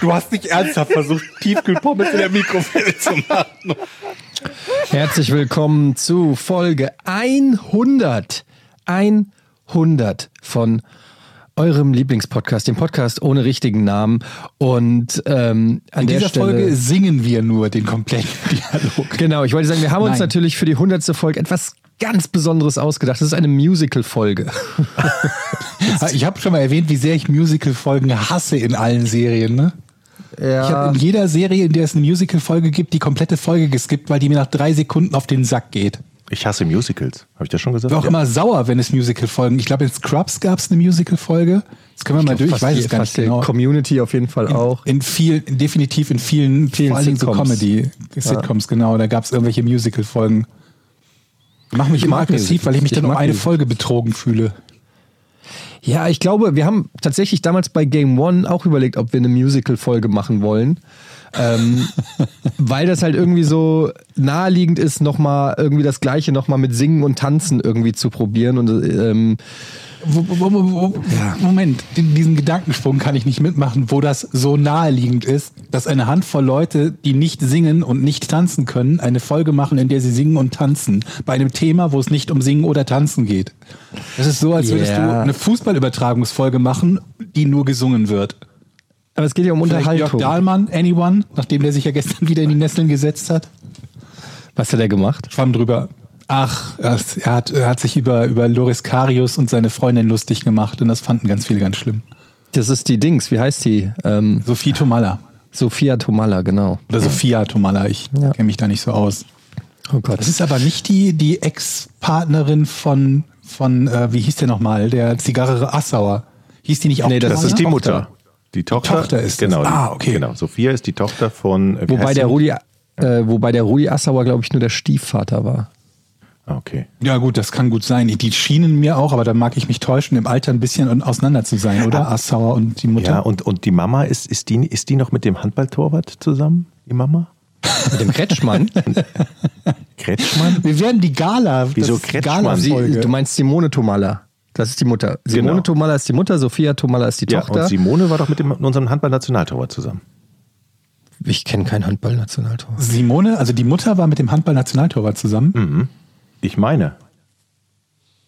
Du hast nicht ernsthaft versucht, Tiefkühlpommes in der Mikrowelle zu machen. Herzlich willkommen zu Folge 100. 100 von eurem Lieblingspodcast, dem Podcast ohne richtigen Namen. Und ähm, an In der dieser Stelle, Folge singen wir nur den kompletten Dialog. Genau, ich wollte sagen, wir haben uns Nein. natürlich für die 100. Folge etwas ganz Besonderes ausgedacht. Das ist eine Musical-Folge. Ich habe schon mal erwähnt, wie sehr ich Musical-Folgen hasse in allen Serien. Ne? Ich habe in jeder Serie, in der es eine Musical-Folge gibt, die komplette Folge geskippt, weil die mir nach drei Sekunden auf den Sack geht. Ich hasse Musicals. Habe ich das schon gesagt? Ich war auch Ja. immer sauer, wenn es Musical-Folgen. Ich glaube, in Scrubs gab es eine Musical-Folge. Das können wir mal durch. Ich weiß die- es gar nicht genau. Community auf jeden Fall auch. In vielen, definitiv in vielen, Vielen vor allen Dingen so Sitcoms. Comedy-Sitcoms, genau. Da gab es irgendwelche Musical-Folgen. Mach mich Ich immer aggressiv, weil ich mich Musicals. dann Ich um eine Musicals. Folge betrogen fühle. Ja, ich glaube, wir haben tatsächlich damals bei Game One auch überlegt, ob wir eine Musical-Folge machen wollen. ähm, weil das halt irgendwie so naheliegend ist, nochmal irgendwie das Gleiche nochmal mit Singen und Tanzen irgendwie zu probieren. Und ähm, Moment, diesen Gedankensprung kann ich nicht mitmachen, wo das so naheliegend ist, dass eine Handvoll Leute, die nicht singen und nicht tanzen können, eine Folge machen, in der sie singen und tanzen. Bei einem Thema, wo es nicht um Singen oder Tanzen geht. Das ist so, als würdest Ja. du eine Fußballübertragungsfolge machen, die nur gesungen wird. aber es geht ja um Vielleicht Jörg Unterhaltung. Dahlmann, Anyone, nachdem der sich ja gestern wieder in die Nesseln gesetzt hat. Was hat er gemacht? Schwamm drüber. Ach, er hat, er hat sich über, über Loris Karius und seine Freundin lustig gemacht und das fanden ganz viele ganz schlimm. Das ist die Dings, wie heißt die? Ähm, Sophie Tomalla. Sophia Tomalla, genau. Oder Sophia Tomalla, ich Ja. kenne mich da nicht so aus. Oh Gott. Das ist aber nicht die, die Ex-Partnerin von, von äh, wie hieß der nochmal, der Zigarre Assauer. Hieß die nicht auch Nee, das Das Tomalla? ist die. Mutter. Die Tochter, Tochter ist das. genau. die- Ah, okay. Genau. Sophia ist die Tochter von. äh, wobei der? Rudi, äh, wobei der Rudi Assauer, glaube ich, nur der Stiefvater war. Ah, Okay. Ja gut, das kann gut sein. Die schienen mir auch, aber da mag ich mich täuschen, im Alter ein bisschen auseinander zu sein, oder? Assauer und die Mutter. Ja, und, und die Mama, ist, ist, die, ist die noch mit dem Handballtorwart zusammen? Die Mama? Mit dem Kretschmann. Kretschmann? Wir werden die Gala. Wieso Kretschmann? Gala-Folge. Sie, du meinst Simone Tomalla. Das ist die Mutter. Simone Genau. Tomalla ist die Mutter, Sophia Tomalla ist die Ja, Tochter. und Simone war doch mit, dem, mit unserem Handball-Nationaltorwart zusammen. ich kenne kein Handballnationaltor. Simone, also die Mutter war mit dem Handball-Nationaltorwart zusammen. Mhm. Ich meine.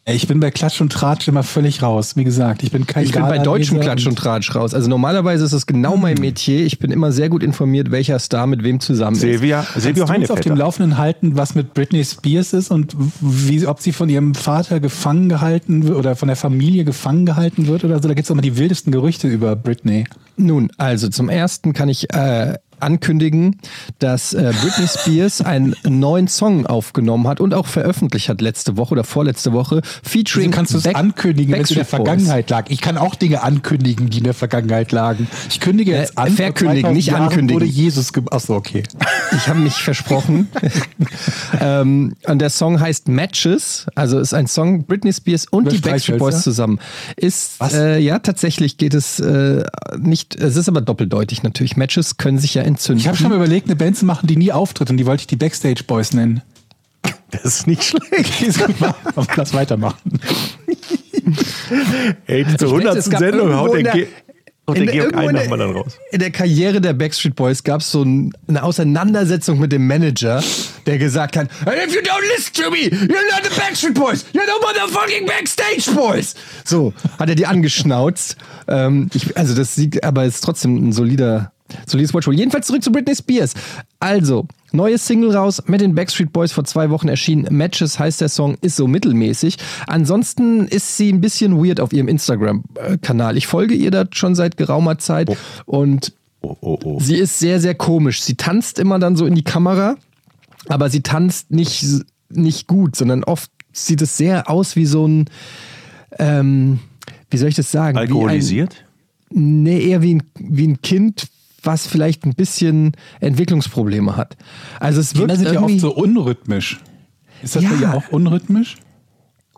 Ich bin bei Klatsch und Tratsch immer völlig raus. Wie gesagt, ich bin kein Ich bin bei deutschem Klatsch und Tratsch raus. Also normalerweise ist es genau mein Mhm. Metier. Ich bin immer sehr gut informiert, welcher Star mit wem zusammen ist. Silvia, Silvio Kannst du uns auf dem. Laufenden halten, was mit Britney Spears ist und wie, ob sie von ihrem Vater gefangen gehalten wird oder von der Familie gefangen gehalten wird oder so? Da gibt es immer die wildesten Gerüchte über Britney. Nun, also zum ersten kann ich äh, ankündigen, dass äh, Britney Spears einen neuen Song aufgenommen hat und auch veröffentlicht hat letzte Woche oder vorletzte Woche, featuring Wieso kannst du es ankündigen, wenn es in der Boys. Vergangenheit lag? Ich kann auch Dinge ankündigen, die in der Vergangenheit lagen. Ich kündige jetzt Äh, an. verkündigen, 2000 nicht Jahren ankündigen. Wurde Jesus ge Achso, okay. Ich habe mich versprochen. ähm, und der Song heißt Matches, also ist ein Song Britney Spears und Über die Backstreet Boys zusammen. Ist äh, ja tatsächlich geht es äh, nicht. Es ist aber doppeldeutig natürlich. Matches können sich ja entzünden. Ich habe schon mal überlegt, eine Band zu machen, die nie auftritt und die wollte ich die Backstage Boys nennen. Das ist nicht schlecht. Lass weitermachen. Ey, zur Ich wette, 100. es gab Sendung haut der, Ge haut der Georg einen nochmal dann raus. In der Karriere der Backstreet Boys gab es so ein, eine Auseinandersetzung mit dem Manager, der gesagt hat, "And if you don't listen to me, you're not the Backstreet Boys, you're the motherfucking Backstage Boys. So, hat er die angeschnauzt. Ähm, ich, also das sieht, aber ist trotzdem ein solider, solides Watchword. Jedenfalls zurück zu Britney Spears. Also, neue Single raus mit den Backstreet Boys vor zwei Wochen erschienen. Matches heißt der Song, ist so mittelmäßig. Ansonsten ist sie ein bisschen weird auf ihrem Instagram-Kanal. Ich folge ihr da schon seit geraumer Zeit und Oh, oh, oh. Sie ist sehr, sehr komisch. Sie tanzt immer dann so in die Kamera, aber sie tanzt nicht, nicht gut, sondern oft sieht es sehr aus wie so ein, ähm, wie soll ich das sagen? Alkoholisiert? Wie ein, nee, eher wie ein, wie ein Kind was vielleicht ein bisschen Entwicklungsprobleme hat. Also es Kinder wirkt sind ja oft so unrhythmisch. Ist das Ja. bei ihr auch unrhythmisch?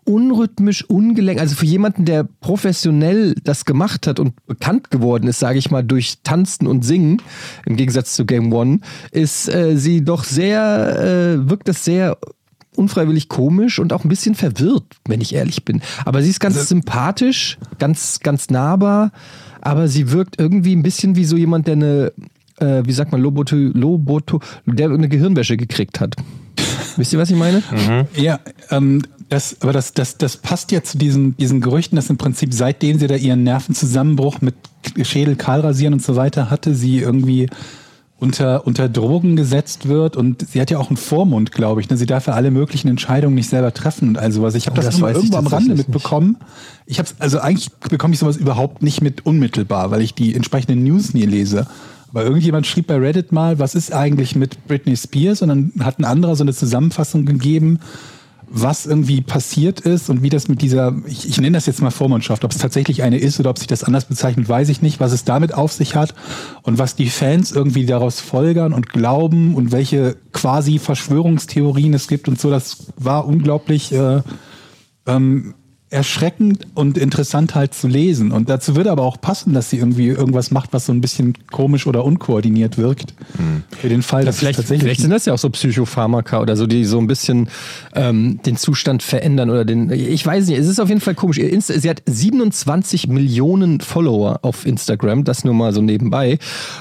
unrhythmisch, ungelenk. Also für jemanden, der professionell das gemacht hat und bekannt geworden ist, sage ich mal, durch Tanzen und Singen, im Gegensatz zu Game One, ist äh, sie doch sehr, äh, wirkt das sehr unfreiwillig komisch und auch ein bisschen verwirrt, wenn ich ehrlich bin. Aber sie ist ganz Also sympathisch, ganz, ganz nahbar, aber sie wirkt irgendwie ein bisschen wie so jemand, der eine, äh, wie sagt man, Loboto, Loboto, der eine Gehirnwäsche gekriegt hat. Wisst ihr, was ich meine? Ja, ähm, das, aber das, das, das passt ja zu diesen, diesen Gerüchten, dass im Prinzip seitdem sie da ihren Nervenzusammenbruch mit Schädel, Kahlrasieren und so weiter hatte, sie irgendwie unter, unter Drogen gesetzt wird und sie hat ja auch einen Vormund, glaube ich. Ne? Sie darf ja alle möglichen Entscheidungen nicht selber treffen und all sowas. Ich habe Oh, das, das nur irgendwo am Rande mitbekommen. Ich habe also eigentlich bekomme ich sowas überhaupt nicht mit unmittelbar, weil ich die entsprechenden News nie lese. Aber irgendjemand schrieb bei Reddit mal, was ist eigentlich mit Britney Spears? Und dann hat ein anderer so eine Zusammenfassung gegeben, was irgendwie passiert ist und wie das mit dieser, ich, ich nenne das jetzt mal Vormundschaft, ob es tatsächlich eine ist oder ob sich das anders bezeichnet, weiß ich nicht, was es damit auf sich hat und was die Fans irgendwie daraus folgern und glauben und welche quasi Verschwörungstheorien es gibt und so, das war unglaublich äh, ähm, erschreckend und interessant halt zu lesen. Und dazu würde aber auch passen, dass sie irgendwie irgendwas macht, was so ein bisschen komisch oder unkoordiniert wirkt. Für den Fall, dass es Vielleicht, tatsächlich vielleicht sind das ja auch so Psychopharmaka oder so, die so ein bisschen ähm, den Zustand verändern oder den. Ich weiß nicht, es ist auf jeden Fall komisch. Insta, sie hat 27 Millionen Follower auf Instagram, das nur mal so nebenbei.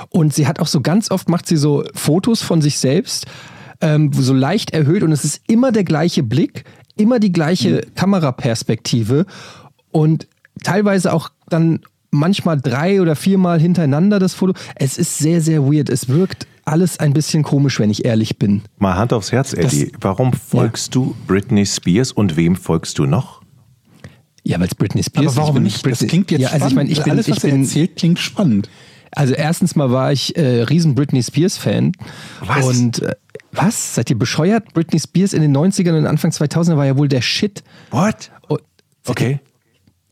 Und sie hat auch so ganz oft macht sie so Fotos von sich selbst, ähm, so leicht erhöht und es ist immer der gleiche Blick, immer die gleiche Kameraperspektive und teilweise auch dann manchmal drei oder viermal hintereinander das Foto. Es ist sehr, sehr weird. Es wirkt alles ein bisschen komisch, wenn ich ehrlich bin. Mal Hand aufs Herz, Eddie. Warum folgst du Britney Spears und wem folgst du noch? Ja, weil es Britney Spears Aber ist. warum Ich bin nicht? Britney, das klingt jetzt ja, also ich meine, spannend. ich bin, Alles, was ich er bin, erzählt, klingt spannend. Also erstens mal war ich äh, riesen Britney Spears Fan. Was? Und äh, was? Seid ihr bescheuert? Britney Spears in den 90ern und Anfang 2000er war ja wohl der Shit. What? Und, Okay.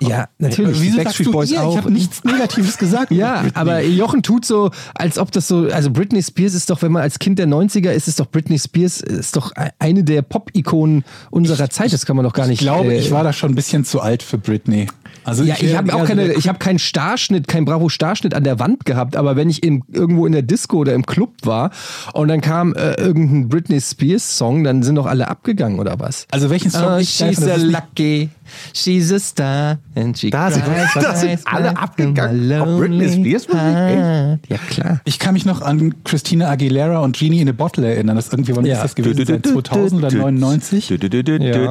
Ja, natürlich. Wieso die sagst Backstreet Boys ihr? auch. Ich habe nichts Negatives gesagt. Ja, aber Jochen tut so, als ob das so, also Britney Spears ist doch, wenn man als Kind der 90er ist, ist doch Britney Spears ist doch eine der Pop-Ikonen unserer Zeit. Das kann man doch gar nicht. ich glaube, äh, ich war da schon ein bisschen zu alt für Britney. Also Ja, ich wär habe auch keine, ich habe keinen Starschnitt, keinen Bravo-Starschnitt an der Wand gehabt, aber wenn ich in, irgendwo in der Disco oder im Club war und dann kam äh, irgendein Britney Spears-Song, dann sind doch alle abgegangen oder was? Also welchen Song Oh, ich she's a ist lucky, she's a star and she Da sind- da sind alle abgegangen auf Britney Spears Musik. Ja klar. Ich kann mich noch an Christina Aguilera und Genie in a Bottle erinnern. Das irgendwie, wann Ja. ist das gewesen? Seit 2000 oder 99? Ja.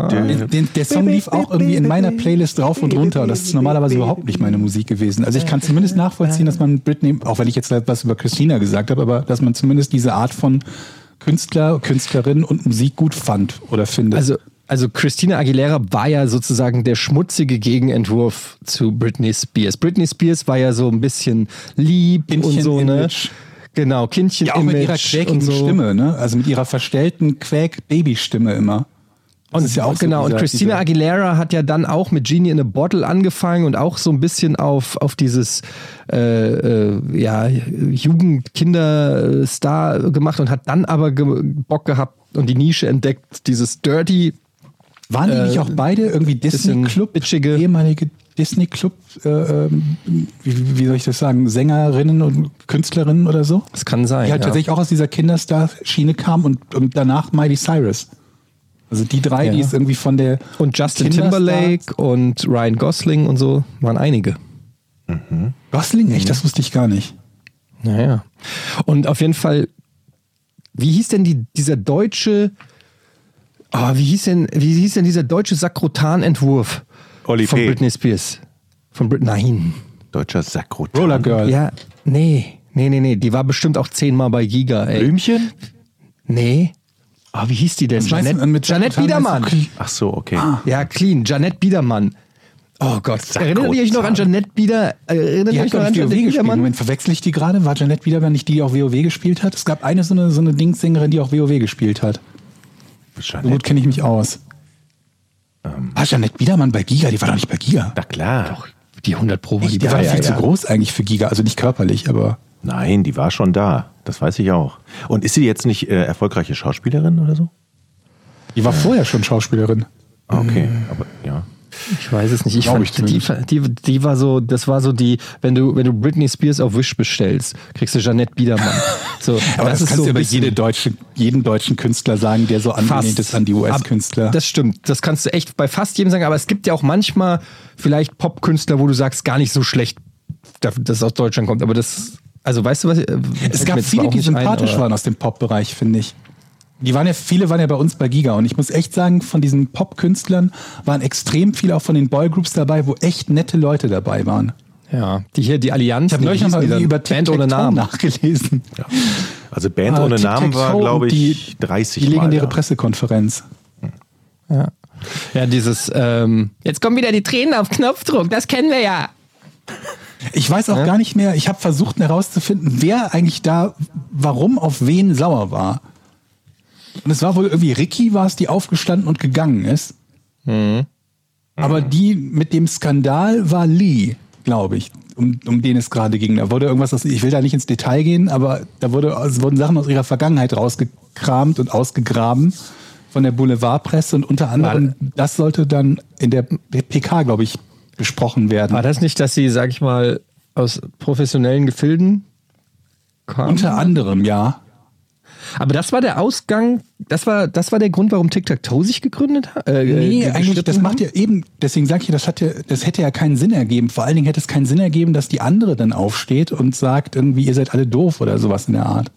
Den, der Song lief auch irgendwie in meiner Playlist rauf und runter. Das ist normalerweise überhaupt nicht meine Musik gewesen. Also ich kann zumindest nachvollziehen, dass man Britney, auch wenn ich jetzt was über Christina gesagt habe, aber dass man zumindest diese Art von Künstler, Künstlerin und Musik gut fand oder findet. Also, also Christina Aguilera war ja sozusagen der schmutzige Gegenentwurf zu Britney Spears. Britney Spears war ja so ein bisschen lieb und so, ne? Kindchen-Image. Genau, Kindchen ja, auch mit ihrer quäkigen so. Stimme, ne? Also mit ihrer verstellten Quäk-Baby-Stimme immer. Das Und ist ja auch genau, und Christina dieser- Aguilera hat ja dann auch mit Genie in a Bottle angefangen und auch so ein bisschen auf, auf dieses äh, äh, ja, Jugend-Kinder-Star gemacht und hat dann aber ge Bock gehabt und die Nische entdeckt, dieses Dirty Waren die Äh, nicht auch beide irgendwie Disney-Club, ehemalige Disney-Club, äh, ähm, wie, wie soll ich das sagen, Sängerinnen und Künstlerinnen oder so? Das kann sein. Die halt ja. tatsächlich auch aus dieser Kinderstar-Schiene kamen und, und danach Miley Cyrus. Also die drei, Ja. die ist irgendwie von der Und Justin Kinderstar- Timberlake und Ryan Gosling und so waren einige. Gosling? Echt, das wusste ich gar nicht. Naja. Und auf jeden Fall, wie hieß denn die, dieser deutsche, oh, wie hieß denn, wie hieß denn dieser deutsche Sakrotan-Entwurf von P. Britney Spears? Von Brit nein. Deutscher Sakrotan. Roller Girl. Ja, nee, nee, nee, nee. Die war bestimmt auch zehnmal bei Giga, ey. Blümchen? Nee. Oh, wie hieß die denn? Janette, mit Sakrotan Biedermann. Ach so, okay. Ja, clean. Janette Biedermann. Oh Gott. Sakrotan. Erinnert ihr euch noch an Janette Bieder? Erinnert ihr euch noch an WoW gespielt. Biedermann? Moment, verwechsel ich die gerade? War Janette Wiedermann nicht die, die auch WoW gespielt hat? Es gab eine so eine, so eine Dingssängerin, die auch WoW gespielt hat. So gut kenne ich mich aus. war Janette Biedermann bei Giga? Die war doch nicht bei Giga. Na klar. Die 100 Pro war die Die war dabei, viel ja, zu ja. groß eigentlich für Giga. Also nicht körperlich, aber Nein, die war schon da. Das weiß ich auch. Und ist sie jetzt nicht äh, erfolgreiche Schauspielerin oder so? Die war vorher schon Schauspielerin. Ah, okay, aber ja. Ich weiß es nicht. Ich Glaub fand, ich die, die, die war so, das war so die, wenn du, wenn du Britney Spears auf Wish bestellst, kriegst du Jeanette Biedermann. So, Aber das, ist kannst so du über bisschen- jede deutsche, jeden deutschen Künstler sagen, der so angelehnt ist an die US-Künstler. Das stimmt. Das kannst du echt bei fast jedem sagen. Aber es gibt ja auch manchmal vielleicht Popkünstler, wo du sagst, gar nicht so schlecht, dass es aus Deutschland kommt. Aber das, also weißt du was? Es gab viele, die sympathisch waren aus dem Pop-Bereich, finde ich. Die waren ja, viele waren ja bei uns bei Giga und ich muss echt sagen, von diesen Pop-Künstlern waren extrem viele auch von den Boygroups dabei, wo echt nette Leute dabei waren. Ja, die hier, die Allianz. Ich habe neulich noch mal irgendwie über Band ohne Namen. nachgelesen. Also Band Ah, ohne Namen war, glaube ich, die, 30 Die legendäre Mal da. Pressekonferenz. Ja. ja, dieses, ähm, jetzt kommen wieder die Tränen auf Knopfdruck, das kennen wir ja. Ich weiß auch gar nicht mehr, ich habe versucht herauszufinden, wer eigentlich da, warum auf wen sauer war. Und es war wohl irgendwie Ricky war es, die aufgestanden und gegangen ist. Aber die mit dem Skandal war Lee, glaube ich, um, um den es gerade ging. Da wurde irgendwas, ich will da nicht ins Detail gehen, aber da wurde, es wurden Sachen aus ihrer Vergangenheit rausgekramt und ausgegraben von der Boulevardpresse und unter anderem, das sollte dann in der PK, glaube ich, besprochen werden. War das nicht, dass sie, sag ich mal, aus professionellen Gefilden kam? Unter anderem, ja. Aber das war der Ausgang, das war, das war der Grund, warum Tic-Tac-Toe sich gegründet hat? Äh, Nee, eigentlich, das macht haben? ja eben, deswegen sage ich, das, hat ja, das hätte ja keinen Sinn ergeben. Vor allen Dingen hätte es keinen Sinn ergeben, dass die andere dann aufsteht und sagt, irgendwie, ihr seid alle doof oder sowas in der Art.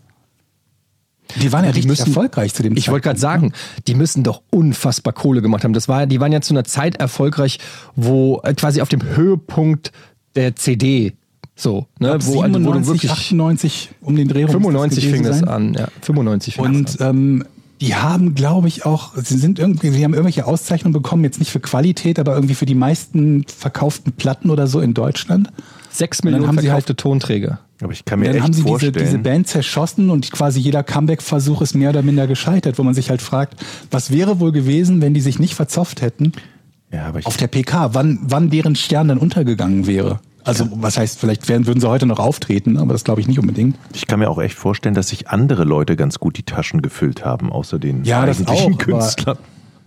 Die waren ja richtig müssen- erfolgreich zu dem Ich wollte gerade sagen, die müssen doch unfassbar Kohle gemacht haben. Das war, die waren ja zu einer Zeit erfolgreich, wo äh, quasi auf dem Höhepunkt der CD so, ne, ne? wo, also, wo du 97, wirklich 98 um den Dreh rum. 95 fing das sein. an, ja, 95 fing das Und ähm, die haben, glaube ich, auch, sie sind irgendwie, sie haben irgendwelche Auszeichnungen bekommen, jetzt nicht für Qualität, aber irgendwie für die meisten verkauften Platten oder so in Deutschland. an. Sechs dann Millionen haben sie verkaufte Tonträger. Aber ich kann mir dann echt haben sie diese, vorstellen, diese Band zerschossen und quasi jeder Comeback-Versuch ist mehr oder minder gescheitert, wo man sich halt fragt, was wäre wohl gewesen, wenn die sich nicht verzopft hätten ja, aber ich, auf der PK, wann, wann deren Stern dann untergegangen wäre. Also was heißt, vielleicht wären, würden sie heute noch auftreten, aber das glaube ich nicht unbedingt. ich kann mir auch echt vorstellen, dass sich andere Leute ganz gut die Taschen gefüllt haben, außer den Ja, das eigentlichen auch, aber- Künstlern.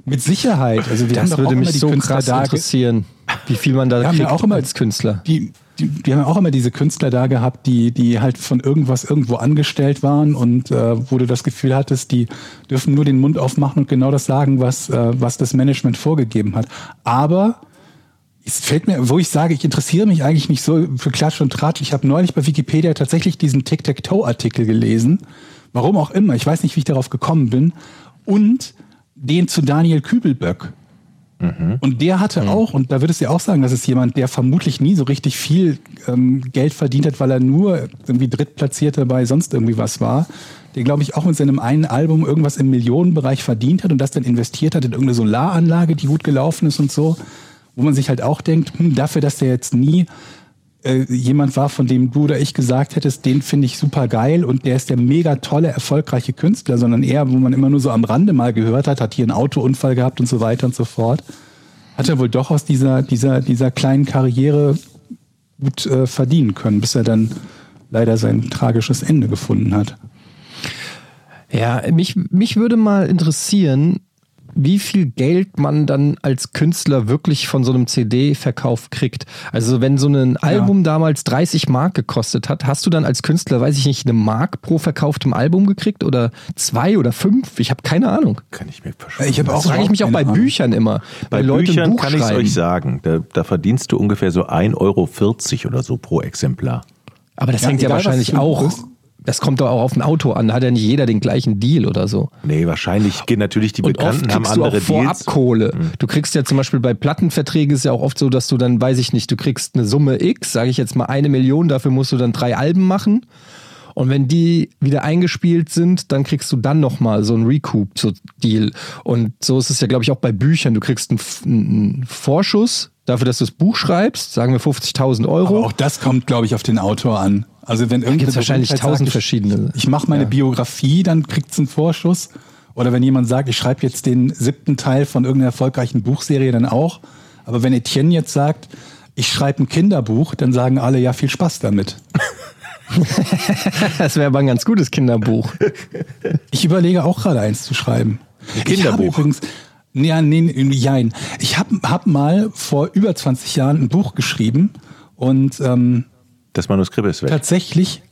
Mit Sicherheit. Also wir haben Das doch würde auch immer mich die so Künstler krass da interessieren, wie viel man da Wir haben kriegt ja auch immer als Künstler. Die, die, die haben ja auch immer diese Künstler da gehabt, die, die halt von irgendwas irgendwo angestellt waren und äh, wo du das Gefühl hattest, die dürfen nur den Mund aufmachen und genau das sagen, was, äh, was das Management vorgegeben hat. Aber es fällt mir, wo ich sage, ich interessiere mich eigentlich nicht so für Klatsch und Tratsch. Ich habe neulich bei Wikipedia tatsächlich diesen Tic-Tac-Toe-Artikel gelesen. Warum auch immer. Ich weiß nicht, wie ich darauf gekommen bin. Und den zu Daniel Kübelböck. Und der hatte auch, und da würdest du ja auch sagen, das ist jemand, der vermutlich nie so richtig viel ähm, Geld verdient hat, weil er nur irgendwie Drittplatzierter bei sonst irgendwie was war. Der, glaube ich, auch mit seinem einen Album irgendwas im Millionenbereich verdient hat und das dann investiert hat in irgendeine Solaranlage, die gut gelaufen ist und so. Wo man sich halt auch denkt, hm, dafür, dass der jetzt nie äh, jemand war, von dem du oder ich gesagt hättest, den finde ich super geil und der ist der mega tolle, erfolgreiche Künstler, sondern eher, wo man immer nur so am Rande mal gehört hat, hat hier einen Autounfall gehabt und so weiter und so fort. Hat er wohl doch aus dieser, dieser, dieser kleinen Karriere gut äh, verdienen können, bis er dann leider sein tragisches Ende gefunden hat. Ja, mich, mich würde mal interessieren, wie viel Geld man dann als Künstler wirklich von so einem CD-Verkauf kriegt. Also wenn so ein Album damals 30 Mark gekostet hat, hast du dann als Künstler, weiß ich nicht, eine Mark pro verkauftem Album gekriegt oder zwei oder fünf? Ich habe keine Ahnung. Kann ich mir verschwören. Ich habe auch Das frage ich mich auch bei Ahnung. Büchern immer. Bei Wenn Leute ein Büchern Buch kann ich euch sagen. Da, da verdienst du ungefähr so 1,40 Euro oder so pro Exemplar. Aber das Ja, hängt ja wahrscheinlich auch. Buch ist. Das kommt doch auch auf ein Auto an. Da hat ja nicht jeder den gleichen Deal oder so. Nee, wahrscheinlich gehen natürlich die Und oft Bekannten haben kriegst du auch andere vorab Deals. Kohle. Du kriegst ja zum Beispiel bei Plattenverträgen ist ja auch oft so, dass du dann, weiß ich nicht, du kriegst eine Summe X, sage ich jetzt mal eine Million, dafür musst du dann drei Alben machen. Und wenn die wieder eingespielt sind, dann kriegst du dann nochmal so einen Recoup-Deal. Und so ist es ja, glaube ich, auch bei Büchern. Du kriegst einen, einen Vorschuss dafür, dass du das Buch schreibst, sagen wir 50.000 Euro. Aber auch das kommt, glaube ich, auf den Autor an. Also wenn irgendeine wahrscheinlich Berühmtheit tausend sagt, verschiedene. Ich, ich mache meine Ja. Biografie, dann kriegt's einen Vorschuss. Oder wenn jemand sagt, ich schreibe jetzt den siebten Teil von irgendeiner erfolgreichen Buchserie, dann auch. Aber wenn Etienne jetzt sagt, ich schreibe ein Kinderbuch, dann sagen alle, ja, viel Spaß damit. Das wäre aber ein ganz gutes Kinderbuch. Ich überlege auch gerade eins zu schreiben. Ich habe Kinderbuch. übrigens, ja, nee, jein. Ich habe hab mal vor über 20 Jahren ein Buch geschrieben und ähm, Das Manuskript ist weg. tatsächlich,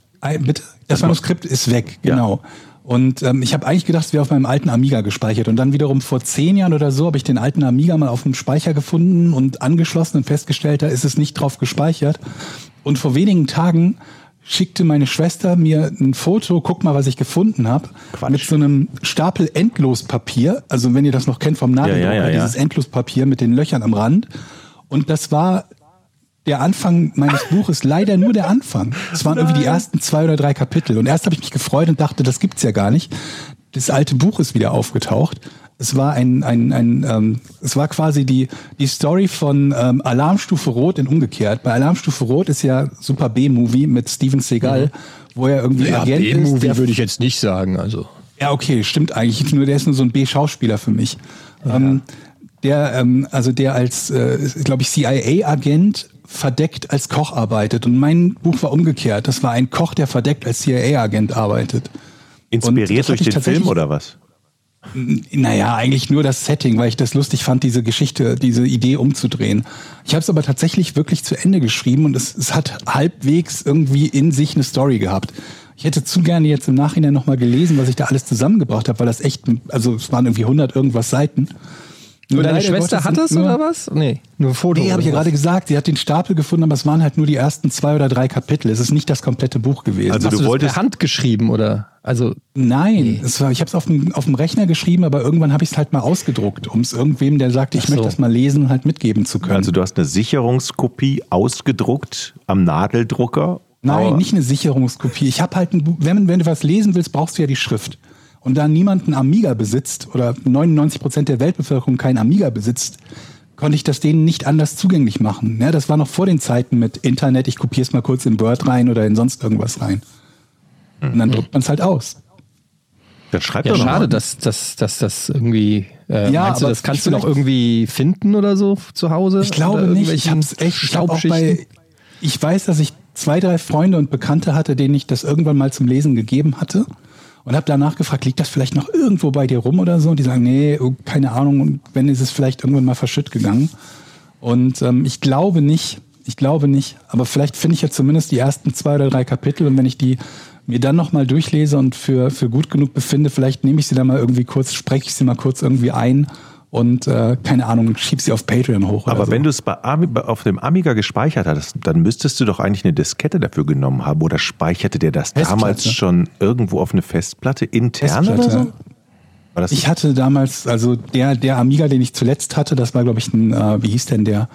bitte, das, ma- Manuskript ist weg, Ja. genau. Und ähm, ich habe eigentlich gedacht, es wäre auf meinem alten Amiga gespeichert. Und dann wiederum vor zehn Jahren oder so habe ich den alten Amiga mal auf dem Speicher gefunden und angeschlossen und festgestellt, da ist es nicht drauf gespeichert. Und vor wenigen Tagen schickte meine Schwester mir ein Foto, guck mal, was ich gefunden habe, mit so einem Stapel Endlospapier. Also wenn ihr das noch kennt vom Nageldrucker, ja, ja. dieses Endlospapier mit den Löchern am Rand. Und das war der Anfang meines Buches leider nur der Anfang. Es waren irgendwie die ersten zwei oder drei Kapitel. Und erst habe ich mich gefreut und dachte, das gibt's ja gar nicht. Das alte Buch ist wieder aufgetaucht. Es war ein, ein, ein ähm, es war quasi die, die Story von ähm, Alarmstufe Rot in umgekehrt. Bei Alarmstufe Rot ist ja Super B-Movie mit Steven Seagal, wo er irgendwie Agent ist. der- würde ich jetzt nicht sagen. Also. ja, okay, stimmt eigentlich. Nur der ist nur so ein B-Schauspieler für mich. Ähm, der, ähm, also der als, äh, glaube ich, CIA-Agent verdeckt als Koch arbeitet. Und mein Buch war umgekehrt. Das war ein Koch, der verdeckt als CIA-Agent arbeitet. Inspiriert durch den Film oder was? Naja, eigentlich nur das Setting, weil ich das lustig fand, diese Geschichte, diese Idee umzudrehen. Ich habe es aber tatsächlich wirklich zu Ende geschrieben und es, es hat halbwegs irgendwie in sich eine Story gehabt. Ich hätte zu gerne jetzt im Nachhinein nochmal gelesen, was ich da alles zusammengebracht habe, weil das echt, also es waren irgendwie 100 irgendwas Seiten. Nur Und deine Schwester hat das nur- oder was? Nee, nur ein Foto. Nee, habe ich ja gerade gesagt. Sie hat den Stapel gefunden, aber es waren halt nur die ersten zwei oder drei Kapitel. Es ist nicht das komplette Buch gewesen. Also Hast du du das wolltest- per Hand geschrieben oder? Also Nein, es war, ich habe es auf dem, auf dem Rechner geschrieben, aber irgendwann habe ich es halt mal ausgedruckt, um es irgendwem, der sagte, ich so. möchte das mal lesen, halt mitgeben zu können. Also du hast eine Sicherungskopie ausgedruckt am Nadeldrucker. Nein, aber- nicht eine Sicherungskopie. Ich habe halt ein Buch, wenn, wenn du was lesen willst, brauchst du ja die Schrift. Und da niemand einen Amiga besitzt oder 99 Prozent der Weltbevölkerung keinen Amiga besitzt, konnte ich das denen nicht anders zugänglich machen. Ja, das war noch vor den Zeiten mit Internet, ich kopiere es mal kurz in Word rein oder in sonst irgendwas rein. Und dann druckt man es halt aus. Dann schreib ja, schade, dass, dass, dass das irgendwie. Äh, Ja, meinst du, aber das kannst du noch irgendwie finden oder so zu Hause? Ich glaube nicht. Ich irgendwelchen hab's echt. Ich, auch bei, ich weiß, dass ich zwei, drei Freunde und Bekannte hatte, denen ich das irgendwann mal zum Lesen gegeben hatte. Und habe danach gefragt, liegt das vielleicht noch irgendwo bei dir rum oder so? Und die sagen, nee, keine Ahnung. Und wenn ist es vielleicht irgendwann mal verschütt gegangen. Und ähm, ich glaube nicht. Ich glaube nicht. Aber vielleicht finde ich ja zumindest die ersten zwei oder drei Kapitel. Und wenn ich die mir dann nochmal durchlese und für, für gut genug befinde, vielleicht nehme ich sie dann mal irgendwie kurz, spreche ich sie mal kurz irgendwie ein und äh, keine Ahnung, schieb sie auf Patreon hoch. Aber oder so. wenn du es bei auf dem Amiga gespeichert hattest, dann müsstest du doch eigentlich eine Diskette dafür genommen haben. Oder speicherte der das Festplatte. damals schon irgendwo auf eine Festplatte intern oder Festplatte. so? War das Ich hatte damals, also der, der Amiga, den ich zuletzt hatte, das war, glaube ich, ein, äh, wie hieß denn der?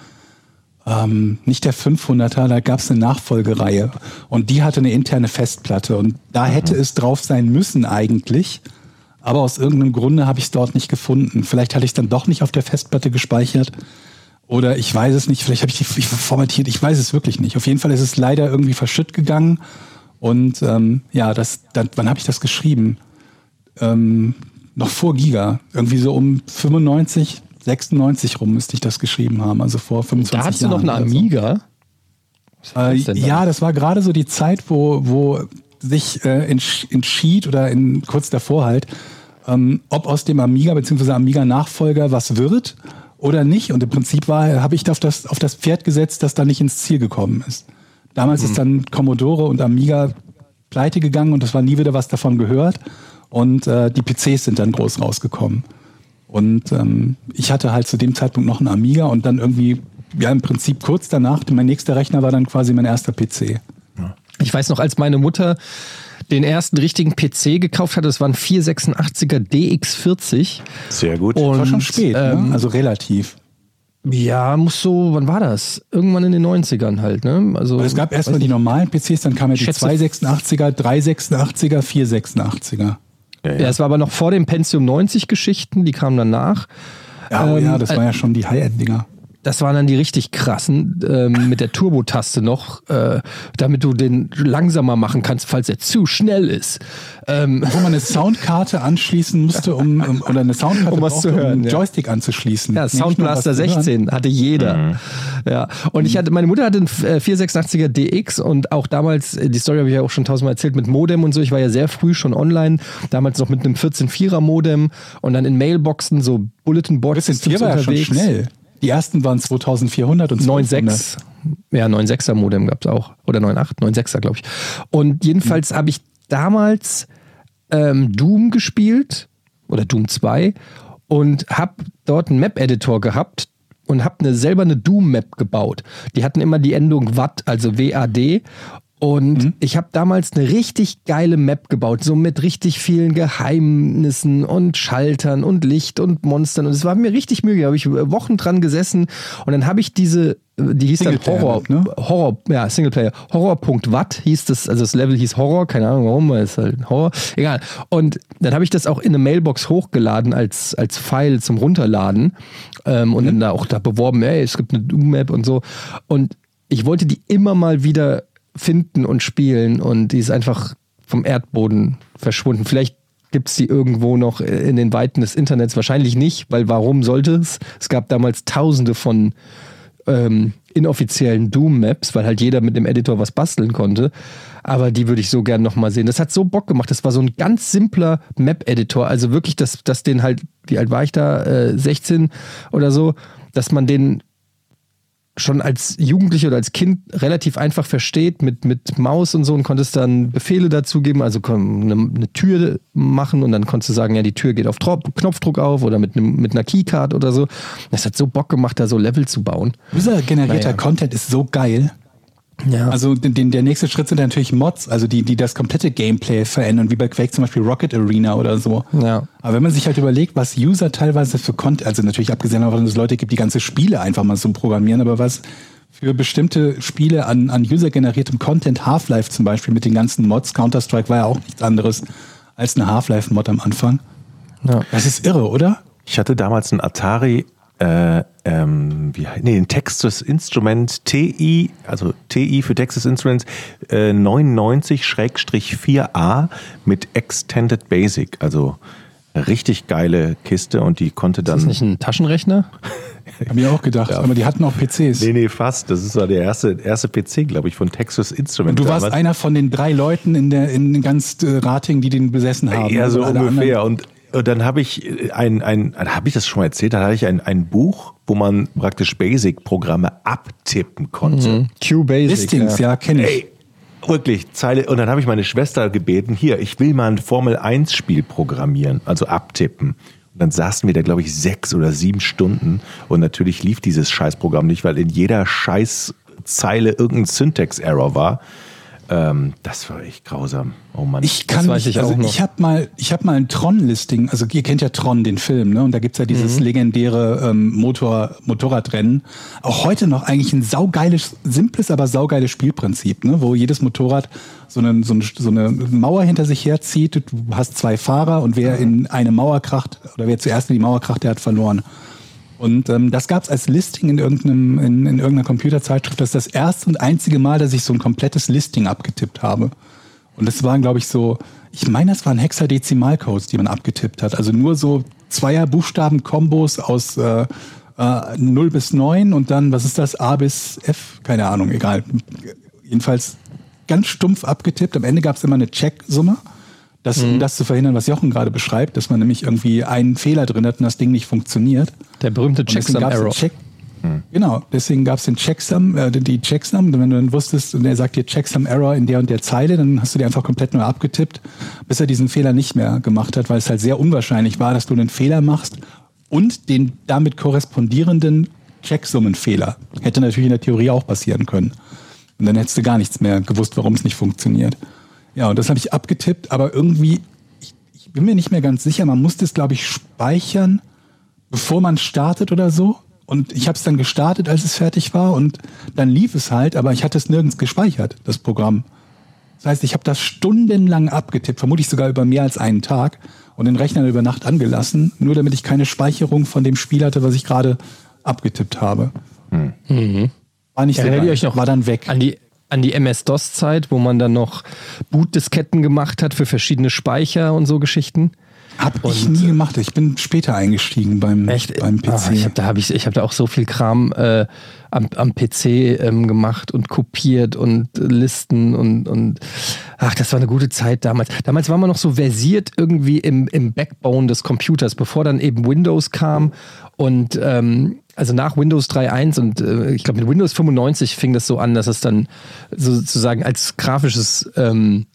Ähm, nicht der 500er, da gab es eine Nachfolgereihe. Und die hatte eine interne Festplatte. Und da hätte es drauf sein müssen eigentlich. Aber aus irgendeinem Grunde habe ich es dort nicht gefunden. Vielleicht hatte ich es dann doch nicht auf der Festplatte gespeichert. Oder ich weiß es nicht, vielleicht habe ich die formatiert, ich weiß es wirklich nicht. Auf jeden Fall ist es leider irgendwie verschütt gegangen. Und ähm, ja, das, dann, wann habe ich das geschrieben? ähm, noch vor Giga. Irgendwie so um 95, 96 rum müsste ich das geschrieben haben. Also vor 25 Da hast du Jahren. noch eine so. Amiga. War Äh, ja, das war gerade so die Zeit, wo, wo sich äh, entsch- entschied oder in, kurz davor halt, ähm, ob aus dem Amiga bzw. Amiga-Nachfolger was wird oder nicht. Und im Prinzip war, habe ich auf das, auf das Pferd gesetzt, das da nicht ins Ziel gekommen ist. Damals ist dann Commodore und Amiga pleite gegangen und es war nie wieder was davon gehört. Und äh, die PCs sind dann groß rausgekommen. Und ähm, ich hatte halt zu dem Zeitpunkt noch einen Amiga und dann irgendwie, ja im Prinzip kurz danach, mein nächster Rechner war dann quasi mein erster PC. Ich weiß noch, als meine Mutter den ersten richtigen PC gekauft hatte, das war ein 486er DX40. Sehr gut. Und, Das war schon spät, ähm, ne? also relativ. Ja, muss so, wann war das? Irgendwann in den 90ern halt, ne? Also, Aber es gab erstmal die normalen PCs, dann kamen ja die Schätze- 286er, 386er, 486er. ja, Ja, es war aber noch vor den Pentium 90 Geschichten, die kamen danach. Ja, oh Ähm, ja, das äh, war ja schon die High-End-Dinger. Das waren dann die richtig krassen ähm, mit der Turbo-Taste noch, äh, damit du den langsamer machen kannst, falls er zu schnell ist. Ähm, Wo man eine Soundkarte anschließen musste, um, um oder eine Soundkarte Um was brauchte, zu hören, um einen ja. Joystick anzuschließen. Ja, Soundblaster was zu hören. 16 hatte jeder. Ja, und ich hatte, meine Mutter hatte einen äh, 486er DX und auch damals, äh, die Story habe ich ja auch schon tausendmal erzählt, mit Modem und so. Ich war ja sehr früh schon online, damals noch mit einem 14.4er Modem und dann in Mailboxen so Bulletin Board Das ist hier war ja schon schnell. Die ersten waren 2400 und 1200. 9.6. Ja, 9.6er Modem gab es auch. Oder 9.8, 9.6er, glaube ich. Und jedenfalls habe ich damals ähm, Doom gespielt oder Doom 2 und habe dort einen Map-Editor gehabt und habe eine, selber eine Doom-Map gebaut. Die hatten immer die Endung WAD, also WAD. Und ich habe damals eine richtig geile Map gebaut, so mit richtig vielen Geheimnissen und Schaltern und Licht und Monstern. Und es war mir richtig Mühe. Da habe ich Wochen dran gesessen und dann habe ich diese, die hieß dann Horror, ne? Horror, ja, Singleplayer. Horror.watt hieß das, also das Level hieß Horror, keine Ahnung warum, weil es halt Horror, egal. Und dann habe ich das auch in eine Mailbox hochgeladen als, als File zum Runterladen ähm, und dann da auch da beworben, ey, es gibt eine Doom-Map und so. Und ich wollte die immer mal wieder finden und spielen und die ist einfach vom Erdboden verschwunden. Vielleicht gibt es die irgendwo noch in den Weiten des Internets. Wahrscheinlich nicht, weil warum sollte es? Es gab damals tausende von ähm, inoffiziellen Doom-Maps, weil halt jeder mit dem Editor was basteln konnte. Aber die würde ich so gern nochmal sehen. Das hat so Bock gemacht. Das war so ein ganz simpler Map-Editor. Also wirklich, dass, dass den halt, wie alt war ich da? Äh, 16 oder so, dass man den schon als Jugendlicher oder als Kind relativ einfach versteht mit, mit Maus und so und konntest dann Befehle dazu geben, also eine, eine Tür machen und dann konntest du sagen, ja, die Tür geht auf Trop Knopfdruck auf oder mit, einem, mit einer Keycard oder so. Das hat so Bock gemacht, da so Level zu bauen. User-generierter Naja. Content ist so geil. Ja. Also den, den, der nächste Schritt sind natürlich Mods, also die, die das komplette Gameplay verändern, wie bei Quake zum Beispiel Rocket Arena oder so. Ja. Aber wenn man sich halt überlegt, was User teilweise für Content, also natürlich abgesehen davon, dass es Leute gibt, die ganze Spiele einfach mal so programmieren, aber was für bestimmte Spiele an, an user-generiertem Content, Half-Life zum Beispiel mit den ganzen Mods, Counter-Strike war ja auch nichts anderes als eine Half-Life-Mod am Anfang. Ja. Das ist irre, oder? Ich hatte damals einen Atari, äh, ähm, wie, nee, ein Texas Instrument TI, also TI für Texas Instruments äh, 99-4A mit Extended Basic, also richtig geile Kiste und die konnte Ist das dann. nicht ein Taschenrechner? Hab ich auch gedacht. Aber die hatten auch PCs. Nee, nee, fast. Das ist war der erste, erste PC, glaube ich, von Texas Instruments. Und du warst damals. einer von den drei Leuten in der in ganz äh, Rating, die den besessen haben. Ja, so ungefähr. anderen- Und, und dann habe ich ein, ein habe ich das schon mal erzählt? Da hatte ich ein, ein Buch, wo man praktisch Basic-Programme abtippen konnte. Q-Basic. Listings, ja, kenne ich. Ey, wirklich, Zeile. Und dann habe ich meine Schwester gebeten, hier, ich will mal ein Formel-1-Spiel programmieren, also abtippen. Und dann saßen wir da, glaube ich, sechs oder sieben Stunden. Und natürlich lief dieses Scheißprogramm nicht, weil in jeder Scheißzeile irgendein Syntax-Error war. Ähm, das war echt grausam. Oh Mann. Ich kann weiß nicht, ich also auch noch. ich habe mal, ich habe mal ein Tron-Listing, also ihr kennt ja Tron, den Film, ne? Und da gibt's ja dieses Mhm. legendäre ähm, Motor, Motorradrennen. Auch heute noch eigentlich ein saugeiles, simples, aber saugeiles Spielprinzip, ne? Wo jedes Motorrad so eine, so, eine, so eine Mauer hinter sich herzieht. Du hast zwei Fahrer und wer in eine Mauer kracht, oder wer zuerst in die Mauer kracht, der hat verloren. Und ähm, das gab's als Listing in, irgendeinem, in, in irgendeiner Computerzeitschrift. Das ist das erste und einzige Mal, dass ich so ein komplettes Listing abgetippt habe. Und das waren, glaube ich, so, ich meine, das waren Hexadezimalcodes, die man abgetippt hat. Also nur so zweier Buchstaben-Kombos aus äh, äh, 0 bis 9 und dann, was ist das, A bis F? Keine Ahnung, egal. Jedenfalls ganz stumpf abgetippt. Am Ende gab es immer eine Checksumme. Das, Um das zu verhindern, was Jochen gerade beschreibt, dass man nämlich irgendwie einen Fehler drin hat und das Ding nicht funktioniert. Der berühmte Checksum Arrow. Check Genau, deswegen gab es den Checksum, äh, die Checksum. Und wenn du dann wusstest, und er sagt dir Checksum Error in der und der Zeile, dann hast du dir einfach komplett neu abgetippt, bis er diesen Fehler nicht mehr gemacht hat, weil es halt sehr unwahrscheinlich war, dass du einen Fehler machst und den damit korrespondierenden Checksummenfehler. Hätte natürlich in der Theorie auch passieren können. Und dann hättest du gar nichts mehr gewusst, warum es nicht funktioniert. Ja, und das habe ich abgetippt, aber irgendwie, ich, ich bin mir nicht mehr ganz sicher, man musste es, glaube ich, speichern, bevor man startet oder so. Und ich habe es dann gestartet, als es fertig war und dann lief es halt, aber ich hatte es nirgends gespeichert, das Programm. Das heißt, ich habe das stundenlang abgetippt, vermutlich sogar über mehr als einen Tag und den Rechner über Nacht angelassen, nur damit ich keine Speicherung von dem Spiel hatte, was ich gerade abgetippt habe. War nicht so Erinnert geil. ihr euch noch War dann weg. An die, an die MS-DOS-Zeit, wo man dann noch Bootdisketten gemacht hat für verschiedene Speicher und so Geschichten? Hab ich nie gemacht. Ich bin später eingestiegen beim, Echt? beim PC. Ah, ich habe da, hab ich, ich hab da auch so viel Kram äh, am, am PC ähm, gemacht und kopiert und äh, Listen und, und ach, das war eine gute Zeit damals. Damals war man noch so versiert irgendwie im, im Backbone des Computers, bevor dann eben Windows kam und ähm, also nach Windows 3.1 und äh, ich glaube mit Windows 95 fing das so an, dass es dann sozusagen als grafisches ähm,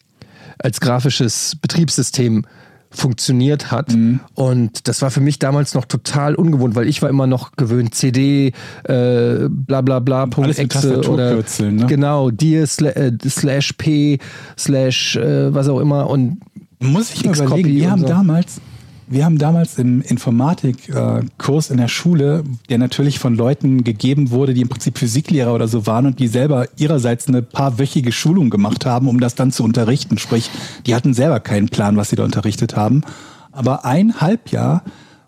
als grafisches Betriebssystem funktioniert hat. Und das war für mich damals noch total ungewohnt, weil ich war immer noch gewöhnt, CD, äh, bla bla bla, Punkt Exe oder ne? genau, dir äh, slash P slash äh, was auch immer und Muss ich mal X-Copy überlegen, wir haben so. damals, wir haben damals im Informatik-Kurs in der Schule, der natürlich von Leuten gegeben wurde, die im Prinzip Physiklehrer oder so waren und die selber ihrerseits eine paar wöchige Schulung gemacht haben, um das dann zu unterrichten. Sprich, die hatten selber keinen Plan, was sie da unterrichtet haben. Aber ein Halbjahr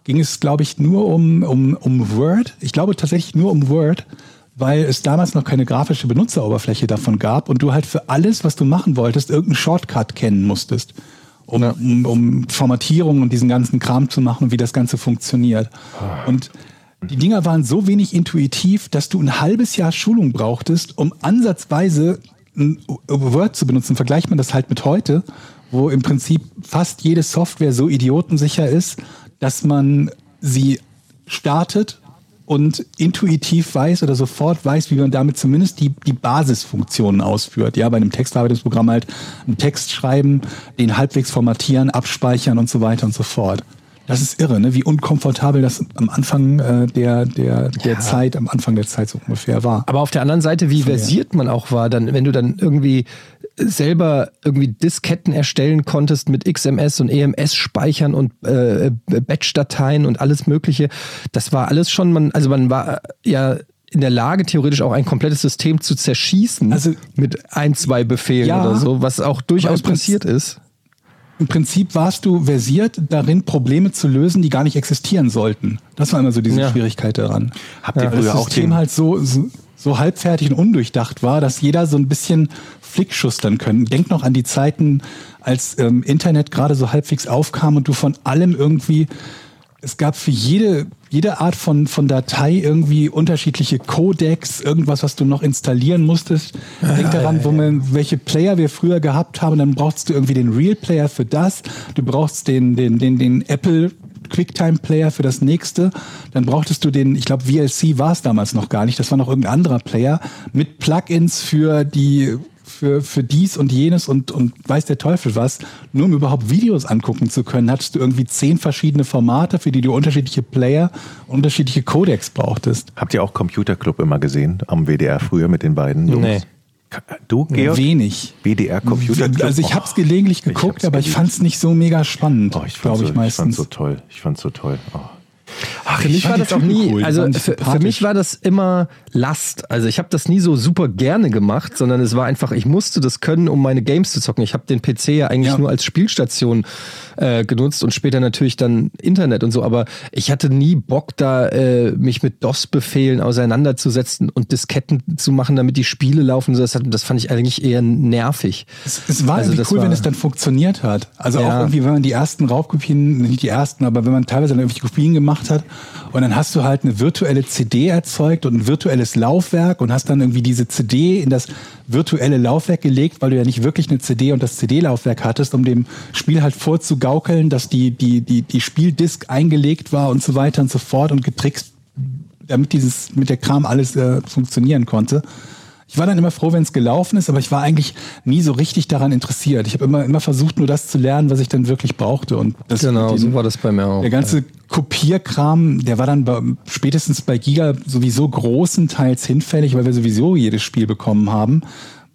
ging es, glaube ich, nur um, um, um Word. Ich glaube tatsächlich nur um Word, weil es damals noch keine grafische Benutzeroberfläche davon gab und du halt für alles, was du machen wolltest, irgendeinen Shortcut kennen musstest, um, um, um Formatierung und diesen ganzen Kram zu machen und wie das Ganze funktioniert. Und die Dinger waren so wenig intuitiv, dass du ein halbes Jahr Schulung brauchtest, um ansatzweise ein Word zu benutzen. Vergleicht man das halt mit heute, wo im Prinzip fast jede Software so idiotensicher ist, dass man sie startet und intuitiv weiß oder sofort weiß, wie man damit zumindest die, die Basisfunktionen ausführt. Ja, bei einem Textverarbeitungsprogramm halt einen Text schreiben, den halbwegs formatieren, abspeichern und so weiter und so fort. Das ist irre, ne? wie unkomfortabel das am Anfang äh, der, der, der Zeit, am Anfang der Zeit so ungefähr war. Aber auf der anderen Seite, wie versiert man auch war, dann, wenn du dann irgendwie selber irgendwie Disketten erstellen konntest mit XMS und EMS-Speichern und äh, Batch-Dateien und alles Mögliche, das war alles schon, man, also man war ja in der Lage, theoretisch auch ein komplettes System zu zerschießen Also- mit ein, zwei Befehlen Ja, oder so, was auch durchaus passiert ist. Im Prinzip warst du versiert darin, Probleme zu lösen, die gar nicht existieren sollten. Das war immer so diese Ja. Schwierigkeit daran. Habt ihr Weil früher das auch System den, halt so, so, so halbfertig und undurchdacht war, dass jeder so ein bisschen flickschustern können. Denk noch an die Zeiten, als ähm, Internet gerade so halbwegs aufkam und du von allem irgendwie es gab für jede, jede Art von, von Datei irgendwie unterschiedliche Codecs, irgendwas, was du noch installieren musstest. Denk daran, wo man, welche Player wir früher gehabt haben. Dann brauchst du irgendwie den Real Player für das. Du brauchst den, den, den, den Apple QuickTime Player für das nächste. Dann brauchtest du den, ich glaube, VLC war es damals noch gar nicht. Das war noch irgendein anderer Player mit Plugins für die für, für dies und jenes und, und weiß der Teufel was, nur um überhaupt Videos angucken zu können, hattest du irgendwie zehn verschiedene Formate, für die du unterschiedliche Player, unterschiedliche Codecs brauchtest. habt ihr auch Computerclub immer gesehen am WDR früher mit den beiden Jungs? Nee. Du, Georg? Wenig. WDR Computerclub? Also ich habe es gelegentlich ich geguckt, hab's aber ich fand es nicht so mega spannend, Oh, ich fand's glaube so, ich ich fand's meistens. so toll. Ich fand's so toll. Oh. Für mich war das auch nie, cool, also für, für mich war das immer Last. Also ich habe das nie so super gerne gemacht, sondern es war einfach, ich musste das können, um meine Games zu zocken. Ich habe den PC ja eigentlich Ja. nur als Spielstation äh, genutzt und später natürlich dann Internet und so, aber ich hatte nie Bock da, äh, mich mit DOS-Befehlen auseinanderzusetzen und Disketten zu machen, damit die Spiele laufen. Das, hat, das fand ich eigentlich eher nervig. Es, es war Also irgendwie cool, war- wenn es dann funktioniert hat. Also Ja. auch irgendwie, wenn man die ersten Raubkopien, nicht die ersten, aber wenn man teilweise dann irgendwelche Kopien gemacht hat und dann hast du halt eine virtuelle CD erzeugt und ein virtuelles Laufwerk und hast dann irgendwie diese CD in das virtuelle Laufwerk gelegt, weil du ja nicht wirklich eine CD und das CD-Laufwerk hattest, um dem Spiel halt vorzugaukeln, dass die, die, die, die Spieldisk eingelegt war und so weiter und so fort und getrickst, damit dieses, mit der Kram alles äh, funktionieren konnte. Ich war dann immer froh, wenn es gelaufen ist, aber ich war eigentlich nie so richtig daran interessiert. Ich habe immer, immer versucht, nur das zu lernen, was ich dann wirklich brauchte. Und das, Genau, den- so war das bei mir auch. Der ganze Kopierkram, der war dann bei, spätestens bei Giga sowieso großenteils hinfällig, weil wir sowieso jedes Spiel bekommen haben.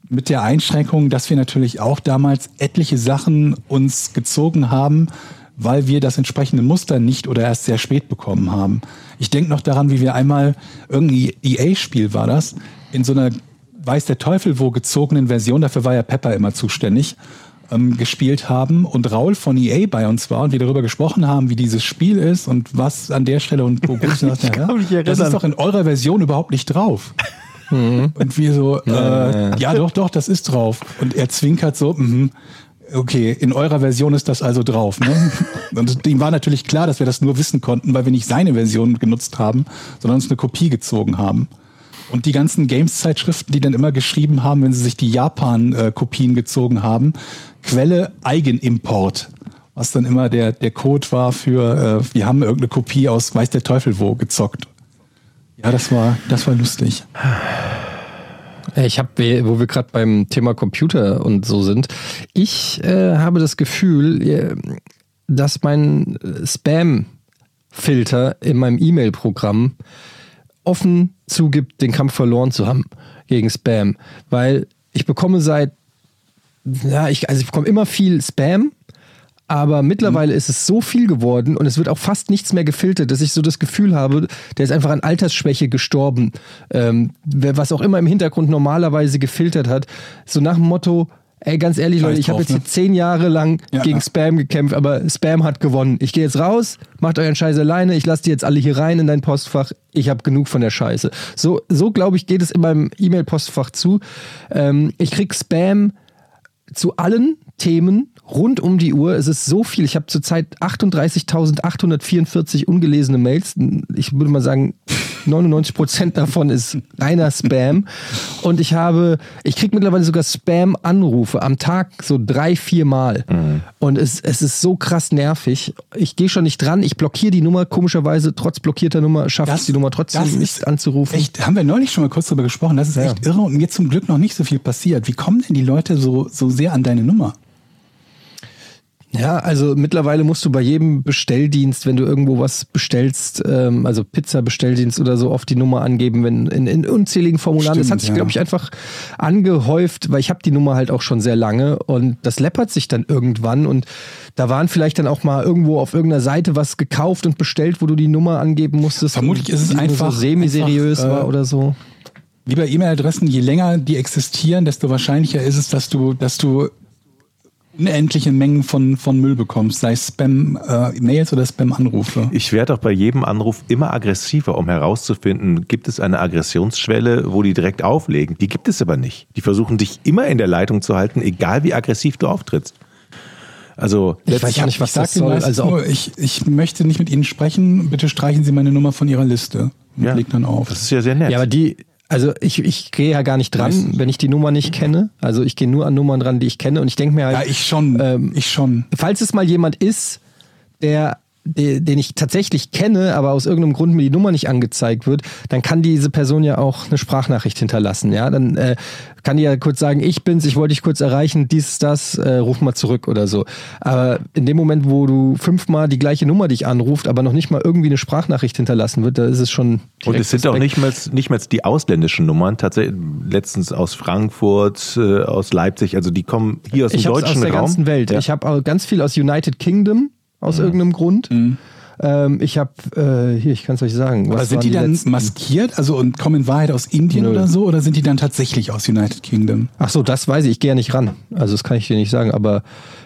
Mit der Einschränkung, dass wir natürlich auch damals etliche Sachen uns gezogen haben, weil wir das entsprechende Muster nicht oder erst sehr spät bekommen haben. Ich denke noch daran, wie wir einmal irgendein EA-Spiel war das, in so einer weiß der Teufel wo gezogenen Version, dafür war ja Pepper immer zuständig, ähm, gespielt haben und Raul von EA bei uns war und wir darüber gesprochen haben, wie dieses Spiel ist und was an der Stelle und wo gut ist, ja, mich das ist doch in eurer Version überhaupt nicht drauf. Und wir so, äh, ja doch, doch, das ist drauf. Und er zwinkert so, mhm. Okay, in eurer Version ist das also drauf. Ne? Und ihm war natürlich klar, dass wir das nur wissen konnten, weil wir nicht seine Version genutzt haben, sondern uns eine Kopie gezogen haben. Und die ganzen Games-Zeitschriften, die dann immer geschrieben haben, wenn sie sich die Japan-Kopien gezogen haben, Quelle Eigenimport. Was dann immer der, der Code war für, äh, wir haben irgendeine Kopie aus weiß der Teufel wo gezockt. Ja, das war, das war lustig. Äh, Ich habe, wo wir gerade beim Thema Computer und so sind, ich äh, habe das Gefühl, äh, dass mein äh, Spam-Filter in meinem E-Mail-Programm offen zugibt, den Kampf verloren zu haben gegen Spam, weil ich bekomme seit, ja, ich, also ich bekomme immer viel Spam. Aber mittlerweile ist es so viel geworden und es wird auch fast nichts mehr gefiltert, dass ich so das Gefühl habe, der ist einfach an Altersschwäche gestorben. Ähm, was auch immer im Hintergrund normalerweise gefiltert hat. So nach dem Motto, ey, ganz ehrlich, Leute, ich habe jetzt ne? hier zehn Jahre lang Ja, gegen ja. Spam gekämpft, aber Spam hat gewonnen. Ich gehe jetzt raus, macht euren Scheiß alleine, ich lasse die jetzt alle hier rein in dein Postfach. Ich habe genug von der Scheiße. So, so glaube ich, geht es in meinem E-Mail-Postfach zu. Ähm, ich krieg Spam zu allen Themen rund um die Uhr. Es ist so viel. Ich habe zurzeit 38.844 ungelesene Mails. Ich würde mal sagen, 99 Prozent davon ist reiner Spam. Und ich habe, ich kriege mittlerweile sogar Spam-Anrufe am Tag so drei, vier Mal. Und es, es ist so krass nervig. Ich gehe schon nicht dran. Ich blockiere die Nummer. Komischerweise, trotz blockierter Nummer, schaffe ich die Nummer trotzdem nicht anzurufen. Echt, haben wir neulich schon mal kurz drüber gesprochen. Das ist echt irre und mir zum Glück noch nicht so viel passiert. Wie kommen denn die Leute so, so sehr an deine Nummer? Ja, also mittlerweile musst du bei jedem Bestelldienst, wenn du irgendwo was bestellst, ähm, also Pizza-Bestelldienst oder so, oft die Nummer angeben, wenn in, in unzähligen Formularen. das Stimmt, hat sich, ja. glaube ich, einfach angehäuft, weil ich habe die Nummer halt auch schon sehr lange und das läppert sich dann irgendwann und da waren vielleicht dann auch mal irgendwo auf irgendeiner Seite was gekauft und bestellt, wo du die Nummer angeben musstest. Vermutlich ist es einfach- so semi-seriös einfach, äh, war oder so. Wie bei E-Mail-Adressen, je länger die existieren, desto wahrscheinlicher ist es, dass du, dass du unendliche Mengen von, von Müll bekommst, sei es Spam-Mails oder Spam-Anrufe. Ich werde auch bei jedem Anruf immer aggressiver, um herauszufinden, gibt es eine Aggressionsschwelle, wo die direkt auflegen. Die gibt es aber nicht. Die versuchen dich immer in der Leitung zu halten, egal wie aggressiv du auftrittst. Also Ich weiß gar nicht, was das soll. Also nur, ich, ich möchte nicht mit Ihnen sprechen, bitte streichen Sie meine Nummer von Ihrer Liste. Und ja, leg dann auf. das ist ja sehr nett. Ja, aber die, also ich, ich gehe ja gar nicht dran, Meistens. wenn ich die Nummer nicht kenne. Also ich gehe nur an Nummern dran, die ich kenne und ich denke mir halt, ja, ich schon. Ähm, ich schon. falls es mal jemand ist, der de- den ich tatsächlich kenne, aber aus irgendeinem Grund mir die Nummer nicht angezeigt wird, dann kann diese Person ja auch eine Sprachnachricht hinterlassen. Ja, dann äh, kann die ja kurz sagen, ich bin's, ich wollte dich kurz erreichen, dies, das, äh, ruf mal zurück oder so. Aber in dem Moment, wo du fünfmal die gleiche Nummer dich anruft, aber noch nicht mal irgendwie eine Sprachnachricht hinterlassen wird, da ist es schon. Und es sind auch nicht mehr, nicht mehr die ausländischen Nummern, tatsächlich letztens aus Frankfurt, äh, aus Leipzig, also die kommen hier aus dem Ich deutschen aus der Raum. ganzen Welt. Ja. Ich habe auch ganz viel aus United Kingdom aus irgendeinem Grund. Ähm, ich habe äh, hier, ich kann es euch sagen. Aber sind waren die dann letzten? maskiert, also und kommen in Wahrheit aus Indien Nö. oder so, oder sind die dann tatsächlich aus United Kingdom? Ach so, das weiß ich. Ich gehe ja nicht ran. Also das kann ich dir nicht sagen. Aber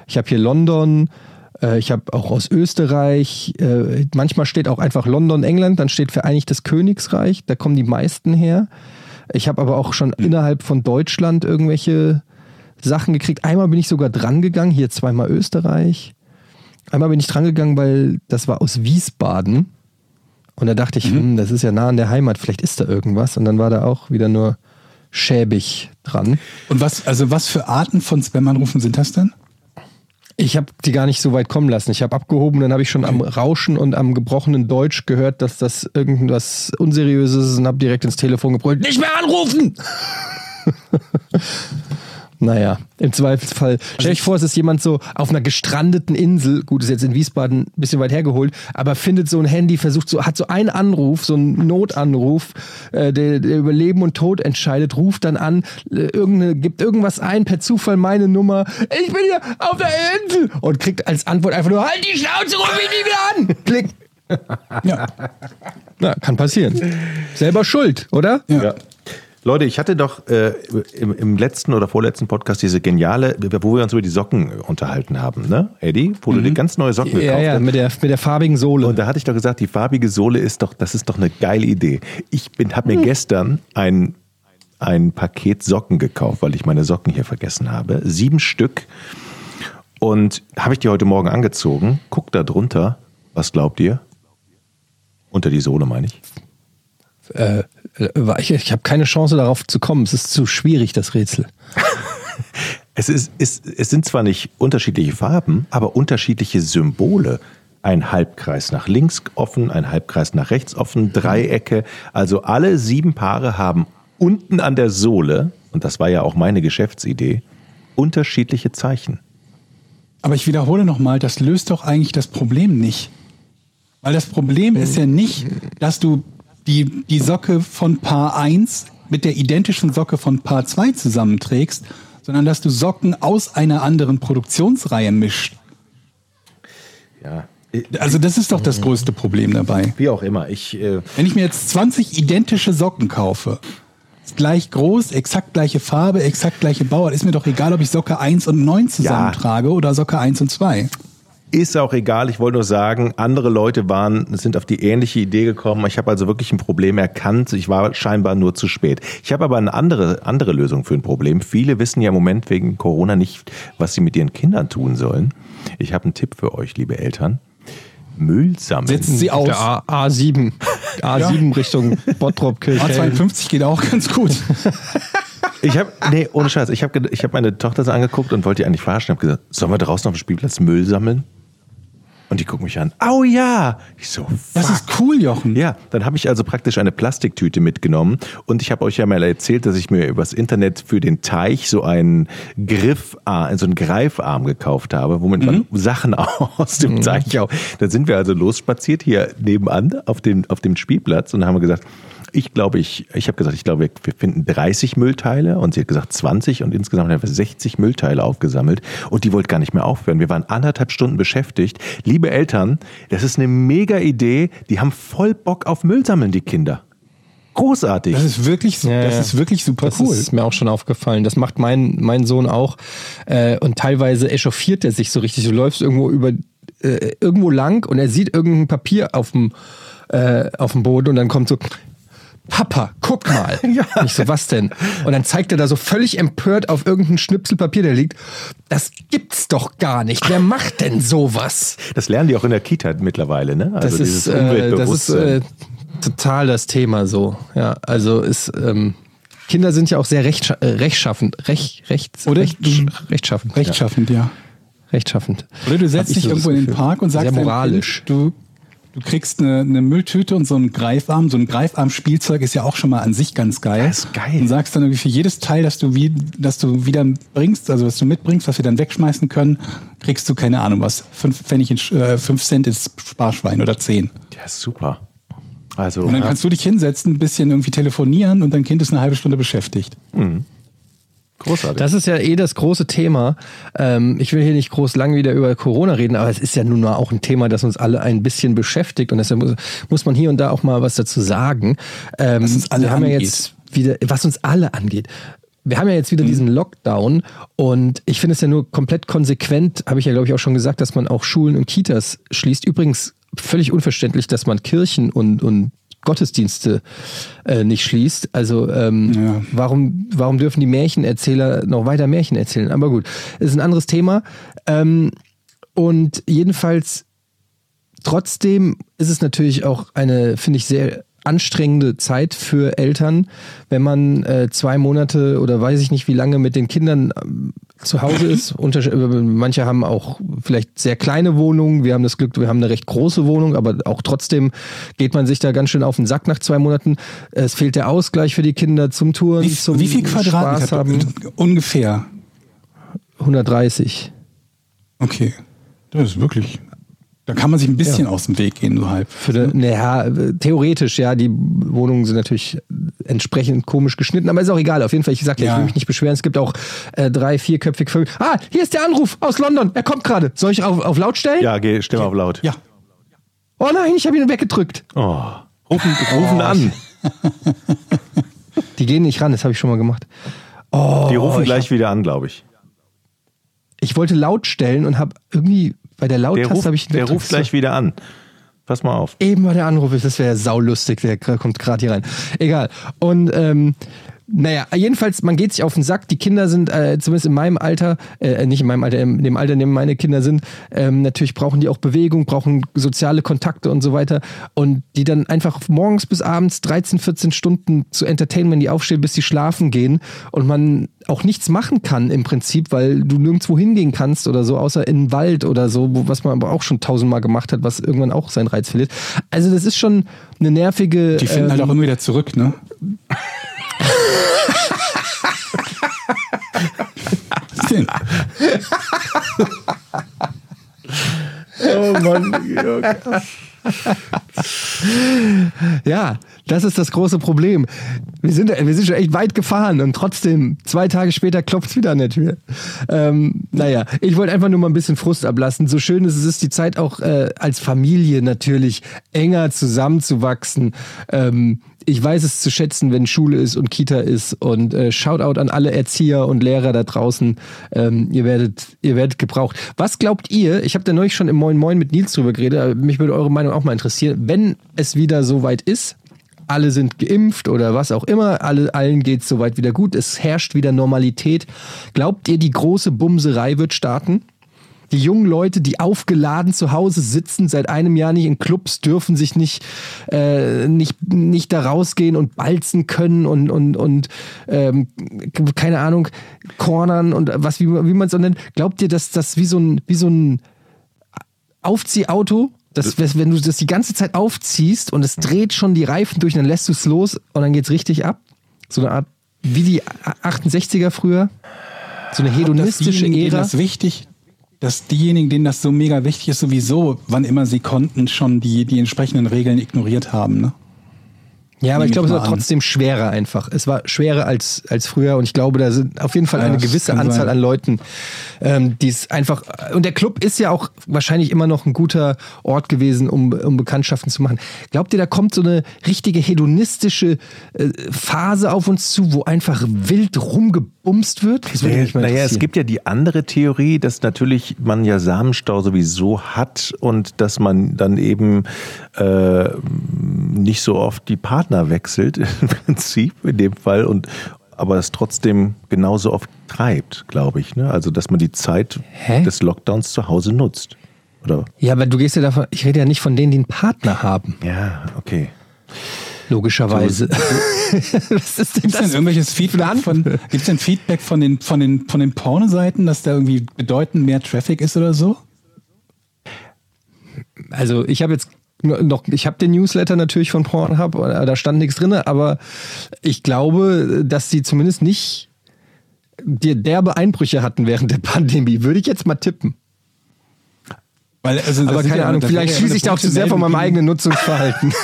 ich habe hier London. äh, Ich habe auch aus Österreich, äh, manchmal steht auch einfach London, England, dann steht Vereinigtes Königsreich, da kommen die meisten her. Ich habe aber auch schon innerhalb von Deutschland irgendwelche Sachen gekriegt. Einmal bin ich sogar dran gegangen, hier zweimal Österreich. Einmal bin ich dran gegangen, weil das war aus Wiesbaden. Und da dachte ich, hm, das ist ja nah an der Heimat, vielleicht ist da irgendwas. Und dann war da auch wieder nur schäbig dran. Und was, also was für Arten von Spam-Anrufen sind das denn? Ich habe die gar nicht so weit kommen lassen. Ich habe abgehoben, dann habe ich schon am Rauschen und am gebrochenen Deutsch gehört, dass das irgendwas Unseriöses ist und habe direkt ins Telefon gebrüllt, nicht mehr anrufen! naja, im Zweifelsfall. Stell euch vor, es ist jemand so auf einer gestrandeten Insel, gut, ist jetzt in Wiesbaden ein bisschen weit hergeholt, aber findet so ein Handy, versucht so, hat so einen Anruf, so einen Notanruf, äh, der, der über Leben und Tod entscheidet, ruft dann an, äh, irgendeine, gibt irgendwas ein, per Zufall meine Nummer, ich bin hier auf der Insel und kriegt als Antwort einfach nur, halt die Schnauze, ruf mich nie wieder an! Klick. Ja. Na, kann passieren. Selber schuld, oder? ja. Leute, ich hatte doch äh, im, im letzten oder vorletzten Podcast diese geniale, wo wir uns über die Socken unterhalten haben, ne, Eddie? Wo du dir ganz neue Socken Ja, gekauft ja, hast. mit der, mit der farbigen Sohle. Und da hatte ich doch gesagt, die farbige Sohle ist doch, das ist doch eine geile Idee. Ich habe mir gestern ein, ein Paket Socken gekauft, weil ich meine Socken hier vergessen habe. Sieben Stück. Und habe ich die heute Morgen angezogen. Guck da drunter. Was glaubt ihr? Unter die Sohle, meine ich. äh, äh, ich ich habe keine Chance darauf zu kommen. Es ist zu schwierig, das Rätsel. Es, ist, ist, es sind zwar nicht unterschiedliche Farben, aber unterschiedliche Symbole. Ein Halbkreis nach links offen, ein Halbkreis nach rechts offen, Dreiecke. Also alle sieben Paare haben unten an der Sohle, und das war ja auch meine Geschäftsidee, unterschiedliche Zeichen. Aber ich wiederhole nochmal, das löst doch eigentlich das Problem nicht. Weil das Problem ist ja nicht, dass du die, die Socke von Paar 1 mit der identischen Socke von Paar 2 zusammenträgst, sondern dass du Socken aus einer anderen Produktionsreihe mischt. Ja. Also das ist doch das größte Problem dabei. Wie auch immer. Ich, äh, Wenn ich mir jetzt 20 identische Socken kaufe, gleich groß, exakt gleiche Farbe, exakt gleiche Bauart, ist mir doch egal, ob ich Socke 1 und 9 zusammentrage oder Socke 1 und 2. Ist auch egal, ich wollte nur sagen, andere Leute waren, sind auf die ähnliche Idee gekommen. Ich habe also wirklich ein Problem erkannt. Ich war scheinbar nur zu spät. Ich habe aber eine andere, andere Lösung für ein Problem. Viele wissen ja im Moment wegen Corona nicht, was sie mit ihren Kindern tun sollen. Ich habe einen Tipp für euch, liebe Eltern. Müll sammeln. Setzen Sie. Der A, A7. A7 Richtung Bottrop, Kirchhellen. A52 geht auch ganz gut. Ich habe, nee, ohne Scheiß, ich habe ich hab meine Tochter so angeguckt und wollte die eigentlich verarschen. Ich habe gesagt, sollen wir draußen auf dem Spielplatz Müll sammeln? Und die guckt mich an. Au ja! Ich so, Das fuck. ist cool, Jochen. Ja, dann habe ich also praktisch eine Plastiktüte mitgenommen und ich habe euch ja mal erzählt, dass ich mir übers Internet für den Teich so einen Griff, so einen Greifarm gekauft habe, womit man Sachen aus dem Teich auch. Dann sind wir also losspaziert hier nebenan auf dem, auf dem Spielplatz und haben gesagt, ich glaube, ich, ich habe gesagt, ich glaube, wir finden 30 Müllteile und sie hat gesagt 20 und insgesamt haben wir 60 Müllteile aufgesammelt und die wollte gar nicht mehr aufhören. Wir waren anderthalb Stunden beschäftigt. Liebe Eltern, das ist eine mega Idee. Die haben voll Bock auf Müll sammeln, die Kinder. Großartig. Das ist wirklich, Ja, das ja. ist wirklich super Das cool. ist mir auch schon aufgefallen. Das macht mein, mein Sohn auch. Äh, und teilweise echauffiert er sich so richtig. Du läufst irgendwo über äh, irgendwo lang und er sieht irgendein Papier auf dem, äh, auf dem Boden und dann kommt so. Papa, guck mal. Ja. Ich so, was denn? Und dann zeigt er da so völlig empört auf irgendeinen Schnipsel Papier, der liegt. Das gibt's doch gar nicht. Wer macht denn sowas? Das lernen die auch in der Kita mittlerweile, ne? Das Also ist, dieses äh, das ist äh, total das Thema so. Ja, also ist ähm, Kinder sind ja auch sehr rechtscha äh, rechtschaffend, recht, rechts, Oder? recht, rechtschaffend, Rechtschaffend, ja. rechtschaffend. Oder du setzt ich dich so das irgendwo in den. Park und sagst moralisch. Kind, du, du kriegst eine, eine Mülltüte und so einen Greifarm. So ein Greifarm-Spielzeug ist ja auch schon mal an sich ganz geil. Das ist geil. Und sagst dann irgendwie für jedes Teil, das du, wie, das du wieder bringst, also was du mitbringst, was wir dann wegschmeißen können, kriegst du keine Ahnung was. Fünf Pfennig, in, äh, fünf Cent ins Sparschwein oder zehn. Ja, super. Also, Und dann kannst du dich hinsetzen, ein bisschen irgendwie telefonieren und dein Kind ist eine halbe Stunde beschäftigt. Großartig. Das ist ja eh das große Thema. Ähm, ich will hier nicht groß lang wieder über Corona reden, aber es ist ja nun mal auch ein Thema, das uns alle ein bisschen beschäftigt und deshalb muss, muss man hier und da auch mal was dazu sagen. Ähm, Was uns alle wir haben ja angeht. jetzt wieder, was uns alle angeht. Wir haben ja jetzt wieder diesen Lockdown und ich finde es ja nur komplett konsequent, habe ich ja glaube ich auch schon gesagt, dass man auch Schulen und Kitas schließt. Übrigens völlig unverständlich, dass man Kirchen und, und Gottesdienste äh, nicht schließt. Also ähm, Ja. warum, warum dürfen die Märchenerzähler noch weiter Märchen erzählen? Aber gut, ist ein anderes Thema. Ähm, und jedenfalls trotzdem ist es natürlich auch eine, finde ich, sehr anstrengende Zeit für Eltern, wenn man äh, zwei Monate oder weiß ich nicht wie lange mit den Kindern zu Hause ist. Manche haben auch vielleicht sehr kleine Wohnungen. Wir haben das Glück, wir haben eine recht große Wohnung, aber auch trotzdem geht man sich da ganz schön auf den Sack nach zwei Monaten. Es fehlt der Ausgleich für die Kinder zum Touren, Wie, zum wie viel Spaß Quadratmeter? haben. Ungefähr. 130. Okay. Das ist wirklich. Da kann man sich ein bisschen aus dem Weg gehen, so halb. Für die, naja, theoretisch, ja, die Wohnungen sind natürlich entsprechend komisch geschnitten, aber ist auch egal. Auf jeden Fall, ich sag ja, ich Ja. will mich nicht beschweren. Es gibt auch äh, drei, vierköpfig, fünf. Ah, hier ist der Anruf aus London. Er kommt gerade. Soll ich auf, auf laut stellen? ja, geh, stimme auf laut. Ja. Oh nein, ich habe ihn weggedrückt. Oh. Rufen, rufen an. Die gehen nicht ran, das habe ich schon mal gemacht. Oh, Die rufen ich gleich wieder an, glaube ich. Ich wollte laut stellen und habe irgendwie bei der Lauttaste habe ich der ruft gleich wieder an. Pass mal auf. Eben war der Anruf, das wäre saulustig, der kommt gerade hier rein. Egal. Und ähm, naja, jedenfalls, man geht sich auf den Sack. Die Kinder sind, äh, zumindest in meinem Alter, äh, nicht in meinem Alter, in dem Alter, in dem meine Kinder sind, ähm, natürlich brauchen die auch Bewegung, brauchen soziale Kontakte und so weiter. Und die dann einfach morgens bis abends 13, 14 Stunden zu entertainen, wenn die aufstehen, bis sie schlafen gehen und man auch nichts machen kann im Prinzip, weil du nirgendwo hingehen kannst oder so, außer in den Wald oder so, wo, was man aber auch schon tausendmal gemacht hat, was irgendwann auch seinen Reiz verliert. Also das ist schon eine nervige... Die finden halt ähm, auch immer wieder zurück, ne? Was denn? Oh Mann, Ja, das ist das große Problem. Wir sind, wir sind schon echt weit gefahren und trotzdem, zwei Tage später klopft es wieder an der Tür. Ähm, naja, ich wollte einfach nur mal ein bisschen Frust ablassen. So schön ist es, ist die Zeit auch äh, als Familie natürlich enger zusammenzuwachsen. Ähm, ich weiß es zu schätzen, wenn Schule ist und Kita ist. Und äh, Shoutout an alle Erzieher und Lehrer da draußen. Ähm, ihr, werdet, ihr werdet gebraucht. Was glaubt ihr? Ich habe da neulich schon im Moin Moin mit Nils drüber geredet. Mich würde eure Meinung auch mal interessieren. Wenn es wieder so weit ist, alle sind geimpft oder was auch immer, alle, allen geht es soweit wieder gut, es herrscht wieder Normalität. Glaubt ihr, die große Bumserei wird starten? Die jungen Leute, die aufgeladen zu Hause sitzen, seit einem Jahr nicht in Clubs, dürfen sich nicht, äh, nicht, nicht da rausgehen und balzen können und, und, und ähm, keine Ahnung, cornern und was, wie, wie man es so nennt. Glaubt ihr, dass das wie so ein, wie so ein Aufziehauto, das, wenn du das die ganze Zeit aufziehst und es dreht schon die Reifen durch, dann lässt du es los und dann geht's richtig ab? So eine Art, wie die 68er früher? So eine hedonistische Ära? das wichtig, dass diejenigen, denen das so mega wichtig ist, sowieso, wann immer sie konnten, schon die, die entsprechenden Regeln ignoriert haben. Ne? Ja, aber ich glaube, es war an. trotzdem schwerer einfach. Es war schwerer als, als früher und ich glaube, da sind auf jeden Fall Ja, eine das gewisse Anzahl sein. an Leuten, ähm, die es einfach. Und der Club ist ja auch wahrscheinlich immer noch ein guter Ort gewesen, um, um Bekanntschaften zu machen. Glaubt ihr, da kommt so eine richtige hedonistische äh, Phase auf uns zu, wo einfach wild rumgebumst wird? Das würde mich mal Naja, es gibt ja die andere Theorie, dass natürlich man ja Samenstau sowieso hat und dass man dann eben äh, nicht so oft die Partner wechselt, im Prinzip in dem Fall, und aber es trotzdem genauso oft treibt, glaube ich. Ne? Also, dass man die Zeit Hä? des Lockdowns zu Hause nutzt. Oder? Ja, aber du gehst ja davon, ich rede ja nicht von denen, die einen Partner haben, Ja, okay. logischerweise. Was ist denn Gibt es denn das? irgendwelches Feedback von, gibt's denn Feedback von den, von den, von den Pornoseiten, dass da irgendwie bedeutend mehr Traffic ist oder so? Also ich habe jetzt noch, ich habe den Newsletter natürlich von Pornhub, äh, da stand nichts drin, aber ich glaube, dass sie zumindest nicht die derbe Einbrüche hatten während der Pandemie, würde ich jetzt mal tippen. Weil, also, Aber keine ja- Ahnung, vielleicht schließe ich da auch zu sehr von meinem eigenen Nutzungsverhalten.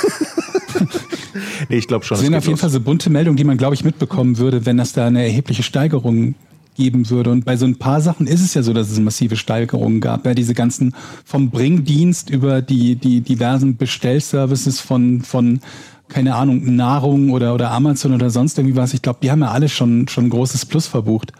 Nee, ich glaube schon. Das es sind auf jeden los. Fall so bunte Meldungen, die man, glaube ich, mitbekommen würde, wenn das da eine erhebliche Steigerung geben würde. Und bei so ein paar Sachen ist es ja so, dass es massive Steigerungen gab. Ja, diese ganzen vom Bringdienst über die, die diversen Bestellservices von, von keine Ahnung, Nahrung oder, oder Amazon oder sonst irgendwie was. Ich glaube, die haben ja alle schon, schon ein großes Plus verbucht.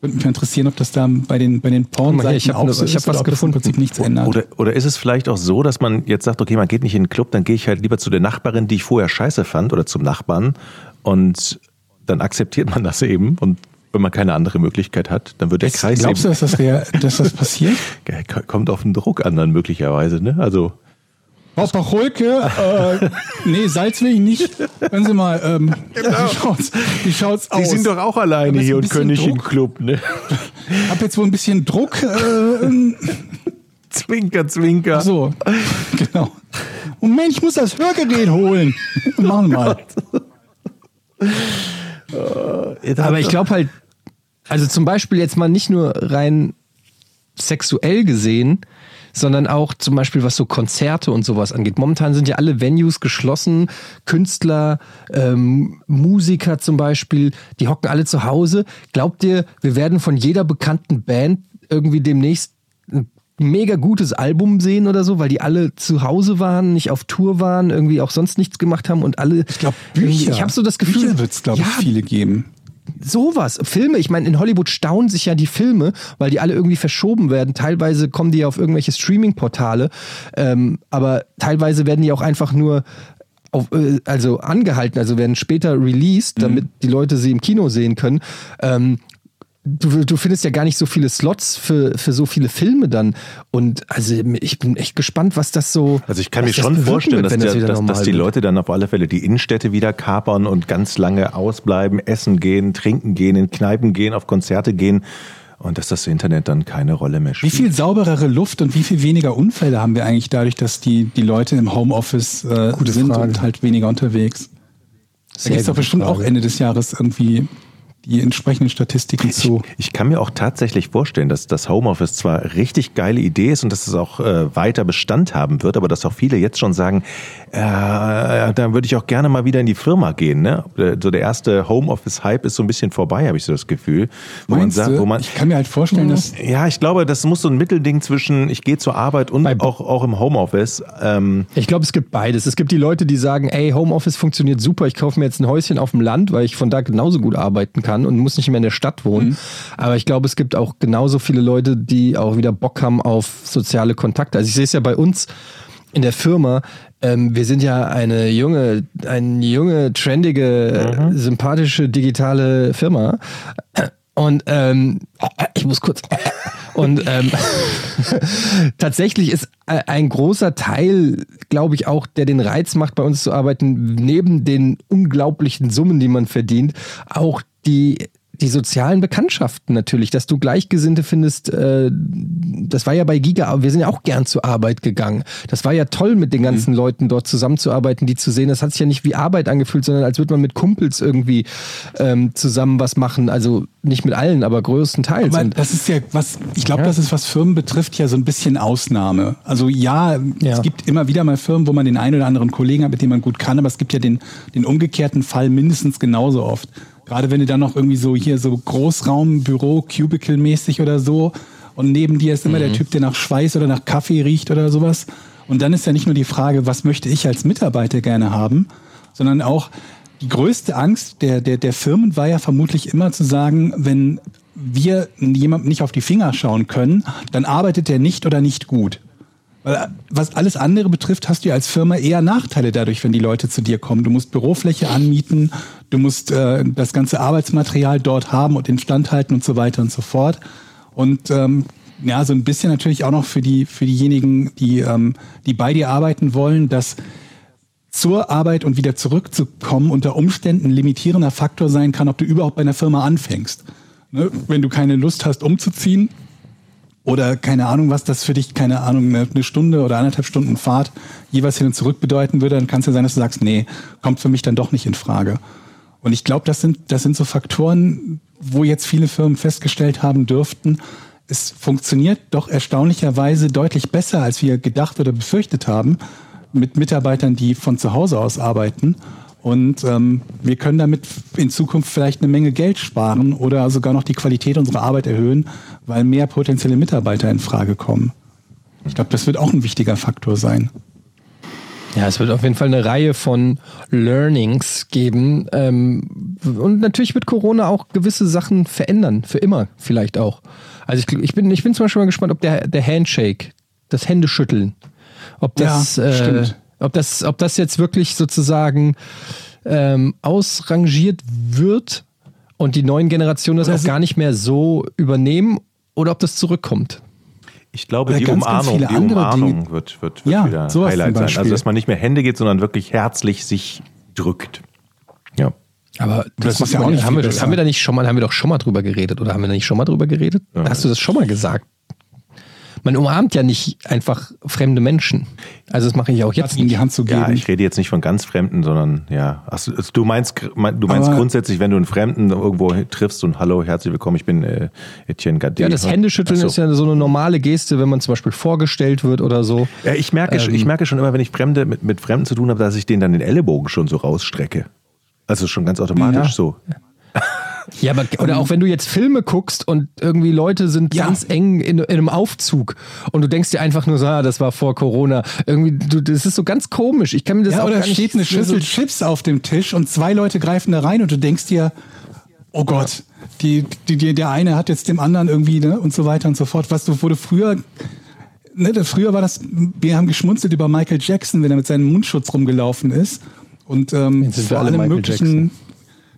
Würde mich interessieren, ob das da bei den, bei den mal hier, ich Pornseiten hab auch ne- so ich ist oder was ob das gefunden. im Prinzip nichts ändert. Oder, oder ist es vielleicht auch so, dass man jetzt sagt, okay, man geht nicht in den Club, dann gehe ich halt lieber zu der Nachbarin, die ich vorher scheiße fand, oder zum Nachbarn und dann akzeptiert man das eben und wenn man keine andere Möglichkeit hat, dann wird der Kreis Glaubst du, dass das, der, dass das passiert? Kommt auf den Druck an dann möglicherweise, ne? Also Frau Pacholke, äh, nee, Salz will ich nicht. Hören Sie mal, ähm, wie schaut's, wie schaut's aus? Sie sind doch auch alleine hier und können nicht in den Club, ne? hab jetzt wohl ein bisschen Druck. Äh, Zwinker, zwinker. so, genau. Moment, ich muss das Hörgerät holen. Machen wir mal. Aber ich glaube halt, also zum Beispiel jetzt mal nicht nur rein sexuell gesehen, sondern auch zum Beispiel was so Konzerte und sowas angeht. Momentan sind ja alle Venues geschlossen, Künstler, ähm, Musiker zum Beispiel, die hocken alle zu Hause. Glaubt ihr, wir werden von jeder bekannten Band irgendwie demnächst mega gutes Album sehen oder so, weil die alle zu Hause waren, nicht auf Tour waren, irgendwie auch sonst nichts gemacht haben und alle. Ich glaube, Bücher. Ich habe so das Gefühl, Bücher wird es, glaube ich, ja, viele geben. sowas. Filme, ich meine, in Hollywood staunen sich ja die Filme, weil die alle irgendwie verschoben werden. Teilweise kommen die ja auf irgendwelche Streaming-Portale, ähm, aber teilweise werden die auch einfach nur auf, äh, also angehalten, also werden später released, damit die Leute sie im Kino sehen können. Ähm, Du, du findest ja gar nicht so viele Slots für, für so viele Filme dann. Und also ich bin echt gespannt, was das so. Also ich kann mir schon vorstellen, wird, dass, das der, dass, dass die. Leute dann auf alle Fälle die Innenstädte wieder kapern und ganz lange ausbleiben, essen gehen, trinken gehen, in Kneipen gehen, auf Konzerte gehen und dass das Internet dann keine Rolle mehr Wie spielt. viel sauberere Luft und wie viel weniger Unfälle haben wir eigentlich dadurch, dass die, die Leute im Homeoffice äh, sind Frage. und halt weniger unterwegs? Da Sehr gibt es doch bestimmt auch Frage. Ende des Jahres irgendwie die entsprechenden Statistiken zu. Ich kann mir auch tatsächlich vorstellen, dass das Homeoffice zwar richtig geile Idee ist und dass es auch äh, weiter Bestand haben wird, aber dass auch viele jetzt schon sagen, äh, da würde ich auch gerne mal wieder in die Firma gehen. Ne? Äh, So der erste Homeoffice-Hype ist so ein bisschen vorbei, habe ich so das Gefühl. Wo man sagt, wo man, ich kann mir halt vorstellen, dass ja, ich glaube, das muss so ein Mittelding zwischen ich gehe zur Arbeit und auch, auch im Homeoffice. Ähm, Ich glaube, es gibt beides. Es gibt die Leute, die sagen, ey, Homeoffice funktioniert super, ich kaufe mir jetzt ein Häuschen auf dem Land, weil ich von da genauso gut arbeiten kann und muss nicht mehr in der Stadt wohnen. Aber ich glaube, es gibt auch genauso viele Leute, die auch wieder Bock haben auf soziale Kontakte. Also ich sehe es ja bei uns in der Firma. Ähm, wir sind ja eine junge, eine junge, trendige, sympathische digitale Firma. Und ähm, ich muss kurz. Und ähm, tatsächlich ist ein großer Teil, glaube ich, auch, der den Reiz macht, bei uns zu arbeiten, neben den unglaublichen Summen, die man verdient, auch die die sozialen Bekanntschaften natürlich, dass du Gleichgesinnte findest, äh, das war ja bei Giga, wir sind ja auch gern zur Arbeit gegangen. Das war ja toll, mit den ganzen Leuten dort zusammenzuarbeiten, die zu sehen. Das hat sich ja nicht wie Arbeit angefühlt, sondern als würde man mit Kumpels irgendwie ähm, zusammen was machen. Also nicht mit allen, aber größtenteils. Aber das ist ja was, ich glaube, Ja. das ist was Firmen betrifft ja so ein bisschen Ausnahme. Also ja, Ja. es gibt immer wieder mal Firmen, wo man den einen oder anderen Kollegen hat, mit dem man gut kann, aber es gibt ja den, den umgekehrten Fall mindestens genauso oft. Gerade wenn du dann noch irgendwie so hier so Großraumbüro, Cubicle-mäßig oder so und neben dir ist immer der Typ, der nach Schweiß oder nach Kaffee riecht oder sowas. Und dann ist ja nicht nur die Frage, was möchte ich als Mitarbeiter gerne haben, sondern auch die größte Angst der, der, der Firmen war ja vermutlich immer zu sagen, wenn wir jemandem nicht auf die Finger schauen können, dann arbeitet der nicht oder nicht gut. Weil äh, was alles andere betrifft, hast du ja als Firma eher Nachteile dadurch, wenn die Leute zu dir kommen. Du musst Bürofläche anmieten, du musst äh, das ganze Arbeitsmaterial dort haben und instand halten und so weiter und so fort. Und ähm, ja, so ein bisschen natürlich auch noch für die für diejenigen, die ähm, die bei dir arbeiten wollen, dass zur Arbeit und wieder zurückzukommen unter Umständen ein limitierender Faktor sein kann, ob du überhaupt bei einer Firma anfängst. Ne? Wenn du keine Lust hast, umzuziehen oder keine Ahnung, was das für dich, keine Ahnung, eine, Stunde oder anderthalb Stunden Fahrt jeweils hin und zurück bedeuten würde, dann kann es ja sein, dass du sagst, nee, kommt für mich dann doch nicht in Frage. Und ich glaube, das sind, das sind so Faktoren, wo jetzt viele Firmen festgestellt haben dürften, es funktioniert doch erstaunlicherweise deutlich besser, als wir gedacht oder befürchtet haben, mit Mitarbeitern, die von zu Hause aus arbeiten. Und ähm, wir können damit in Zukunft vielleicht eine Menge Geld sparen oder sogar noch die Qualität unserer Arbeit erhöhen, weil mehr potenzielle Mitarbeiter in Frage kommen. Ich glaube, das wird auch ein wichtiger Faktor sein. Ja, es wird auf jeden Fall eine Reihe von Learnings geben. Ähm, und natürlich wird Corona auch gewisse Sachen verändern. Für immer vielleicht auch. Also ich, ich, bin, ich bin zum Beispiel mal gespannt, ob der, der Handshake, das Händeschütteln, ob das, Ja, äh, stimmt. Ob das, ob das jetzt wirklich sozusagen ähm, ausrangiert wird und die neuen Generationen das Oder auch so- gar nicht mehr so übernehmen oder ob das zurückkommt. Ich glaube, Oder die ganz, ganz Umarmung, viele die Umarmung Dinge. wird, wird, wird Ja, wieder Highlight sein. Also, dass man nicht mehr Hände geht, sondern wirklich herzlich sich drückt. Ja. Aber Das macht ist ja man auch nicht haben, wir, haben wir da nicht schon mal, haben wir doch schon mal drüber geredet oder haben wir da nicht schon mal drüber geredet? Hast du das schon mal gesagt? Man umarmt ja nicht einfach fremde Menschen. Also das mache ich auch jetzt ihnen die. Hand zu geben. Ja, ich rede jetzt nicht von ganz Fremden, sondern ja. Ach, so, du meinst, du meinst Aber- grundsätzlich, wenn du einen Fremden irgendwo triffst und Hallo, herzlich willkommen, ich bin äh, Etienne Gade. Ja, das Händeschütteln so. ist ja so eine normale Geste, wenn man zum Beispiel vorgestellt wird oder so. Ja, ich merke, schon- ich merke schon immer, wenn ich Fremde mit, mit Fremden zu tun habe, dass ich denen dann den Ellenbogen schon so rausstrecke. Also schon ganz automatisch Ja. so. Ja, aber oder auch wenn du jetzt Filme guckst und irgendwie Leute sind Ja. ganz eng in, in einem Aufzug und du denkst dir einfach nur so, ah, das war vor Corona. Irgendwie, du, das ist so ganz komisch. Ich kann mir das Ja, auch oder gar nicht steht eine Schüssel Chips auf dem Tisch und zwei Leute greifen da rein und du denkst dir, oh Gott, die, die, die, der eine hat jetzt dem anderen irgendwie ne, und so weiter und so fort. Was du wurde früher, ne, früher war das, wir haben geschmunzelt über Michael Jackson, wenn er mit seinem Mundschutz rumgelaufen ist und ähm, vor alle allem Michael möglichen. Jackson.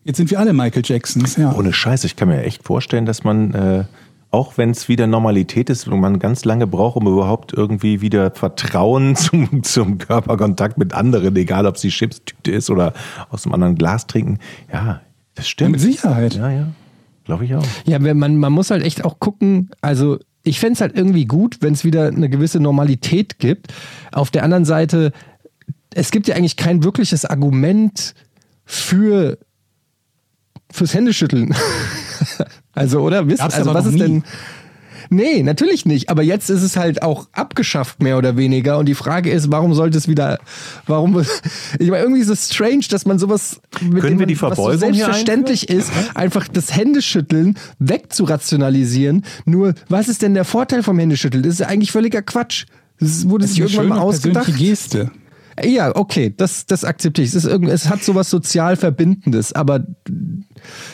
Jetzt sind wir alle Michael Jacksons, ja. Ohne Scheiß, ich kann mir echt vorstellen, dass man, äh, auch wenn es wieder Normalität ist und man ganz lange braucht, um überhaupt irgendwie wieder Vertrauen zum, zum Körperkontakt mit anderen, egal ob sie Chipstüte ist oder aus einem anderen Glas trinken. Ja, das stimmt. Mit Sicherheit. Ja, ja. Glaube ich auch. Ja, man, man muss halt echt auch gucken, also ich fänd's halt irgendwie gut, wenn es wieder eine gewisse Normalität gibt. Auf der anderen Seite, es gibt ja eigentlich kein wirkliches Argument für fürs Händeschütteln. also, oder? Wisst, also was ist nie. denn. Nee, natürlich nicht. Aber jetzt ist es halt auch abgeschafft, mehr oder weniger. Und die Frage ist, warum sollte es wieder, warum, ich meine, irgendwie ist es strange, dass man sowas, mit Können dem wir die was so selbstverständlich ist, einfach das Händeschütteln wegzurationalisieren. Nur, was ist denn der Vorteil vom Händeschütteln? Das ist eigentlich völliger Quatsch. Das wurde sich irgendwann mal ausgedacht. Geste. Ja, okay, das, das akzeptiere ich. Es, ist irgend, es hat sowas sozial Verbindendes, aber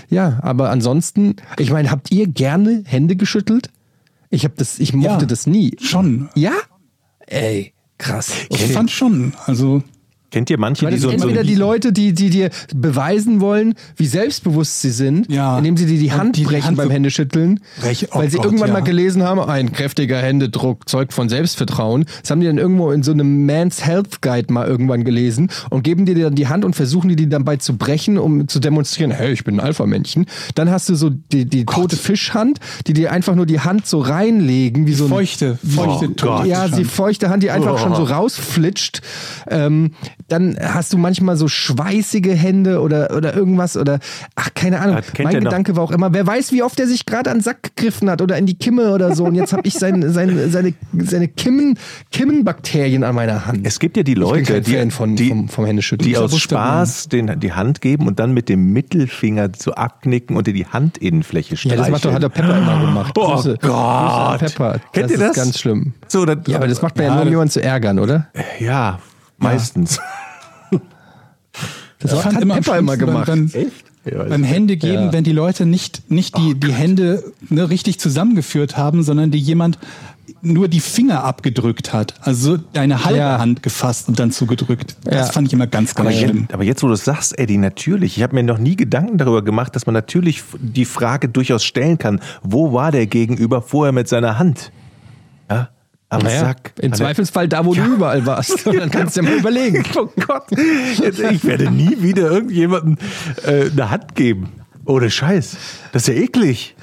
ja, aber ansonsten, ich meine, habt ihr gerne Hände geschüttelt? Ich habe das, ich mochte Ja, das nie. Schon. Ja? Ey, krass. Ich fand schon. Also Kennt ihr manche, die das so, sind so entweder die Leute, die, die dir beweisen wollen, wie selbstbewusst sie sind, Ja. indem sie dir die Hand die die brechen Hand beim so Händeschütteln, brechen. Oh weil sie Gott, irgendwann ja. mal gelesen haben, ein kräftiger Händedruck zeugt von Selbstvertrauen. Das haben die dann irgendwo in so einem Man's Health Guide mal irgendwann gelesen und geben dir dann die Hand und versuchen dir die dabei zu brechen, um zu demonstrieren, hey, ich bin ein Alpha-Männchen. Dann hast du so die, die tote Fischhand, die dir einfach nur die Hand so reinlegen, wie so ein feuchte, feuchte Oh Gott. ja, die feuchte Hand, die einfach Oh. schon so rausflitscht. Ähm, dann hast du manchmal so schweißige Hände oder, oder irgendwas oder ach, keine Ahnung. Ja, mein ihr noch- Gedanke war auch immer, wer weiß, wie oft er sich gerade an den Sack gegriffen hat oder in die Kimme oder so. Und jetzt habe ich sein, sein, seine, seine Kimmen, Kimmenbakterien an meiner Hand. Es gibt ja die Leute, die, von, die, vom, vom Händeschütteln. die aus. Spaß den, die Hand geben und dann mit dem Mittelfinger so abknicken und dir die Handinnenfläche ja, streicheln. das macht doch, hat der Pepper immer gemacht. Oh Grüße, Gott. Grüße Pepper. Kennt das ihr das? ist ganz schlimm. So, das, Ja, aber das macht man ja, Ja, nur, um das- jemanden zu ärgern, oder? ja, meistens. Das Ich hat fand Pepper immer gemacht. Beim, Ja, beim Hände geben, Ja. wenn die Leute nicht, nicht die, die Hände ne, richtig zusammengeführt haben, sondern die jemand nur die Finger abgedrückt hat. Also deine halbe Ja. Hand gefasst und dann zugedrückt. Das Ja. fand ich immer ganz, ganz Aber, schlimm. jetzt, aber jetzt, wo du es sagst, Eddie, natürlich. Ich habe mir noch nie Gedanken darüber gemacht, dass man natürlich die Frage durchaus stellen kann, wo war der Gegenüber vorher mit seiner Hand? Ja, am Naja, Sack. Im Zweifelsfall da, wo du überall warst. Und dann kannst du ja mal überlegen. Oh Gott, ich werde nie wieder irgendjemandem äh, eine Hand geben. Ohne Scheiß. Das ist ja eklig.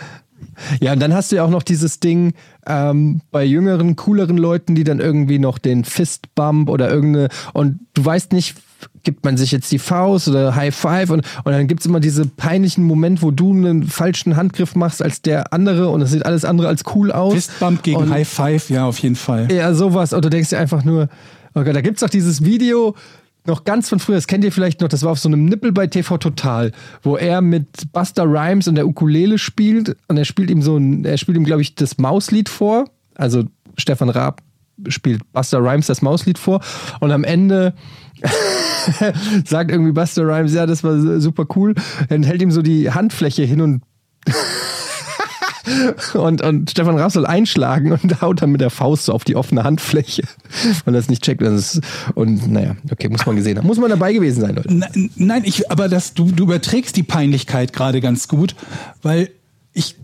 Ja, und dann hast du ja auch noch dieses Ding ähm, bei jüngeren, cooleren Leuten, die dann irgendwie noch den Fistbump oder irgendeine und du weißt nicht, gibt man sich jetzt die Faust oder High Five und, und dann gibt's immer diese peinlichen Moment, wo du einen falschen Handgriff machst als der andere und es sieht alles andere als cool aus. Fistbump gegen und, High Five, ja, auf jeden Fall. Ja, sowas. Und du denkst dir einfach nur, oh Gott, da gibt's doch dieses Video, noch ganz von früher, das kennt ihr vielleicht noch, das war auf so einem Nippel bei TV Total, wo er mit Buster Rhymes und der Ukulele spielt und er spielt ihm so ein, er spielt ihm, glaube ich, das Mauslied vor. Also Stefan Raab spielt Buster Rhymes das Mauslied vor und am Ende sagt irgendwie Buster Rhymes, ja, das war super cool, dann hält ihm so die Handfläche hin und und, und Stefan Raab soll einschlagen und haut dann mit der Faust so auf die offene Handfläche, er es nicht checkt. Das ist, und naja, okay, muss man gesehen haben. Muss man dabei gewesen sein, Leute. Nein, nein, ich, aber das, du, du überträgst die Peinlichkeit gerade ganz gut, weil ich,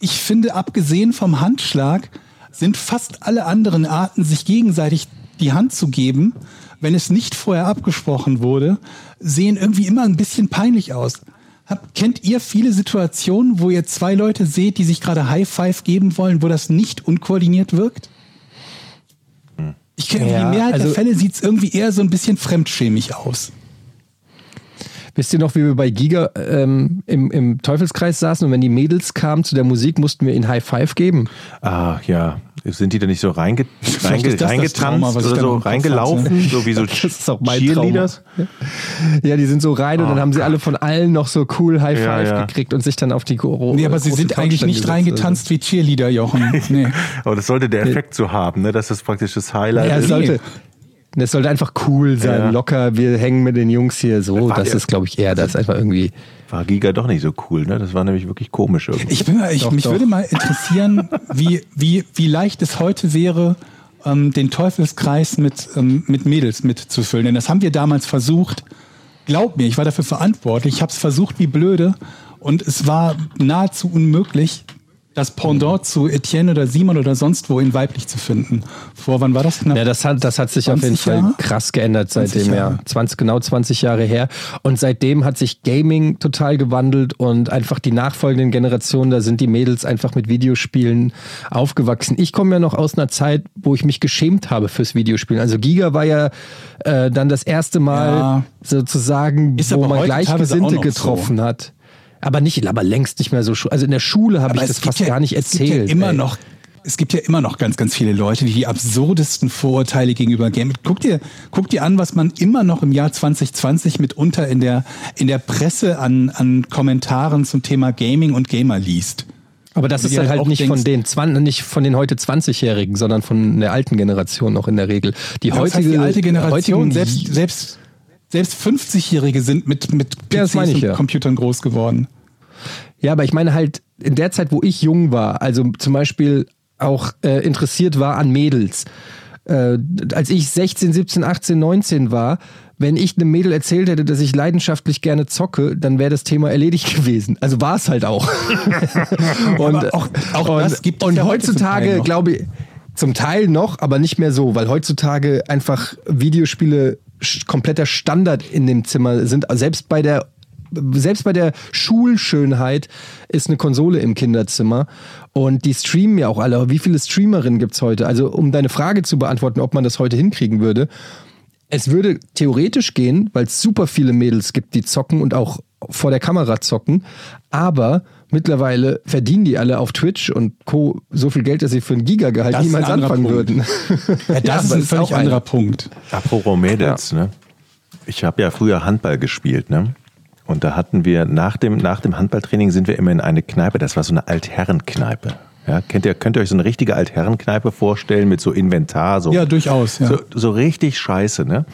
ich finde, abgesehen vom Handschlag sind fast alle anderen Arten, sich gegenseitig die Hand zu geben, wenn es nicht vorher abgesprochen wurde, sehen irgendwie immer ein bisschen peinlich aus. Hab, kennt ihr viele Situationen, wo ihr zwei Leute seht, die sich gerade High Five geben wollen, wo das nicht unkoordiniert wirkt? Ich kenne Ja, die Mehrheit also- der Fälle sieht es irgendwie eher so ein bisschen fremdschämig aus. Wisst ihr noch, wie wir bei Giga ähm, im, im Teufelskreis saßen und wenn die Mädels kamen zu der Musik, mussten wir ihnen High Five geben? Ah, ja. Sind die da nicht so reinge, reinge, das das Trauma, oder da so reingelaufen? So wie so Das ist auch mein Cheerleaders? Ja, die sind so rein und dann haben sie alle von allen noch so cool High Ja, Five ja. gekriegt und sich dann auf die Gro Nee, aber sie sind Couch eigentlich nicht gesetzt. reingetanzt wie Cheerleader, Jochen. Nee. Aber das sollte der Effekt so haben, ne? dass das praktisch das Highlight Ja, es ist. sollte, es sollte einfach cool sein, Ja. locker. Wir hängen mit den Jungs hier so. War Das ist, glaube ich, eher das. Einfach irgendwie. War Giga doch nicht so cool, ne? Das war nämlich wirklich komisch irgendwie. Ich bin mal, ich, Doch, mich doch. würde mal interessieren, wie, wie, wie leicht es heute wäre, ähm, den Teufelskreis mit, ähm, mit Mädels mitzufüllen. Denn das haben wir damals versucht. Glaub mir, ich war dafür verantwortlich. Ich habe es versucht wie blöde und es war nahezu unmöglich, das Pendant zu Etienne oder Simon oder sonst wo in weiblich zu finden. Vor wann war das? Knapp Ja, das hat, das hat sich auf jeden 20 Fall Jahre? krass geändert 20 seitdem, ja. 20, genau 20 Jahre her. Und seitdem hat sich Gaming total gewandelt und einfach die nachfolgenden Generationen, da sind die Mädels einfach mit Videospielen aufgewachsen. Ich komme ja noch aus einer Zeit, wo ich mich geschämt habe fürs Videospielen. Also Giga war ja äh, dann das erste Mal Ja. sozusagen, Ist wo man Gleichgesinnte noch so. getroffen hat. Aber nicht, aber längst nicht mehr so. Also in der Schule habe ich das fast ja, gar nicht es gibt erzählt. Ja immer ey. noch, es gibt ja immer noch ganz, ganz viele Leute, die die absurdesten Vorurteile gegenüber Gaming. Guck dir, guck dir an, was man immer noch im Jahr 2020 mitunter in der, in der Presse an, an Kommentaren zum Thema Gaming und Gamer liest. Aber das Wo ist halt auch nicht denkst- von den Zwan nicht von den heute 20-Jährigen, sondern von der alten Generation noch in der Regel. Die Ja, das heutige, heißt, die alte Generation, selbst, selbst, selbst 50-Jährige sind mit, mit Ja, PCs ich, und ja. Computern groß geworden. Ja, aber ich meine halt in der Zeit, wo ich jung war, also zum Beispiel auch äh, interessiert war an Mädels. Äh, als ich 16, 17, 18, 19 war, wenn ich einem Mädel erzählt hätte, dass ich leidenschaftlich gerne zocke, dann wäre das Thema erledigt gewesen. Also war es halt auch. und Aber auch- auch und, das gibt es und ja heutzutage, glaube ich, zum Teil noch, aber nicht mehr so, weil heutzutage einfach Videospiele kompletter Standard in dem Zimmer sind. Selbst bei der selbst bei der Schulschönheit ist eine Konsole im Kinderzimmer und die streamen ja auch alle. Wie viele Streamerinnen gibt's heute? Also um deine Frage zu beantworten, ob man das heute hinkriegen würde, es würde theoretisch gehen, weil es super viele Mädels gibt, die zocken und auch vor der Kamera zocken. Aber mittlerweile verdienen die alle auf Twitch und Co. so viel Geld, dass sie für ein Gigagehalt Das ist ein niemals anfangen Punkt. würden. Ja, das ist aber ein ist völlig auch ein- anderer Punkt. Apropos Mädels, ne? Ich habe ja früher Handball gespielt, ne? Und da hatten wir nach dem, nach dem Handballtraining sind wir immer in eine Kneipe, das war so eine Altherrenkneipe. Ja, kennt ihr, könnt ihr euch so eine richtige Altherrenkneipe vorstellen mit so Inventar, so, Ja, durchaus, ja. so, so richtig scheiße, ne?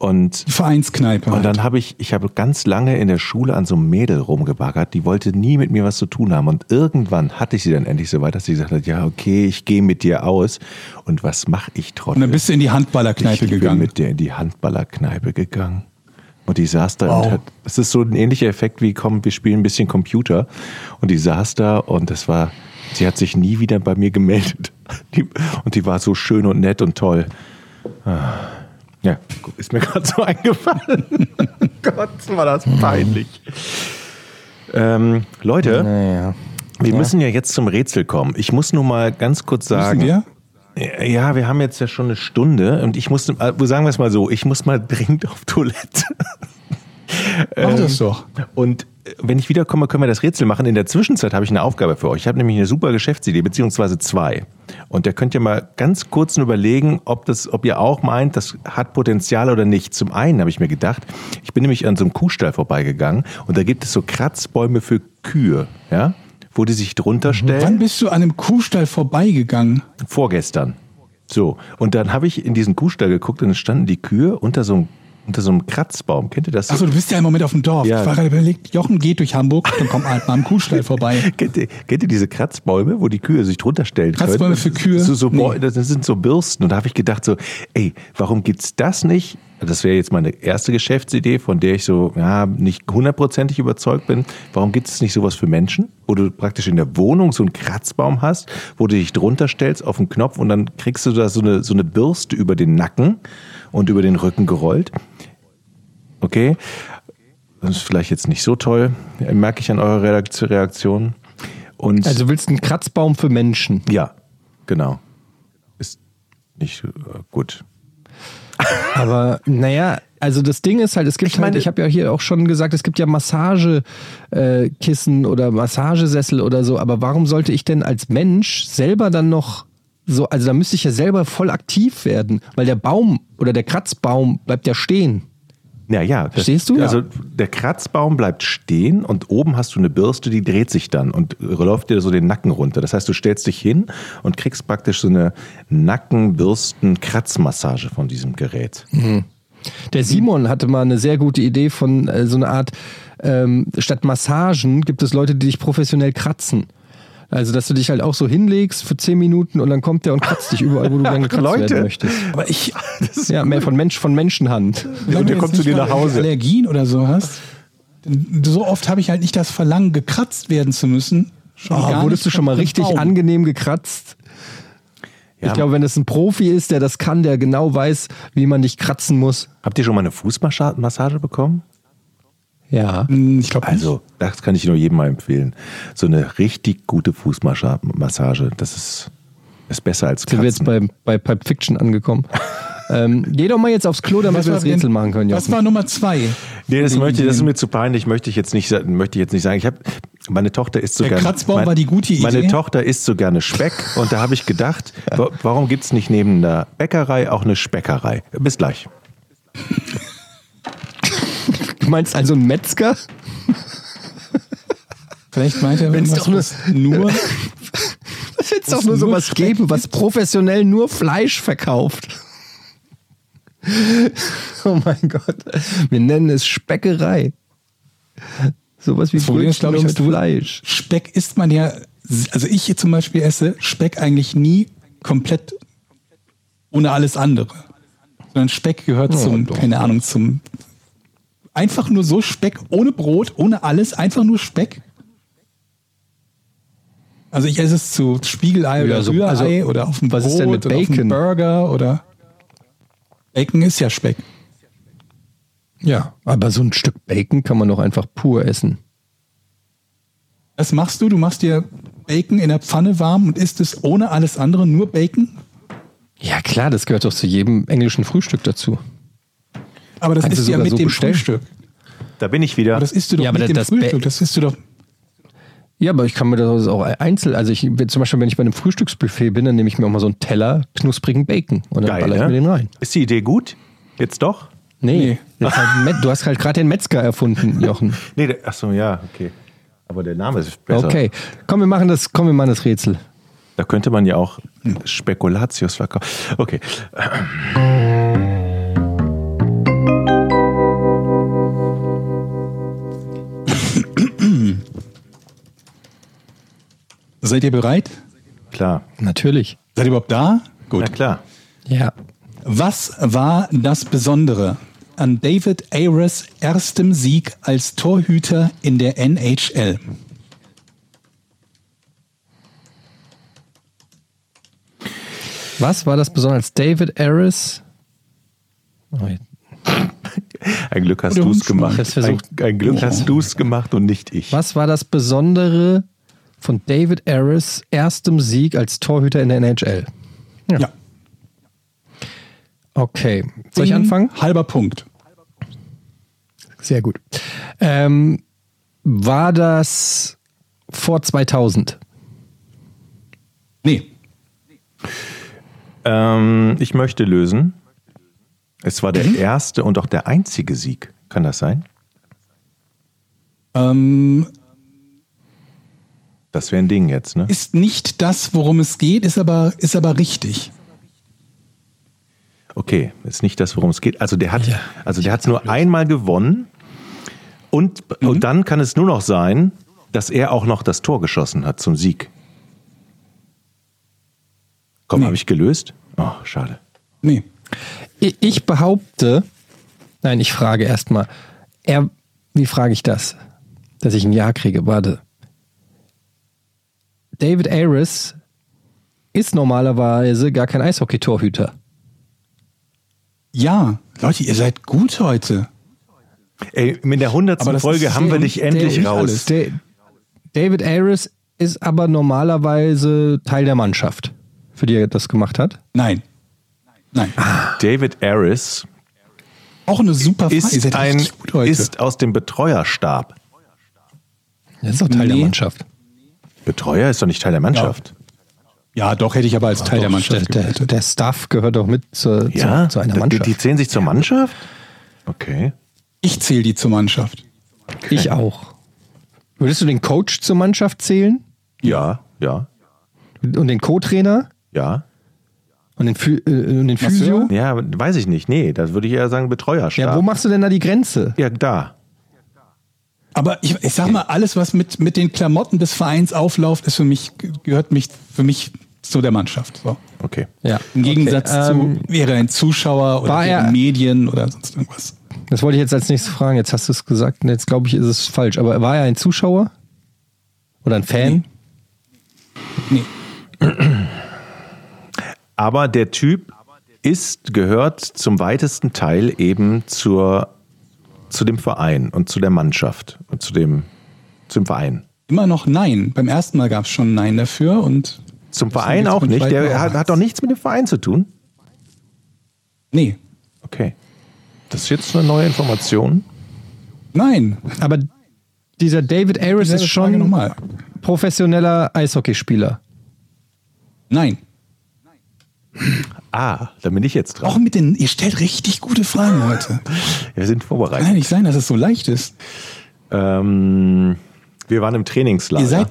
Und Vereinskneipe. und halt. dann habe ich, ich habe ganz lange in der Schule an so einem Mädel rumgebaggert, die wollte nie mit mir was zu tun haben. Und irgendwann hatte ich sie dann endlich so weit, dass sie gesagt hat, ja, okay, ich gehe mit dir aus. Und was mache ich trotzdem? Und dann bist du in die Handballerkneipe ich gegangen. bin mit der in die Handballerkneipe gegangen. Und die saß da Wow. und hat, es ist so ein ähnlicher Effekt wie, komm, wir spielen ein bisschen Computer. Und die saß da und das war, sie hat sich nie wieder bei mir gemeldet. Die, und die war so schön und nett und toll. Ah. Ja, ist mir gerade so eingefallen. Gott, war das peinlich. Ähm, Leute, Naja. wir müssen ja jetzt zum Rätsel kommen. Ich muss nur mal ganz kurz sagen. Wir? Ja, wir haben jetzt ja schon eine Stunde und ich musste, äh, sagen wir es mal so, ich muss mal dringend auf Toilette. Mach das doch. Und wenn ich wiederkomme, können wir das Rätsel machen. In der Zwischenzeit habe ich eine Aufgabe für euch. Ich habe nämlich eine super Geschäftsidee, beziehungsweise zwei. Und da könnt ihr mal ganz kurz überlegen, ob, das, ob ihr auch meint, das hat Potenzial oder nicht. Zum einen habe ich mir gedacht, ich bin nämlich an so einem Kuhstall vorbeigegangen und da gibt es so Kratzbäume für Kühe, ja, wo die sich drunter stellen. Wann bist du an einem Kuhstall vorbeigegangen? Vorgestern. So, und dann habe ich in diesen Kuhstall geguckt und es standen die Kühe unter so einem, unter so einem Kratzbaum. Kennt ihr das? Achso, du bist ja im Moment auf dem Dorf. Ja. Ich war gerade überlegt, Jochen geht durch Hamburg, dann kommt halt mal am Kuhstall vorbei. Kennt ihr, kennt ihr diese Kratzbäume, wo die Kühe sich drunter stellen Kratzbäume können? für Kühe? So, so, Nee. Das sind so Bürsten. Und da habe ich gedacht so, ey, warum gibt's das nicht? Das wäre jetzt meine erste Geschäftsidee, von der ich so ja, nicht hundertprozentig überzeugt bin. Warum gibt es nicht sowas für Menschen, wo du praktisch in der Wohnung so einen Kratzbaum hast, wo du dich drunter stellst auf den Knopf und dann kriegst du da so eine, so eine Bürste über den Nacken und über den Rücken gerollt. Okay, das ist vielleicht jetzt nicht so toll, merke ich an eurer Reakt- Reaktion. Und Also willst du einen Kratzbaum für Menschen? ja, genau. Ist nicht äh, gut. Aber naja, also das Ding ist halt, es gibt Ich meine- halt, ich habe ja hier auch schon gesagt, es gibt ja Massagekissen äh, oder Massagesessel oder so, aber warum sollte ich denn als Mensch selber dann noch so, also da müsste ich ja selber voll aktiv werden, weil der Baum oder der Kratzbaum bleibt ja stehen. Ja, ja. Verstehst du? Also der Kratzbaum bleibt stehen und oben hast du eine Bürste, die dreht sich dann und läuft dir so den Nacken runter. Das heißt, du stellst dich hin und kriegst praktisch so eine Nackenbürsten-Kratzmassage von diesem Gerät. Der Simon hatte mal eine sehr gute Idee von äh, so einer Art, ähm, statt Massagen gibt es Leute, die dich professionell kratzen. Also, dass du dich halt auch so hinlegst für 10 Minuten und dann kommt der und kratzt dich überall, wo du gerne gekratzt Leute. werden möchtest. Aber ich, Ja, mehr von Mensch, von Menschenhand. wenn der du jetzt kommt zu dir nach Hause. Allergien oder so hast, so oft habe ich halt nicht das Verlangen, gekratzt werden zu müssen. Schon Oh, wurdest du schon mal richtig Baum. angenehm gekratzt? Ja. Ich glaube, wenn es ein Profi ist, der das kann, der genau weiß, wie man dich kratzen muss. Habt ihr schon mal eine Fußmassage bekommen? Ja. Hm, Ich glaube Also, das kann ich nur jedem mal empfehlen. So eine richtig gute Fußmassage, das ist, ist besser als Sind wir jetzt bei, bei Pulp Fiction angekommen. ähm, geh doch mal jetzt aufs Klo, damit was wir das Rätsel denn- machen können. was Jochen. war Nummer zwei? Nee, das, möchte, das ist mir zu peinlich, möchte ich jetzt nicht, möchte ich jetzt nicht sagen. Ich habe meine Tochter isst so Der gerne. Kratzbaum mein- war die gute Idee? Meine Tochter isst so gerne Speck und da habe ich gedacht, wa- warum gibt es nicht neben der Bäckerei auch eine Speckerei? Bis gleich. Du meinst also einen Metzger? Vielleicht meint er, Wenn's was, doch nur- nur Es wird Das doch nur sowas geben, was professionell nur Fleisch verkauft. Oh mein Gott. Wir nennen es Speckerei. Sowas wie Brötchen mit Fleisch. Speck isst man ja, also ich hier zum Beispiel esse Speck eigentlich nie komplett ohne alles andere. Sondern Speck gehört zum, doch. keine Ahnung, zum einfach nur so Speck ohne Brot, ohne alles, einfach nur Speck. Also ich esse es zu Spiegelei oder so- Rührei also, oder auf dem was Brot denn mit oder auf Bacon? dem Burger oder Bacon ist ja Speck. Ja, aber so ein Stück Bacon kann man doch einfach pur essen. Was machst du? Du machst dir Bacon in der Pfanne warm und isst es ohne alles andere, nur Bacon? Ja klar, das gehört doch zu jedem englischen Frühstück dazu. Aber das Kannst ist ja mit so dem bestellen. Frühstück. Da bin ich wieder. Aber das isst du doch Ja, aber mit dem das Frühstück. Das isst du doch. Ja, aber ich kann mir das auch einzeln, also ich zum Beispiel, wenn ich bei einem Frühstücksbuffet bin, dann nehme ich mir auch mal so einen Teller knusprigen Bacon und dann Geil, baller ich ne? mir den rein. Ist die Idee gut? Jetzt doch? Nee, Nee. halt du hast halt gerade den Metzger erfunden, Jochen. Nee, der, ach so, ja, okay. Aber der Name ist besser. Okay, komm, wir machen das, komm, wir machen das Rätsel. Da könnte man ja auch Spekulatius verkaufen. Okay. Seid ihr bereit? Klar. Natürlich. Seid ihr überhaupt da? Gut. Na klar. Ja. Was war das Besondere an David Ayres erstem Sieg als Torhüter in der NHL? Was war das besonders? David Harris? Oh, jetzt- Ein Glück hast du es gemacht. Ich hab's versucht. Ein, ein Glück hast du es gemacht und nicht ich. Was war das Besondere von David Harris erstem Sieg als Torhüter in der NHL? Ja. Okay. Soll ich anfangen? Halber Punkt. Sehr gut. Ähm, war das vor 2000? Nee. Ähm, ich möchte lösen. Es war der Mhm. erste und auch der einzige Sieg. Kann das sein? Ähm, Das wäre ein Ding jetzt, ne? ist nicht das, worum es geht, ist aber, ist aber richtig. Okay, ist nicht das, worum es geht. Also der hat, Ja. also der hat es nur einmal gewonnen und, Mhm. und dann kann es nur noch sein, dass er auch noch das Tor geschossen hat zum Sieg. Komm, Nee. habe ich gelöst? Oh, schade. Nee. Ich, ich behaupte, nein, ich frage erstmal, er, wie frage ich das, dass ich ein Ja kriege? Warte. David Ayres ist normalerweise gar kein Eishockey-Torhüter. Ja, Leute, ihr seid gut heute. Ey, mit der hundertsten Aber das Folge ist haben wir der- dich endlich der- raus. alles. David Ayres ist aber normalerweise Teil der Mannschaft, für die er das gemacht hat. Nein. Nein. David Aris Auch eine super Frage. Ist, ein, ist aus dem Betreuerstab. Das ist doch Teil der Nee. Mannschaft. Betreuer ist doch nicht Teil der Mannschaft. Ja, doch, hätte ich aber als Teil der Mannschaft Der, der, Staff gehört doch mit zur, Ja, zu, zu einer die, Mannschaft. die zählen sich zur Mannschaft? Okay. Ich zähle die zur Mannschaft. ich auch. Würdest du den Coach zur Mannschaft zählen? Ja, ja, Und den Co-Trainer? ja. Und den, Phy- äh, und den? Physio? Ja, weiß ich nicht. Nee, das würde ich eher sagen Betreuerstab. Ja, wo machst du denn da die Grenze? Ja, da. Aber ich, ich sag mal, alles, was mit, mit den Klamotten des Vereins aufläuft, ist für mich, gehört mich, für mich zu der Mannschaft. So. Okay. Ja. Im Gegensatz Okay, ähm, zu, wäre ein Zuschauer oder er- Medien oder sonst irgendwas. Das wollte ich jetzt als nächstes fragen. Jetzt hast du es gesagt. und Jetzt glaube ich, ist es falsch. Aber war er ein Zuschauer? Oder ein Fan? Nee. Aber der Typ ist, gehört zum weitesten Teil eben zur, zu dem Verein und zu der Mannschaft und zu dem, zum Verein. Immer noch Nein. Beim ersten Mal gab es schon Nein dafür und Zum Verein auch nicht. Der hat, hat doch nichts mit dem Verein zu tun. nee. Okay. Das ist jetzt eine neue Information. Nein. Aber dieser David Ayres ist schon professioneller Eishockeyspieler. Nein. Ah, da bin ich jetzt Auch dran. mit den, ihr stellt richtig gute Fragen heute. Wir sind Kann vorbereitet. ja nicht sein, dass es so leicht ist. Ähm, wir waren im Trainingslager. Ihr seid.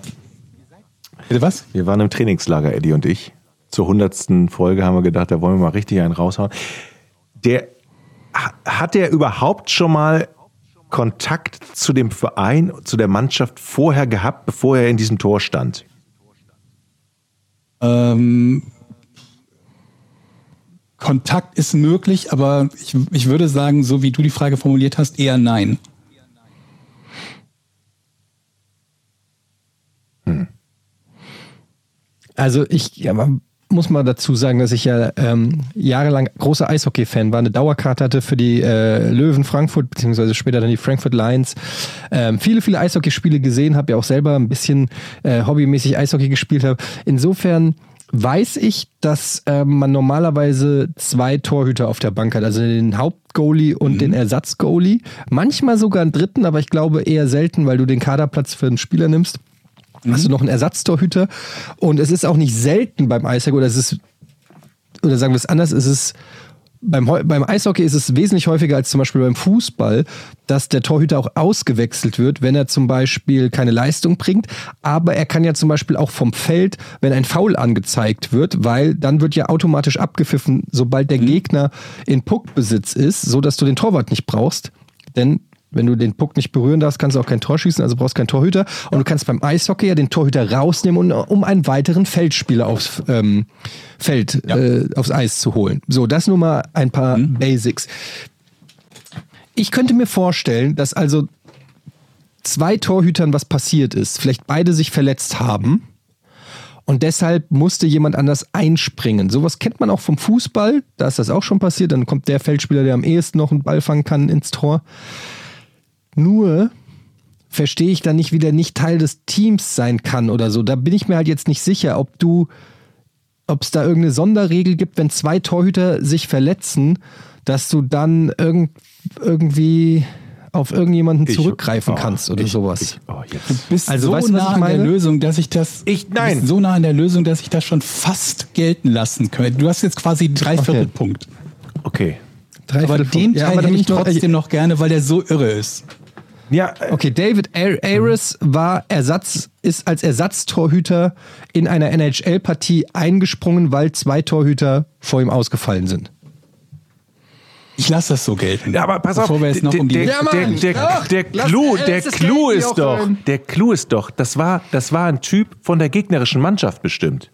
Bitte was? Wir waren im Trainingslager, Eddie und ich. Zur hundertsten Folge haben wir gedacht, da wollen wir mal richtig einen raushauen. Der ha- hat der überhaupt schon mal Kontakt zu dem Verein, zu der Mannschaft vorher gehabt, bevor er in diesem Tor stand? Ähm, Kontakt ist möglich, aber ich, ich würde sagen, so wie du die Frage formuliert hast, eher nein. Also ich ja, muss mal dazu sagen, dass ich ja ähm, jahrelang großer Eishockey-Fan war, eine Dauerkarte hatte für die äh, Löwen Frankfurt, beziehungsweise später dann die Frankfurt Lions. Ähm, viele, viele Eishockeyspiele gesehen, habe ja auch selber ein bisschen äh, hobbymäßig Eishockey gespielt habe. Insofern weiß ich, dass ähm, man normalerweise zwei Torhüter auf der Bank hat, also den Hauptgoalie und den Ersatzgoalie. Manchmal sogar einen dritten, aber ich glaube eher selten, weil du den Kaderplatz für einen Spieler nimmst. Hast du noch einen Ersatztorhüter? Und es ist auch nicht selten beim Eishockey, oder es ist, oder sagen wir es anders, es ist beim, beim Eishockey ist es wesentlich häufiger als zum Beispiel beim Fußball, dass der Torhüter auch ausgewechselt wird, wenn er zum Beispiel keine Leistung bringt. Aber er kann ja zum Beispiel auch vom Feld, wenn ein Foul angezeigt wird, weil dann wird ja automatisch abgepfiffen, sobald der Gegner in Puckbesitz ist, so dass du den Torwart nicht brauchst. Denn wenn du den Puck nicht berühren darfst, kannst du auch kein Tor schießen, also brauchst keinen Torhüter. Und du kannst beim Eishockey ja den Torhüter rausnehmen, um, um einen weiteren Feldspieler aufs ähm, Feld, äh, aufs Eis zu holen. So, das nur mal ein paar Basics. Ich könnte mir vorstellen, dass also zwei Torhütern was passiert ist, vielleicht beide sich verletzt haben und deshalb musste jemand anders einspringen. Sowas kennt man auch vom Fußball, da ist das auch schon passiert, dann kommt der Feldspieler, der am ehesten noch einen Ball fangen kann, ins Tor. Nur verstehe ich dann nicht, wie der nicht Teil des Teams sein kann oder so. Da bin ich mir halt jetzt nicht sicher, ob du, ob es da irgendeine Sonderregel gibt, wenn zwei Torhüter sich verletzen, dass du dann irgend, irgendwie auf irgendjemanden Ich- zurückgreifen oh, kannst oder ich- sowas. Ich, oh, jetzt. Bist Also, so weißt du, was nah an der? Lösung, dass ich das. Ich- nein. Bist so nah an der Lösung, dass ich das schon fast gelten lassen könnte. Du hast jetzt quasi drei Okay. Viertelpunkt. Okay. Drei Aber den Ja, Teil aber da hätte ich noch- trotzdem noch gerne, weil der so irre ist. Ja, äh, Okay, David Ayres war Ersatz, ist als Ersatztorhüter in einer NHL-Partie eingesprungen, weil zwei Torhüter vor ihm ausgefallen sind. Ich lasse das so gelten. Ja, aber pass auf, Bevor wir jetzt noch der, um die der, Ja, der, Mann. der, der, Clou, der ist Clou Geld, ist doch, der Clou ist doch, das war, das war ein Typ von der gegnerischen Mannschaft bestimmt.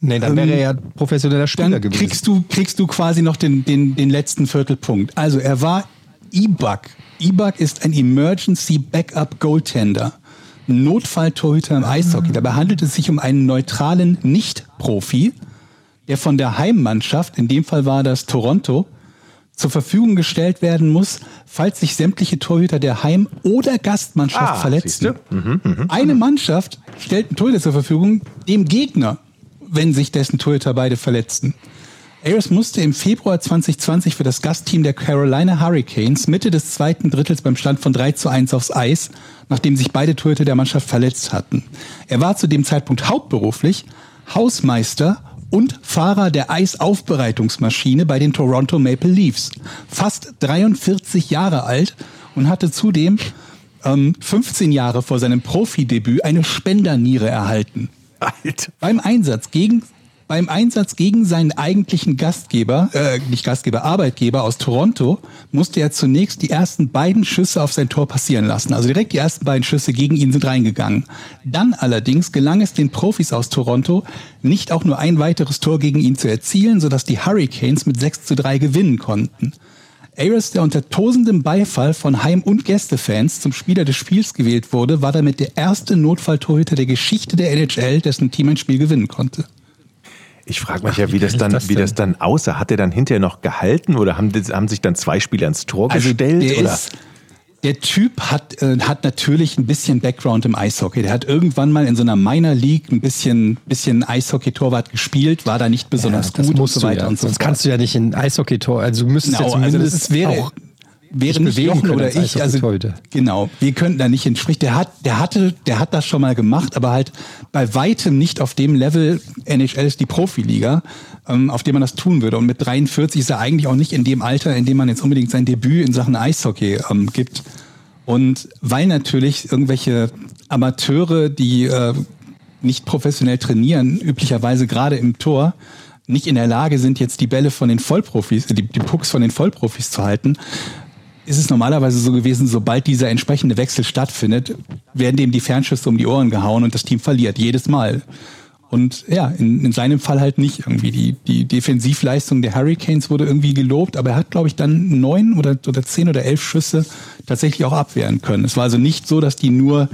Nee, dann wäre er ja professioneller Spieler Dann gewesen. kriegst du, kriegst du quasi noch den, den, den letzten Viertelpunkt. Also er war E-Bug. E-Bug ist ein Emergency Backup Goaltender. Ein Notfalltorhüter im Eishockey. Dabei handelt es sich um einen neutralen Nicht-Profi, der von der Heimmannschaft, in dem Fall war das Toronto, zur Verfügung gestellt werden muss, falls sich sämtliche Torhüter der Heim- oder Gastmannschaft Ah, verletzen. siehste? Eine Mannschaft stellt einen Torhüter zur Verfügung, dem Gegner, wenn sich dessen Torhüter beide verletzten. Ayres musste im Februar 2020 für das Gastteam der Carolina Hurricanes Mitte des zweiten Drittels beim Stand von 3 zu 1 aufs Eis, nachdem sich beide Torhüter der Mannschaft verletzt hatten. Er war zu dem Zeitpunkt hauptberuflich Hausmeister und Fahrer der Eisaufbereitungsmaschine bei den Toronto Maple Leafs. Fast 43 Jahre alt und hatte zudem ähm, 15 Jahre vor seinem Profidebüt eine Spenderniere erhalten. Alter. Beim Einsatz gegen beim Einsatz gegen seinen eigentlichen Gastgeber, äh, nicht Gastgeber, Arbeitgeber aus Toronto, musste er zunächst die ersten beiden Schüsse auf sein Tor passieren lassen. Also direkt die ersten beiden Schüsse gegen ihn sind reingegangen. Dann allerdings gelang es den Profis aus Toronto, nicht auch nur ein weiteres Tor gegen ihn zu erzielen, sodass die Hurricanes mit 6 zu 3 gewinnen konnten. Ayres, der unter tosendem Beifall von Heim- und Gästefans zum Spieler des Spiels gewählt wurde, war damit der erste Notfalltorhüter der Geschichte der NHL, dessen Team ein Spiel gewinnen konnte. Ich frage mich ja, wie das geil dann, ist das wie das dann aussah. Hat er dann hinterher noch gehalten oder haben, das- haben sich dann zwei Spieler ans Tor gestellt? Also der, oder? ist, der Typ hat, äh, hat natürlich ein bisschen Background im Eishockey. Der hat irgendwann mal in so einer Minor League ein bisschen, bisschen Eishockey-Torwart gespielt, war da nicht besonders das gut musst und so du weiter ja. und so Sonst kannst du ja nicht in Eishockey-Tor. Also du müsstest Genau, ja also zumindest das ist, wäre, auch wäre dich nicht bewegen Jochen oder ich. Also, Eishockey-Torhüter. genau, wir könnten da nicht entsprechen. Der hat, der hatte, der hat das schon mal gemacht, aber halt bei weitem nicht auf dem Level. NHL ist die Profiliga, ähm, auf dem man das tun würde. Und mit 43 ist er eigentlich auch nicht in dem Alter, in dem man jetzt unbedingt sein Debüt in Sachen Eishockey ähm, gibt. Und weil natürlich irgendwelche Amateure, die äh, nicht professionell trainieren, üblicherweise gerade im Tor, nicht in der Lage sind, jetzt die Bälle von den Vollprofis, die, die Pucks von den Vollprofis zu halten, ist es normalerweise so gewesen, sobald dieser entsprechende Wechsel stattfindet, werden dem die Fernschüsse um die Ohren gehauen und das Team verliert, jedes Mal. Und ja, in, in seinem Fall halt nicht irgendwie. Die, die Defensivleistung der Hurricanes wurde irgendwie gelobt, aber er hat, glaube ich, dann neun oder, oder zehn oder elf Schüsse tatsächlich auch abwehren können. Es war also nicht so, dass die nur,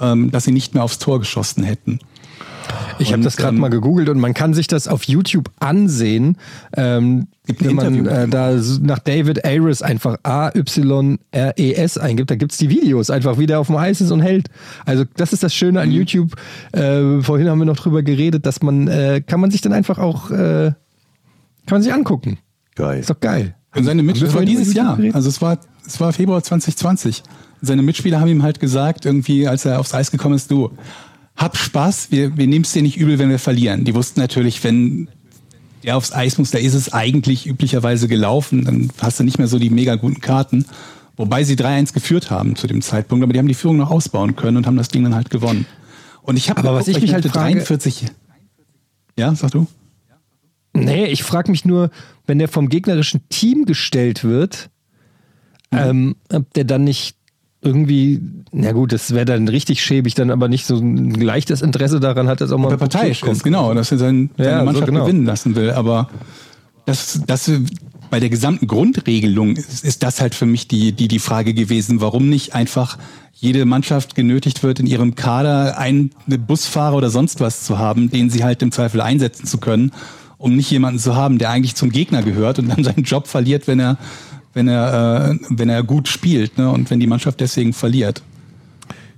ähm, dass sie nicht mehr aufs Tor geschossen hätten. Ich habe das gerade ähm, mal gegoogelt und man kann sich das auf YouTube ansehen. Ähm, Gibt wenn man äh, da s- nach David Ayres einfach A-Y-R-E-S eingibt, da gibt's die Videos, einfach wie der auf dem Eis ist und hält. Also das ist das Schöne an Mhm. YouTube. Äh, vorhin haben wir noch drüber geredet, dass man, äh, kann man sich dann einfach auch, äh, kann man sich angucken. Geil. Ist doch geil. Und seine Mitspieler, das war dieses Jahr. geredet? Also es war, es war Februar 2020. Seine Mitspieler haben ihm halt gesagt, irgendwie, als er aufs Eis gekommen ist, du, hab Spaß, wir, wir nehmen es dir nicht übel, wenn wir verlieren. Die wussten natürlich, wenn der aufs Eis muss, da ist es eigentlich üblicherweise gelaufen, dann hast du nicht mehr so die mega guten Karten. Wobei sie 3-1 geführt haben zu dem Zeitpunkt, aber die haben die Führung noch ausbauen können und haben das Ding dann halt gewonnen. Und ich habe Aber was ich mich halt frage- 43. Ja, sag du? Nee, ich frage mich nur, wenn der vom gegnerischen Team gestellt wird, Mhm. ähm, ob der dann nicht irgendwie, na gut, das wäre dann richtig schäbig, dann aber nicht so ein leichtes Interesse daran hat, dass auch mal der parteiisch kommt. genau, dass er sein, seine Ja, so Mannschaft genau. gewinnen lassen will. Aber das, das bei der gesamten Grundregelung ist, ist das halt für mich die, die, die Frage gewesen, warum nicht einfach jede Mannschaft genötigt wird, in ihrem Kader einen Busfahrer oder sonst was zu haben, den sie halt im Zweifel einsetzen zu können, um nicht jemanden zu haben, der eigentlich zum Gegner gehört und dann seinen Job verliert, wenn er, wenn er, äh, wenn er gut spielt, ne? Und wenn die Mannschaft deswegen verliert.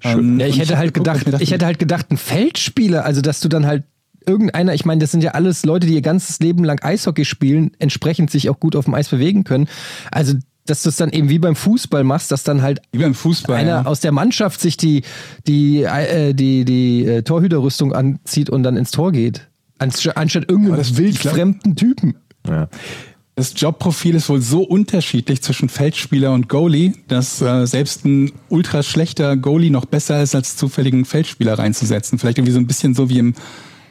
Ähm, Ja, ich hätte hab halt geguckt, gedacht, ich hätte halt gedacht, ein Feldspieler, also dass du dann halt irgendeiner, ich meine, das sind ja alles Leute, die ihr ganzes Leben lang Eishockey spielen, entsprechend sich auch gut auf dem Eis bewegen können. Also, dass du es dann eben wie beim Fußball machst, dass dann halt wie beim Fußball. einer ja. aus der Mannschaft sich die, die, äh, die, die äh, Torhüterrüstung anzieht und dann ins Tor geht. Anst anstatt irgendeinem ich wildfremden Typen. Ja. Das Jobprofil ist wohl so unterschiedlich zwischen Feldspieler und Goalie, dass äh, selbst ein ultra schlechter Goalie noch besser ist, als zufälligen Feldspieler reinzusetzen. Vielleicht irgendwie so ein bisschen so wie im,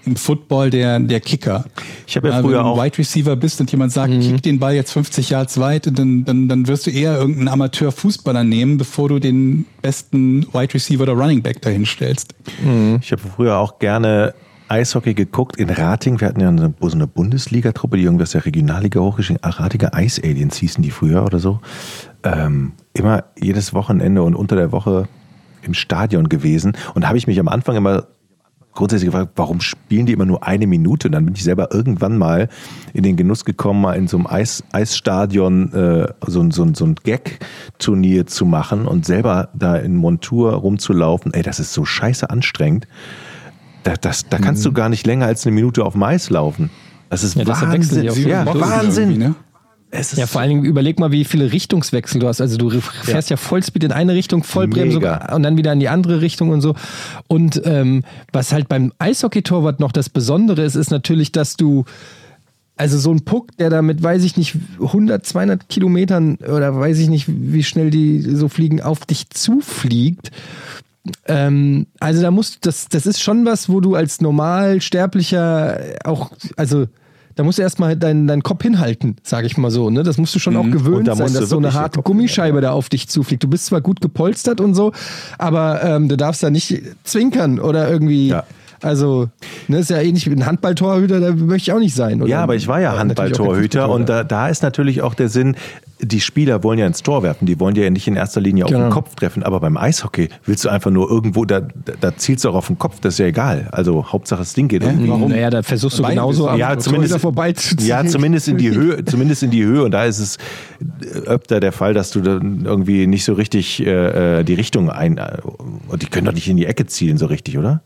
im Football der, der Kicker. Ich habe ja früher wenn du auch- Wide Receiver bist und jemand sagt, kick den Ball jetzt 50 Yards weit, dann, dann, dann wirst du eher irgendeinen Amateur-Fußballer nehmen, bevor du den besten Wide Receiver oder Running Back dahin stellst. Ich habe früher auch gerne Eishockey geguckt in Rating. Wir hatten ja eine, so eine Bundesliga-Truppe, die irgendwas der Regionalliga hochgeschickt Ach, Ratiger Ice Aliens hießen die früher oder so. Ähm, immer jedes Wochenende und unter der Woche im Stadion gewesen. Und habe ich mich am Anfang immer grundsätzlich gefragt, warum spielen die immer nur eine Minute? Und dann bin ich selber irgendwann mal in den Genuss gekommen, mal in so einem Eis, Eisstadion äh, so, so, so ein Gag-Turnier zu machen und selber da in Montur rumzulaufen. Ey, das ist so scheiße anstrengend. Da, das, da kannst du gar nicht länger als eine Minute auf dem Eis laufen. Das ist Ja, Wahnsinn. auch Ja, Wahnsinn. ne? Ja, vor allen Dingen überleg mal, wie viele Richtungswechsel du hast. Also du fährst ja, Vollspeed in eine Richtung, Vollbremsung Mega. und dann wieder in die andere Richtung und so. Und ähm, was halt beim Eishockey-Torwart noch das Besondere ist, ist natürlich, dass du also so ein Puck, der da mit, weiß ich nicht, 100, 200 Kilometern oder weiß ich nicht, wie schnell die so fliegen, auf dich zufliegt. Ähm, also da musst das, das ist schon was, wo du als Normalsterblicher auch, also da musst du erstmal deinen deinen Kopf hinhalten, sage ich mal so. Ne? Das musst du schon auch Und gewöhnt da sein, dass so eine harte Gummischeibe da auf dich zufliegt. Du bist zwar gut gepolstert und so, aber ähm, du darfst da nicht zwinkern oder irgendwie. Ja. Also, ne, ist ja ähnlich wie ein Handballtorhüter, da möchte ich auch nicht sein. Oder? Ja, aber ich war ja auch Handballtorhüter und da, da ist natürlich auch der Sinn, die Spieler wollen ja ins Tor werfen, die wollen ja nicht in erster Linie auf Genau. den Kopf treffen, aber beim Eishockey willst du einfach nur irgendwo, da, da zielst du auch auf den Kopf, das ist ja egal. Also Hauptsache das Ding geht irgendwie. Warum? Naja, da versuchst du Beide genauso am Ja, zumindest, vorbeizuziehen. ja, zumindest in die Höhe, zumindest in die Höhe. Und da ist es öfter der Fall, dass du dann irgendwie nicht so richtig äh, äh, die Richtung ein. Äh, und die können doch nicht in die Ecke zielen, so richtig, oder?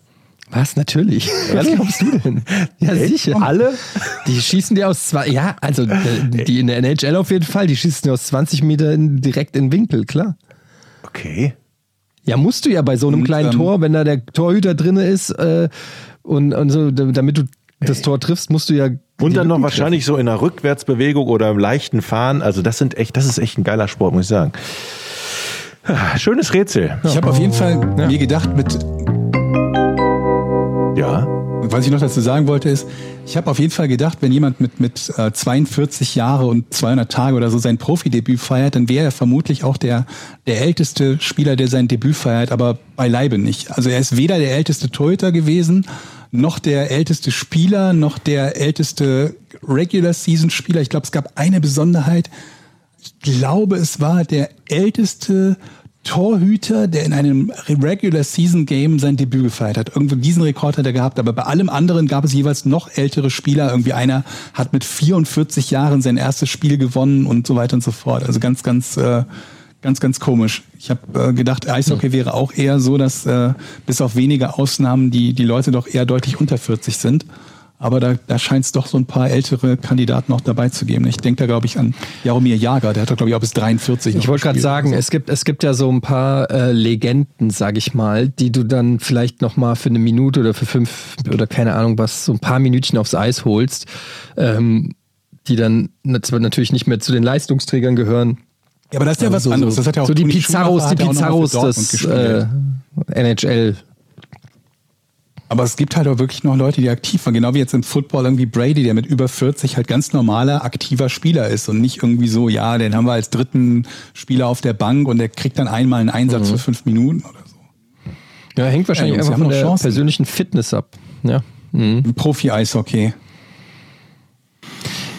Was? Natürlich. Was glaubst du denn? Ja, sicher. Alle? Die schießen dir aus zwei, ja, also äh, die in der NHL auf jeden Fall, die schießen dir aus 20 Meter in, direkt in den Winkel, klar. Okay. Ja, musst du ja bei so einem Und, kleinen ähm, Tor, wenn da der Torhüter drin ist äh, und, und so, da- damit du das Tor triffst, musst du ja. Und dann noch wahrscheinlich so in einer Rückwärtsbewegung oder im leichten Fahren. Also das sind echt, das ist echt ein geiler Sport, muss ich sagen. Ah, Schönes Rätsel. Ich habe auf jeden Fall mir gedacht, mit Ja. was ich noch dazu sagen wollte, ist, ich habe auf jeden Fall gedacht, wenn jemand mit, mit äh, 42 Jahre und 200 Tage oder so sein Profidebüt feiert, dann wäre er vermutlich auch der, der älteste Spieler, der sein Debüt feiert, aber beileibe nicht. Also er ist weder der älteste Torhüter gewesen, noch der älteste Spieler, noch der älteste Regular Season Spieler. Ich glaube, es gab eine Besonderheit. Ich glaube, es war der älteste Torhüter, der in einem Regular Season Game sein Debüt gefeiert hat. Irgendwo diesen Rekord hat er gehabt, aber bei allem anderen gab es jeweils noch ältere Spieler. Irgendwie einer hat mit 44 Jahren sein erstes Spiel gewonnen und so weiter und so fort. Also ganz, ganz, äh, ganz, ganz komisch. Ich habe äh, gedacht, Eishockey wäre auch eher so, dass äh, bis auf wenige Ausnahmen die, die Leute doch eher deutlich unter 40 sind. Aber da, da scheint es doch so ein paar ältere Kandidaten noch dabei zu geben. Ich denke da, glaube ich, an Jaromir Jager. Der hat doch, glaube ich, auch bis 43 noch Ich wollte gerade sagen, so. es gibt, es gibt ja so ein paar äh, Legenden, sag ich mal, die du dann vielleicht noch mal für eine Minute oder für fünf oder keine Ahnung was, so ein paar Minütchen aufs Eis holst, ähm, die dann nat- natürlich nicht mehr zu den Leistungsträgern gehören. Ja, aber das ist ja was so, anderes. So, Das hat ja auch so die Pizarros, die auch Pizarros des äh, NHL. Aber es gibt halt auch wirklich noch Leute, die aktiv waren. Genau wie jetzt im Football irgendwie Brady, der mit über 40 halt ganz normaler, aktiver Spieler ist und nicht irgendwie so, ja, den haben wir als dritten Spieler auf der Bank und der kriegt dann einmal einen Einsatz für fünf Minuten oder so. Ja, hängt wahrscheinlich wir einfach von der Chancen. persönlichen Fitness ab. Ja. Im Profi-Eishockey.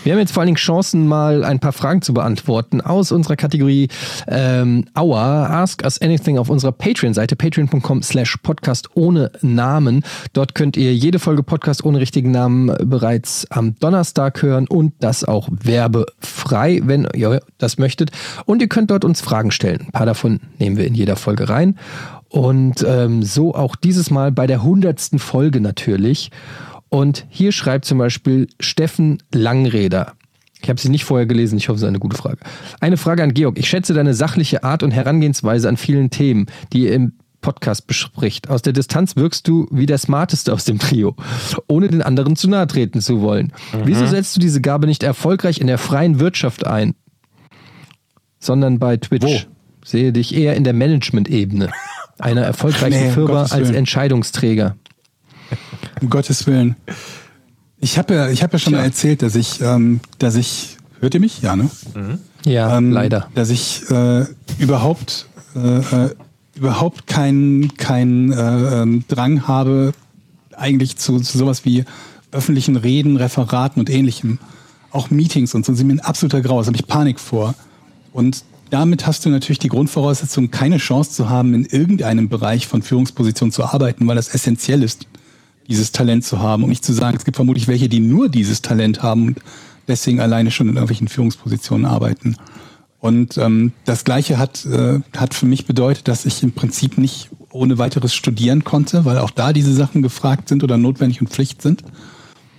Wir haben jetzt vor allen Dingen Chancen, mal ein paar Fragen zu beantworten aus unserer Kategorie ähm, Our Ask Us Anything auf unserer Patreon-Seite, patreon.com slash podcast ohne Namen. Dort könnt ihr jede Folge Podcast ohne richtigen Namen bereits am Donnerstag hören und das auch werbefrei, wenn ihr das möchtet. Und ihr könnt dort uns Fragen stellen. Ein paar davon nehmen wir in jeder Folge rein. Und ähm, so auch dieses Mal bei der hundertsten Folge natürlich. Und hier schreibt zum Beispiel Steffen Langräder. Ich habe sie nicht vorher gelesen, ich hoffe, es ist eine gute Frage. Eine Frage an Georg. Ich schätze deine sachliche Art und Herangehensweise an vielen Themen, die ihr im Podcast bespricht. Aus der Distanz wirkst du wie der Smarteste aus dem Trio, ohne den anderen zu nahe treten zu wollen. Wieso setzt du diese Gabe nicht erfolgreich in der freien Wirtschaft ein, sondern bei Twitch? Sehe dich eher in der Management-Ebene einer erfolgreichen Nee, Firma als. Entscheidungsträger. Um Gottes Willen. Ich habe ja, ich hab ja schon mal erzählt, dass ich, ähm, dass ich, hört ihr mich? Ja, ne? Ja, ähm, leider. Dass ich äh, überhaupt, äh, äh, überhaupt keinen kein, äh, ähm, Drang habe, eigentlich zu, zu sowas wie öffentlichen Reden, Referaten und ähnlichem. Auch Meetings und so sind mir ein absoluter Graus, habe ich Panik vor. Und damit hast du natürlich die Grundvoraussetzung, keine Chance zu haben, in irgendeinem Bereich von Führungsposition zu arbeiten, weil das essentiell ist, dieses Talent zu haben. Um nicht zu sagen, es gibt vermutlich welche, die nur dieses Talent haben und deswegen alleine schon in irgendwelchen Führungspositionen arbeiten. Und ähm, das Gleiche hat, äh, hat für mich bedeutet, dass ich im Prinzip nicht ohne weiteres studieren konnte, weil auch da diese Sachen gefragt sind oder notwendig und Pflicht sind.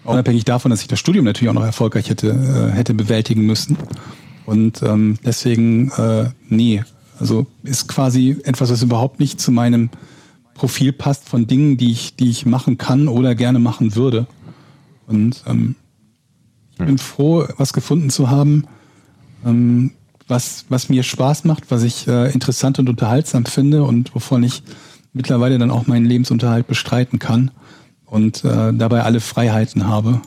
Unabhängig davon, dass ich das Studium natürlich auch noch erfolgreich hätte, äh, hätte bewältigen müssen. Und ähm, deswegen, äh, nee, also ist quasi etwas, was überhaupt nicht zu meinem Profil passt von Dingen, die ich, die ich machen kann oder gerne machen würde. Und ähm, ich bin froh, was gefunden zu haben, ähm, was, was mir Spaß macht, was ich äh, interessant und unterhaltsam finde und wovon ich mittlerweile dann auch meinen Lebensunterhalt bestreiten kann und äh, dabei alle Freiheiten habe.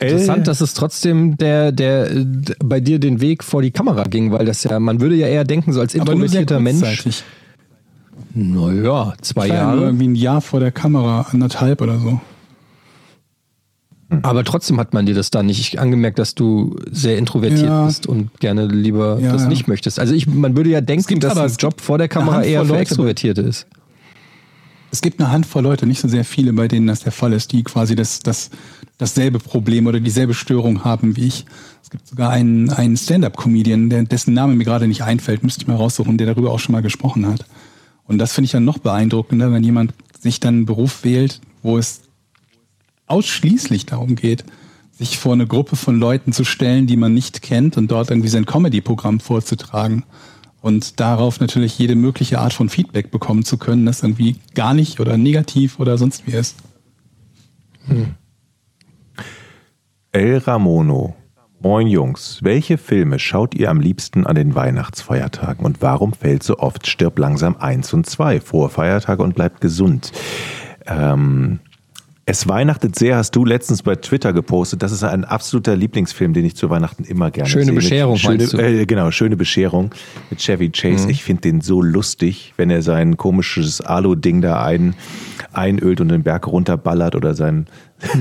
Interessant, dass es trotzdem der, der äh, bei dir den Weg vor die Kamera ging, weil das ja, man würde ja eher denken, so als introvertierter Mensch. Naja, zwei nur Jahre. irgendwie ein Jahr vor der Kamera, anderthalb oder so. Aber trotzdem hat man dir das da nicht angemerkt, dass du sehr introvertiert Ja. bist und gerne lieber Ja, das ja. nicht möchtest. Also ich, man würde ja denken, dass ein Job vor der Kamera eher für Leute, Extrovertierte ist. Es gibt eine Handvoll Leute, nicht so sehr viele, bei denen das der Fall ist, die quasi das, das, dasselbe Problem oder dieselbe Störung haben wie ich. Es gibt sogar einen, einen Stand-up-Comedian, dessen Name mir gerade nicht einfällt, müsste ich mal raussuchen, der darüber auch schon mal gesprochen hat. Und das finde ich dann noch beeindruckender, wenn jemand sich dann einen Beruf wählt, wo es ausschließlich darum geht, sich vor eine Gruppe von Leuten zu stellen, die man nicht kennt und dort irgendwie sein Comedy-Programm vorzutragen und darauf natürlich jede mögliche Art von Feedback bekommen zu können, das irgendwie gar nicht oder negativ oder sonst wie ist. El Ramono. Moin Jungs, welche Filme schaut ihr am liebsten an den Weihnachtsfeiertagen und warum fällt so oft Stirb langsam 1 und 2 vor Feiertage und bleibt gesund? Ähm, es weihnachtet sehr, hast du letztens bei Twitter gepostet. Das ist ein absoluter Lieblingsfilm, den ich zu Weihnachten immer gerne Schöne sehe. Mit Bescherung, schöne, du? Äh, genau, schöne Bescherung mit Chevy Chase. Mhm. Ich finde den so lustig, wenn er sein komisches Alu-Ding da ein, einölt und den Berg runterballert oder sein,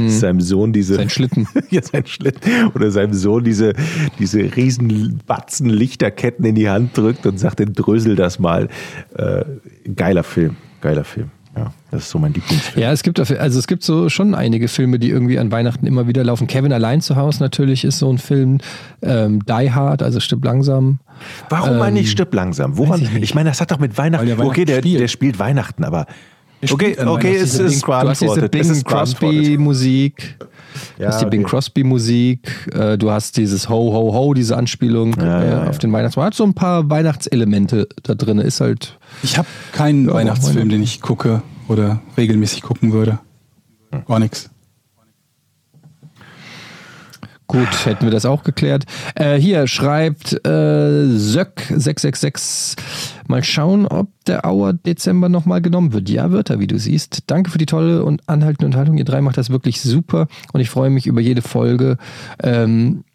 seinem Sohn diese. Sein Schlitten. ja, sein Schlitten. Oder seinem Sohn diese, diese riesen Batzen Lichterketten in die Hand drückt und sagt, dann drösel das mal. Äh, geiler Film, geiler Film. Ja, das ist so mein Lieblingsfilm. Ja, es gibt dafür, also es gibt so schon einige Filme, die irgendwie an Weihnachten immer wieder laufen. Kevin allein zu Hause natürlich ist so ein Film. Ähm, Die Hard, also stirb langsam. Warum eigentlich stirb langsam? Woran? ich Ich, meine, das hat doch mit Weihnachten. Der okay, der, Weihnachten spielt. der spielt Weihnachten, aber. Okay, okay, Weihnachten. es ist Bing- du hast diese beantwortet. Es Bing ist beantwortet. Crosby Musik. Du Ja, hast die Bing okay. Crosby Musik. Äh, du hast dieses Ho Ho Ho, diese Anspielung Ja, äh, ja, auf ja. den Weihnachtsmarkt. Hat so ein paar Weihnachtselemente da drin. Ist halt Ich habe keinen Ja, Weihnachtsfilm, den ich gucke oder regelmäßig gucken würde. Gar nichts. Gut, hätten wir das auch geklärt. Äh, hier schreibt äh, Söck666. Mal schauen, ob der Auer Dezember nochmal genommen wird. Ja, wird er, wie du siehst. Danke für die tolle und anhaltende Unterhaltung. Ihr drei macht das wirklich super und ich freue mich über jede Folge. Ähm,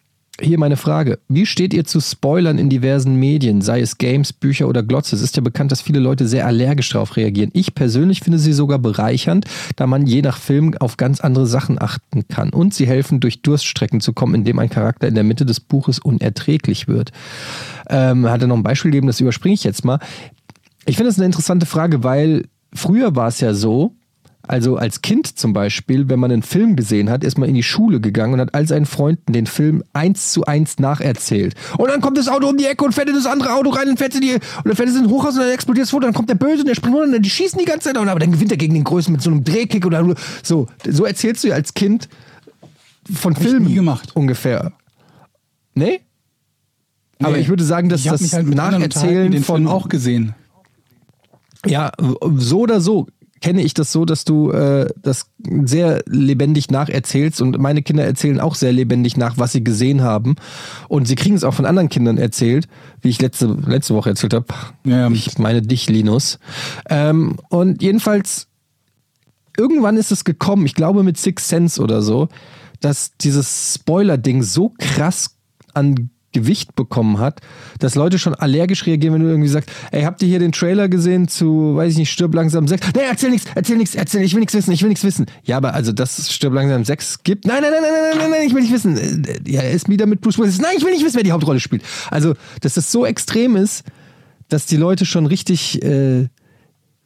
hier meine Frage. Wie steht ihr zu Spoilern in diversen Medien, sei es Games, Bücher oder Glotze? Es ist ja bekannt, dass viele Leute sehr allergisch darauf reagieren. Ich persönlich finde sie sogar bereichernd, da man je nach Film auf ganz andere Sachen achten kann. Und sie helfen, durch Durststrecken zu kommen, indem ein Charakter in der Mitte des Buches unerträglich wird. Ähm, hat er noch ein Beispiel gegeben, das überspringe ich jetzt mal. Ich finde das eine interessante Frage, weil früher war es ja so, also als Kind zum Beispiel, wenn man einen Film gesehen hat, ist man in die Schule gegangen und hat all seinen Freunden den Film eins zu eins nacherzählt. Und dann kommt das Auto um die Ecke und fährt in das andere Auto rein und fährt in die, und dann fährt es in ein Hochhaus und dann explodiert das Foto, dann kommt der Böse und der springt runter und die schießen die ganze Zeit, und aber dann gewinnt er gegen den Größten mit so einem Drehkick oder so. So erzählst du ja als Kind von Hab Filmen gemacht. ungefähr. Nee? Aber Nee. ich würde sagen, dass das halt Nacherzählen den von Film auch gesehen. ja, so oder so kenne ich das so, dass du äh, das sehr lebendig nacherzählst und meine Kinder erzählen auch sehr lebendig nach, was sie gesehen haben und sie kriegen es auch von anderen Kindern erzählt, wie ich letzte, letzte Woche erzählt habe. Ja, ich meine dich, Linus. Ähm, und jedenfalls irgendwann ist es gekommen, ich glaube mit Six Sense oder so, dass dieses Spoiler-Ding so krass an Gewicht bekommen hat, dass Leute schon allergisch reagieren, wenn du irgendwie sagst, ey, habt ihr hier den Trailer gesehen zu, weiß ich nicht, Stirb langsam 6? Nee, erzähl nichts, erzähl nichts, erzähl, ich will nichts wissen, ich will nichts wissen. Ja, aber also, dass es Stirb langsam 6 gibt, nein, nein, nein, nein, nein, nein, nein, ich will nicht wissen. Äh, Ja, er ist wieder mit Bruce Willis. Nein, ich will nicht wissen, wer die Hauptrolle spielt. Also, dass das so extrem ist, dass die Leute schon richtig, äh,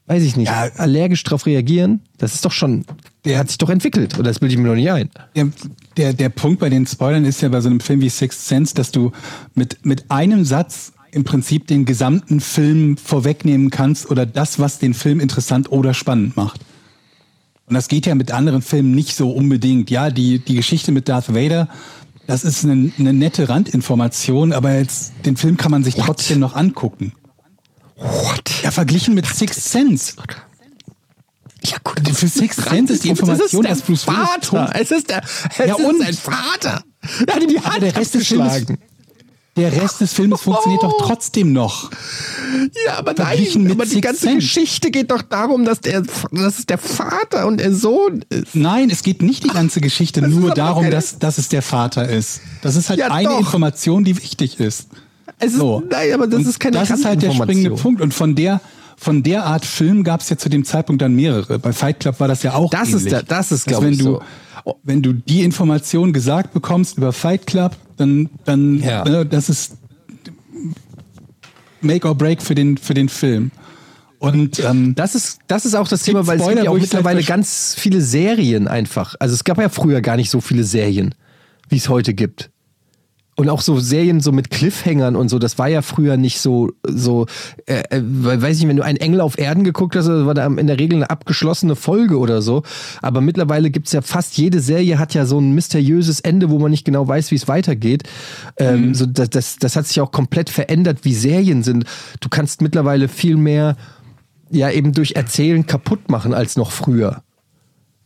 weiß ich nicht, Ja. allergisch drauf reagieren, das ist doch schon, der hat sich doch entwickelt. Oder das bilde ich mir noch nicht ein. Der, der, der Punkt bei den Spoilern ist ja bei so einem Film wie Sixth Sense, dass du mit, mit einem Satz im Prinzip den gesamten Film vorwegnehmen kannst oder das, was den Film interessant oder spannend macht. Und das geht ja mit anderen Filmen nicht so unbedingt. Ja, die, die Geschichte mit Darth Vader, das ist eine, eine nette Randinformation, aber jetzt, den Film kann man sich trotzdem noch angucken. What? Ja, verglichen mit Sixth Sense. Ja, gut. Für Sixth Sense ist die Information, dass Bruce Willis tot Es ist der, es Ja, ist und? sein Vater. Er hat ihm die Hand der Rest des Films-. Der Rest des Filmes funktioniert doch trotzdem noch. Ja, aber nein, Verglichen aber die Sixth ganze Sense. Geschichte geht doch darum, dass, der, dass es der Vater und der Sohn ist. Nein, es geht nicht die ganze Geschichte ist nur darum, keine- dass, dass es der Vater ist. Das ist halt Ja, eine doch. Information, die wichtig ist. Es ist, So. Nein, aber das Und ist keine Das ist halt der springende. Punkt. Und von der, von der Art Film gab es ja zu dem Zeitpunkt dann mehrere. Bei Fight Club war das ja auch Das ist ähnlich. der- das ist, Dass glaub wenn ich, du, Wenn du die Information gesagt bekommst über Fight Club, dann, dann Ja. äh, das ist Make or Break für den, für den Film. Und ähm, Das ist, das ist auch das Thema, weil es Spoiler, gibt ja auch mittlerweile vielleicht- ganz viele Serien einfach. Also es gab ja früher gar nicht so viele Serien, wie es heute gibt. Und auch so Serien so mit Cliffhängern und so, das war ja früher nicht so, so äh, äh, weiß ich nicht, wenn du einen Engel auf Erden geguckt hast, das war da in der Regel eine abgeschlossene Folge oder so. Aber mittlerweile gibt's ja fast jede Serie hat ja so ein mysteriöses Ende, wo man nicht genau weiß, wie es weitergeht. Ähm, so, das, das, das hat sich auch komplett verändert, wie Serien sind. Du kannst mittlerweile viel mehr ja eben durch Erzählen kaputt machen als noch früher.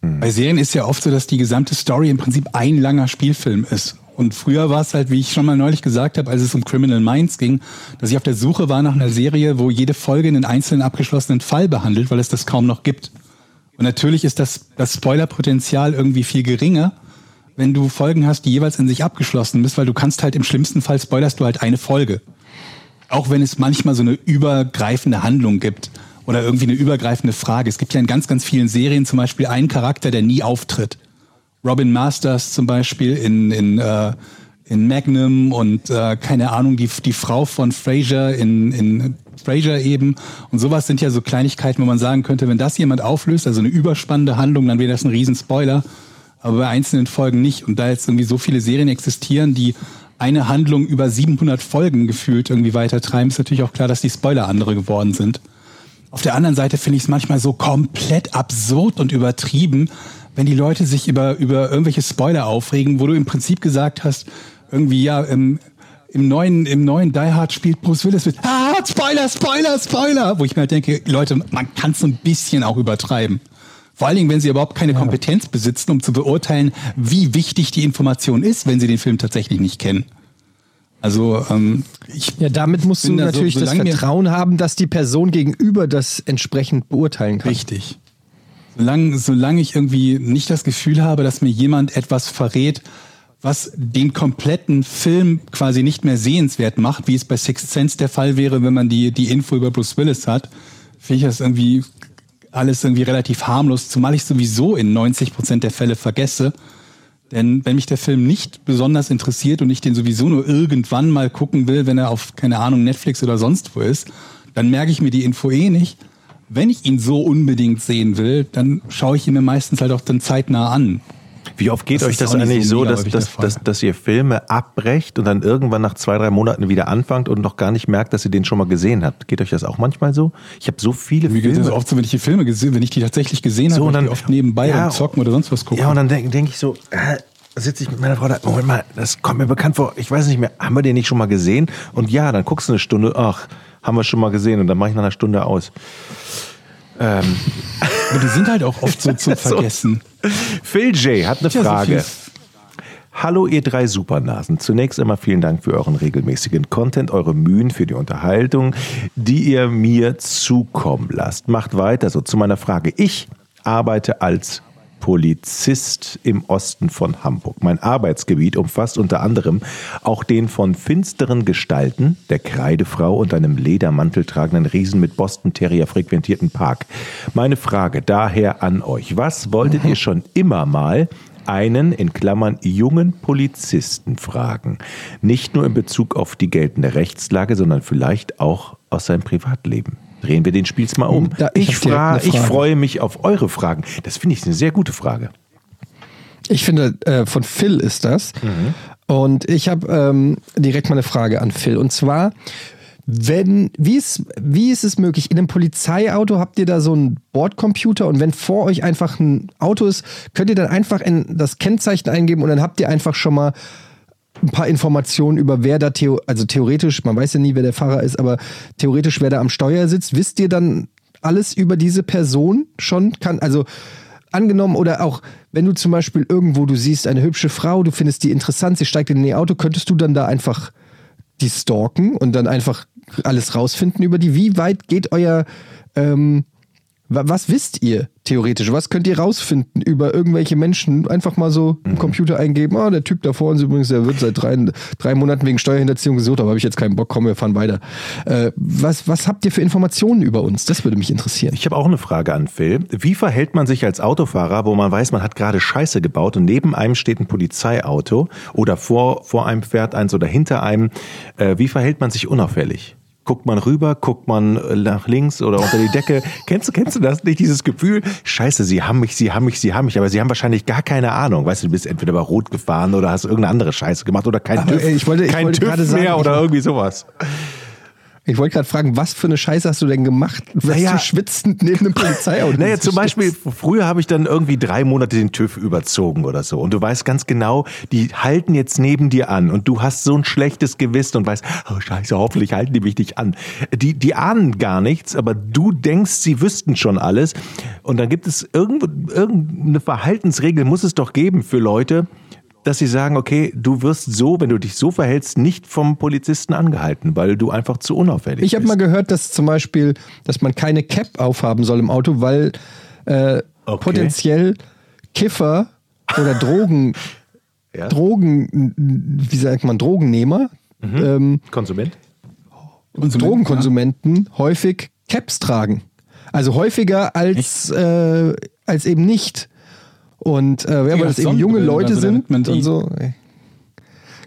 Bei Serien ist ja oft so, dass die gesamte Story im Prinzip ein langer Spielfilm ist. Und früher war es halt, wie ich schon mal neulich gesagt habe, als es um Criminal Minds ging, dass ich auf der Suche war nach einer Serie, wo jede Folge einen einzelnen abgeschlossenen Fall behandelt, weil es das kaum noch gibt. Und natürlich ist das, das Spoilerpotenzial irgendwie viel geringer, wenn du Folgen hast, die jeweils in sich abgeschlossen bist, weil du kannst halt im schlimmsten Fall spoilerst du halt eine Folge. Auch wenn es manchmal so eine übergreifende Handlung gibt oder irgendwie eine übergreifende Frage. Es gibt ja in ganz, ganz vielen Serien zum Beispiel einen Charakter, der nie auftritt. Robin Masters zum Beispiel in, in, äh, in Magnum und äh, keine Ahnung, die, die Frau von Fraser in, in Fraser eben. Und sowas sind ja so Kleinigkeiten, wo man sagen könnte, wenn das jemand auflöst, also eine überspannende Handlung, dann wäre das ein Riesenspoiler. Aber bei einzelnen Folgen nicht. Und da jetzt irgendwie so viele Serien existieren, die eine Handlung über 700 Folgen gefühlt irgendwie weitertreiben, ist natürlich auch klar, dass die Spoiler andere geworden sind. Auf der anderen Seite finde ich es manchmal so komplett absurd und übertrieben, wenn die Leute sich über, über irgendwelche Spoiler aufregen, wo du im Prinzip gesagt hast, irgendwie ja, im, im neuen, im neuen Die Hard spielt Bruce Willis mit, ah, Spoiler, Spoiler, Spoiler, wo ich mir halt denke, Leute, man kann es so ein bisschen auch übertreiben. Vor allen Dingen, wenn sie überhaupt keine Kompetenz besitzen, um zu beurteilen, wie wichtig die Information ist, wenn sie den Film tatsächlich nicht kennen. Also, ähm, ich Ja, damit musst du da so- natürlich das solange mir- Vertrauen haben, dass die Person gegenüber das entsprechend beurteilen kann. Richtig. Solange, solange ich irgendwie nicht das Gefühl habe, dass mir jemand etwas verrät, was den kompletten Film quasi nicht mehr sehenswert macht, wie es bei Sixth Sense der Fall wäre, wenn man die, die Info über Bruce Willis hat, finde ich das irgendwie alles irgendwie relativ harmlos, zumal ich sowieso in 90 Prozent der Fälle vergesse. Denn wenn mich der Film nicht besonders interessiert und ich den sowieso nur irgendwann mal gucken will, wenn er auf, keine Ahnung, Netflix oder sonst wo ist, dann merke ich mir die Info eh nicht. Wenn ich ihn so unbedingt sehen will, dann schaue ich ihn mir meistens halt auch dann zeitnah an. Wie oft geht Das euch das eigentlich so so, dass, dass, dass, dass ihr Filme abbrecht und dann irgendwann nach zwei, drei Monaten wieder anfangt und noch gar nicht merkt, dass ihr den schon mal gesehen habt? Geht euch das auch manchmal so? Ich habe so viele Mir geht Filme. das oft so, wenn ich die Filme gesehen, wenn ich die tatsächlich gesehen So, habe, dann- die oft nebenbei ja, beim Zocken oder sonst was gucken. Ja, und dann denke denk ich so, äh, sitze ich mit meiner Frau da, Moment mal, das kommt mir bekannt vor, ich weiß nicht mehr, haben wir den nicht schon mal gesehen? Und ja, dann guckst du eine Stunde, ach, haben wir schon mal gesehen und dann mache ich nach einer Stunde aus. Ähm, die sind halt auch oft so zum Vergessen. Phil J. hat eine Ja, so Frage. viel- Hallo ihr drei Supernasen. Zunächst einmal vielen Dank für euren regelmäßigen Content, eure Mühen für die Unterhaltung, die ihr mir zukommen lasst. Macht weiter so zu meiner Frage. Ich arbeite als Polizist im Osten von Hamburg. Mein Arbeitsgebiet umfasst unter anderem auch den von finsteren Gestalten, der Kreidefrau und einem Ledermantel tragenden Riesen mit Boston Terrier frequentierten Park. Meine Frage daher an euch. Was wolltet ihr schon immer mal einen in Klammern jungen Polizisten fragen. Nicht nur in Bezug auf die geltende Rechtslage, sondern vielleicht auch aus seinem Privatleben. Drehen wir den Spiels mal um. Da- ich ich, fra ich freue mich auf eure Fragen. Das finde ich eine sehr gute Frage. Ich finde, äh, von Phil ist das. Und ich habe ähm, direkt mal eine Frage an Phil. Und zwar, Wenn, wie ist, wie ist es möglich? In einem Polizeiauto habt ihr da so einen Bordcomputer und wenn vor euch einfach ein Auto ist, könnt ihr dann einfach in das Kennzeichen eingeben und dann habt ihr einfach schon mal ein paar Informationen über wer da, theo also theoretisch, man weiß ja nie, wer der Fahrer ist, aber theoretisch, wer da am Steuer sitzt. Wisst ihr dann alles über diese Person schon? Kann, also angenommen oder auch, wenn du zum Beispiel irgendwo, du siehst eine hübsche Frau, du findest die interessant, sie steigt in ihr Auto, könntest du dann da einfach die stalken und dann einfach alles rausfinden über die? Wie weit geht euer, ähm, was wisst ihr theoretisch? Was könnt ihr rausfinden über irgendwelche Menschen? Einfach mal so im Computer eingeben, ah, der Typ da vor uns übrigens, der wird seit drei, drei Monaten wegen Steuerhinterziehung gesucht, aber habe ich jetzt keinen Bock, komm, wir fahren weiter. Äh, was, was habt ihr für Informationen über uns? Das würde mich interessieren. Ich habe auch eine Frage an Phil. Wie verhält man sich als Autofahrer, wo man weiß, man hat gerade Scheiße gebaut und neben einem steht ein Polizeiauto oder vor, vor einem fährt eins oder hinter einem? Äh, wie verhält man sich unauffällig? Guckt man rüber, guckt man äh, nach links oder unter die Decke? kennst du, kennst du das nicht, dieses Gefühl? Scheiße, sie haben mich, sie haben mich, sie haben mich, aber sie haben wahrscheinlich gar keine Ahnung. Weißt du, du bist entweder bei Rot gefahren oder hast irgendeine andere Scheiße gemacht oder kein Aber, TÜV, ey, ich wollte- ich kein wollte TÜV mehr sagen, oder irgendwie sowas. Ich wollte gerade fragen, was für eine Scheiße hast du denn gemacht? Was Naja. du schwitzend neben einem Polizeiauto Naja, zum Beispiel, früher habe ich dann irgendwie drei Monate den TÜV überzogen oder so. Und du weißt ganz genau, die halten jetzt neben dir an und du hast so ein schlechtes Gewissen und weißt, oh scheiße, hoffentlich halten die mich nicht an. Die, die ahnen gar nichts, aber du denkst, sie wüssten schon alles. Und dann gibt es irgendwo, irgendeine Verhaltensregel muss es doch geben für Leute, dass sie sagen, okay, du wirst so, wenn du dich so verhältst, nicht vom Polizisten angehalten, weil du einfach zu unauffällig Ich habe bist. mal gehört, dass zum Beispiel, dass man keine Cap aufhaben soll im Auto, weil äh, Okay. potenziell Kiffer oder Drogen, Ja. Drogen, wie sagt man, Drogennehmer, ähm, Konsument? Drogenkonsumenten häufig Caps tragen. Also häufiger als, äh, als eben nicht. Und äh, ja, weil das eben junge Sonnenbrillen Leute sind und so.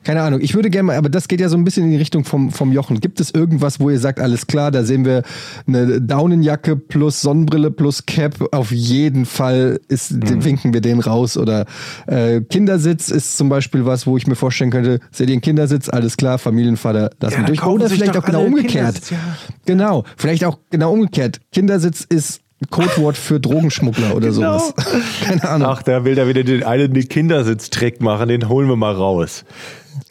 Keine Ahnung. Ich würde gerne mal, aber das geht ja so ein bisschen in die Richtung vom, vom Jochen. Gibt es irgendwas, wo ihr sagt, alles klar, da sehen wir eine Daunenjacke plus Sonnenbrille plus Cap. Auf jeden Fall ist, Mhm. winken wir den raus. Oder äh, Kindersitz ist zum Beispiel was, wo ich mir vorstellen könnte, seht ihr einen Kindersitz, alles klar, Familienvater, lassen Ja, wir durch. Oder vielleicht auch genau umgekehrt. Ja. Genau, vielleicht auch genau umgekehrt. Kindersitz ist Codewort für Drogenschmuggler oder Genau. sowas. Keine Ahnung. Ach, da will er wieder den einen den Kindersitztrick machen, den holen wir mal raus.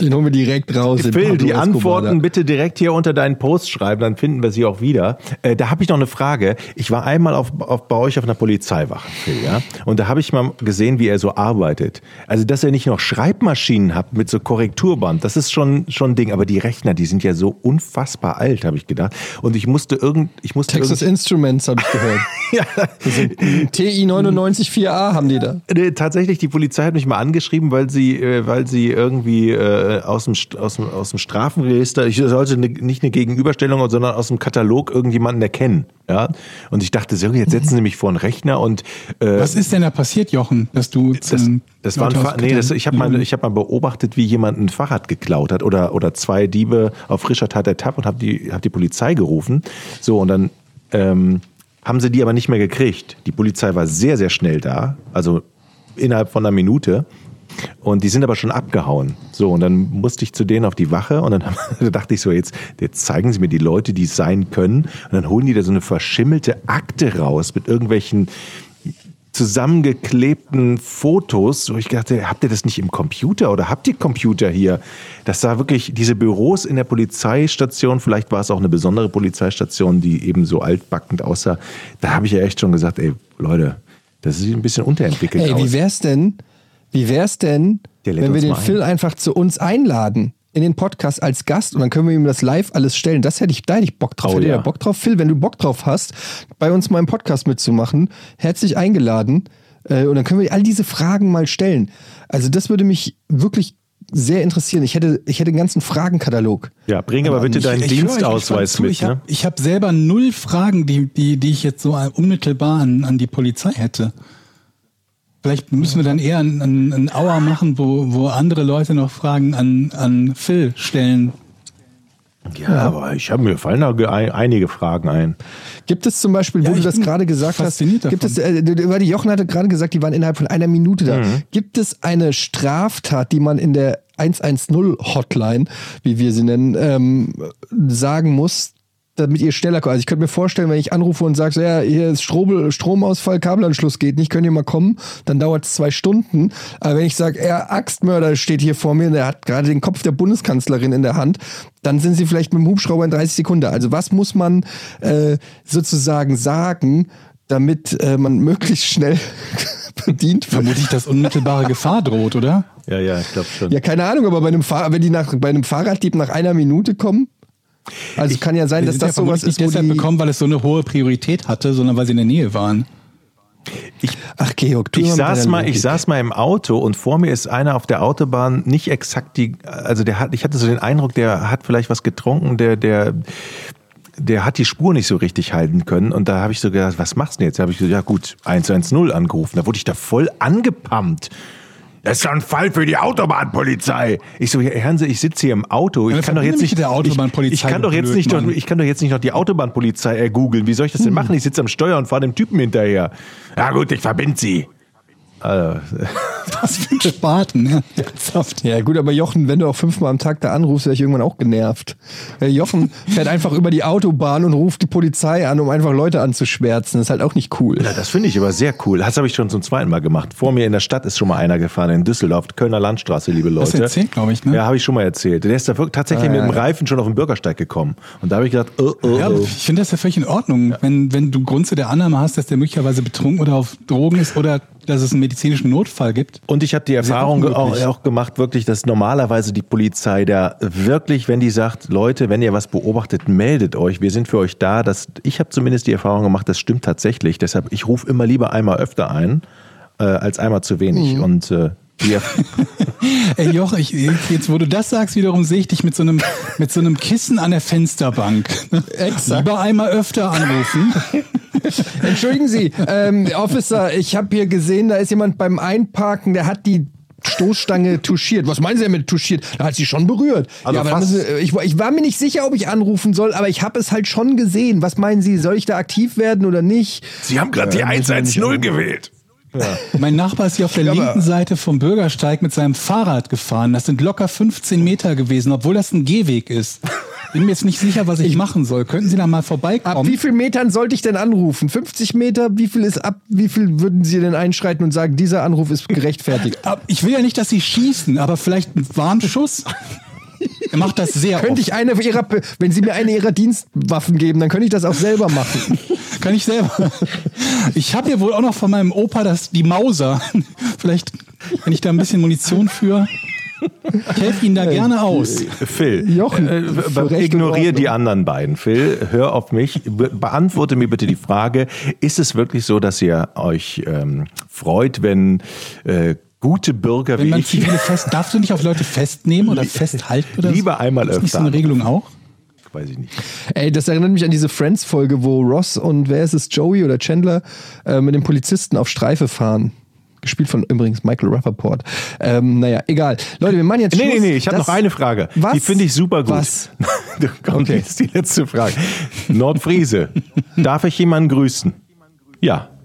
Den holen wir direkt raus. Phil, die Antworten bitte direkt hier unter deinen Post schreiben, dann finden wir sie auch wieder. Äh, da habe ich noch eine Frage. Ich war einmal auf, auf, bei euch auf einer Polizeiwache, Phil, ja, und da habe ich mal gesehen, wie er so arbeitet. Also, dass ihr nicht noch Schreibmaschinen habt mit so Korrekturband, das ist schon schon ein Ding. Aber die Rechner, die sind ja so unfassbar alt, habe ich gedacht. Und ich musste irgend, ich musste Texas Instruments habe ich gehört. ja, TI 994A haben die da. Nee, tatsächlich, die Polizei hat mich mal angeschrieben, weil sie, äh, weil sie irgendwie äh, aus, dem, aus, dem, aus dem Strafenregister, ich sollte ne, nicht eine Gegenüberstellung, sondern aus dem Katalog irgendjemanden erkennen. Ja? Und ich dachte, so, jetzt setzen sie mich vor einen Rechner und äh, Was ist denn da passiert, Jochen, dass du das, zum das war ein nee, das, ich habe mal, ich hab mal beobachtet, wie jemand ein Fahrrad geklaut hat oder, oder zwei Diebe auf frischer Tat ertappt und habe die, hab die Polizei gerufen. So, und dann ähm, haben sie die aber nicht mehr gekriegt. Die Polizei war sehr, sehr schnell da, also innerhalb von einer Minute. Und die sind aber schon abgehauen. So, und dann musste ich zu denen auf die Wache und dann da dachte ich so, jetzt, jetzt zeigen sie mir die Leute, die es sein können. Und dann holen die da so eine verschimmelte Akte raus mit irgendwelchen zusammengeklebten Fotos, wo ich dachte, habt ihr das nicht im Computer oder habt ihr Computer hier? Das sah wirklich, diese Büros in der Polizeistation, vielleicht war es auch eine besondere Polizeistation, die eben so altbackend aussah. Da habe ich ja echt schon gesagt, ey, Leute, das sieht ein bisschen unterentwickelt Ey, aus. wie wär's denn, wie wär's denn, Der lädt wenn wir den mal ein. Phil einfach zu uns einladen? In den Podcast als Gast und dann können wir ihm das live alles stellen. Das hätte ich, da hätte ich Bock drauf. Oh, Hätte ja. Bock drauf? Phil, wenn du Bock drauf hast, bei uns mal im Podcast mitzumachen, herzlich eingeladen. Äh, Und dann können wir all diese Fragen mal stellen. Also das würde mich wirklich sehr interessieren. Ich hätte, ich hätte einen ganzen Fragenkatalog. ja, bring aber bitte deinen Ich- ich Dienstausweis zu. mit. Ich habe Ne? hab selber null Fragen, die, die, die ich jetzt so unmittelbar an, an die Polizei hätte. Vielleicht müssen wir dann eher einen, einen, einen Hour machen, wo, wo andere Leute noch Fragen an, an Phil stellen. Ja, aber ich habe mir fallen da ge- ein, einige Fragen ein. Gibt es zum Beispiel, wo Ja, du das gerade gesagt hast, gibt es, äh, weil die Jochen hatte gerade gesagt, die waren innerhalb von einer Minute da. Mhm. Gibt es eine Straftat, die man in der 110-Hotline, wie wir sie nennen, ähm, sagen muss, damit ihr schneller kommt. Also ich könnte mir vorstellen, wenn ich anrufe und sage, so, ja, hier ist Strom, Stromausfall, Kabelanschluss geht nicht, könnt ihr mal kommen, dann dauert es zwei Stunden. Aber wenn ich sage, er Axtmörder steht hier vor mir, der hat gerade den Kopf der Bundeskanzlerin in der Hand, dann sind sie vielleicht mit dem Hubschrauber in 30 Sekunden. Also was muss man äh, sozusagen sagen, damit äh, man möglichst schnell bedient wird? Vermutlich, dass unmittelbare Gefahr droht, oder? Ja, ja, ich glaube schon. Ja, keine Ahnung, aber bei einem Fahr wenn die nach, bei einem Fahrraddieb nach einer Minute kommen, also kann ja sein, dass das ja sowas ist, wo nicht deshalb die, bekommen, weil es so eine hohe Priorität hatte, sondern weil sie in der Nähe waren. Ach Georg, du Ich saß mal, Logik. ich saß mal im Auto und vor mir ist einer auf der Autobahn nicht exakt die, also der hat, ich hatte so den Eindruck, der hat vielleicht was getrunken, der, der, der hat die Spur nicht so richtig halten können und da habe ich so gedacht, was machst du denn jetzt? Da habe ich gesagt, ja gut, 110 angerufen. Da wurde ich da voll angepumpt. Das ist doch ein Fall für die Autobahnpolizei. Ich so, Herrn Sie, ich sitze hier im Auto. Ich kann doch verbinde jetzt nicht der Autobahnpolizei, Ich, ich kann doch jetzt nicht, noch, ich kann doch jetzt nicht noch die Autobahnpolizei äh, googeln. Wie soll ich das denn machen? Ich sitze am Steuer und fahre dem Typen hinterher. Ja gut, ich verbind Sie. Also, Was für ein Spaten, ja. Ernsthaft. Ja gut, aber Jochen, wenn du auch fünfmal am Tag da anrufst, wäre ich irgendwann auch genervt. Äh, Jochen fährt einfach über die Autobahn und ruft die Polizei an, um einfach Leute anzuschwärzen. Das ist halt auch nicht cool. Ja, das finde ich aber sehr cool. Das habe ich schon zum zweiten Mal gemacht. Vor mir in der Stadt ist schon mal einer gefahren, in Düsseldorf, Kölner Landstraße, liebe Leute. Hast du erzählt, glaube ich, ne? Ja, habe ich schon mal erzählt. Der ist da wirklich tatsächlich Ah, mit ja, dem ja. Reifen schon auf den Bürgersteig gekommen. Und da habe ich gedacht, oh, oh, Ja, oh. ich finde das ja völlig in Ordnung, wenn, wenn du Grund zu der Annahme hast, dass der möglicherweise betrunken oder auf Drogen ist oder dass es einen medizinischen Notfall gibt. Und ich habe die Erfahrung auch auch, gemacht, wirklich, dass normalerweise die Polizei da wirklich, wenn die sagt, Leute, wenn ihr was beobachtet, meldet euch, wir sind für euch da. Das, ich habe zumindest die Erfahrung gemacht, das stimmt tatsächlich. Deshalb, ich rufe immer lieber einmal öfter ein, äh, als einmal zu wenig. Mhm. Und äh, die, Ey Joch, ich, jetzt wo du das sagst, wiederum sehe ich dich mit so einem, mit so einem Kissen an der Fensterbank. Exakt. Lieber einmal öfter anrufen. Entschuldigen Sie, ähm, Officer, ich habe hier gesehen, da ist jemand beim Einparken, der hat die Stoßstange touchiert. Was meinen Sie denn mit touchiert? Da hat sie schon berührt. Also ja, fast- müssen, ich, ich war mir nicht sicher, ob ich anrufen soll, aber ich habe es halt schon gesehen. Was meinen Sie, soll ich da aktiv werden oder nicht? Sie haben gerade die wir nicht 110 gewählt. Mein Nachbar ist hier auf der Ja, aber- linken Seite vom Bürgersteig mit seinem Fahrrad gefahren. Das sind locker 15 Meter gewesen, obwohl das ein Gehweg ist. Bin mir jetzt nicht sicher, was ich, machen soll. Könnten Sie da mal Ab vorbeikommen? wie viel Metern sollte ich denn anrufen? 50 Meter? Wie viel ist ab? Wie viel würden Sie denn einschreiten und sagen, dieser Anruf ist gerechtfertigt? Ab- Ich will ja nicht, dass Sie schießen, aber vielleicht ein Warnschuss. Er macht das sehr Könnte oft. ich eine ihrer, wenn Sie mir eine Ihrer Dienstwaffen geben, dann könnte ich das auch selber machen. Kann ich selber. Ich habe ja wohl auch noch von meinem Opa das, die Mauser. Vielleicht, wenn ich da ein bisschen Munition für. Ich helfe Ihnen da gerne aus. Phil, Jochen, äh, ignoriere die anderen beiden. Phil, hör auf mich. Be beantworte mir bitte die Frage: Ist es wirklich so, dass ihr euch ähm, freut, wenn äh, gute Bürger Wenn wie man ich zivile fest, darfst du nicht auf Leute festnehmen oder festhalten oder so? Lieber einmal Ist nicht so öfter. eine Regelung auch? weiß ich nicht. Ey, das erinnert mich an diese Friends-Folge, wo Ross und wer ist es, Joey oder Chandler, äh, mit dem Polizisten auf Streife fahren. Gespielt von übrigens Michael Rappaport. Ähm, naja, egal. Leute, wir machen jetzt Nee, nee, Schluss. nee, ich habe noch eine Frage. Was? Die finde ich super gut. Was? Kommt Okay. jetzt die letzte Frage. Nordfriese, darf ich jemanden grüßen? Ja.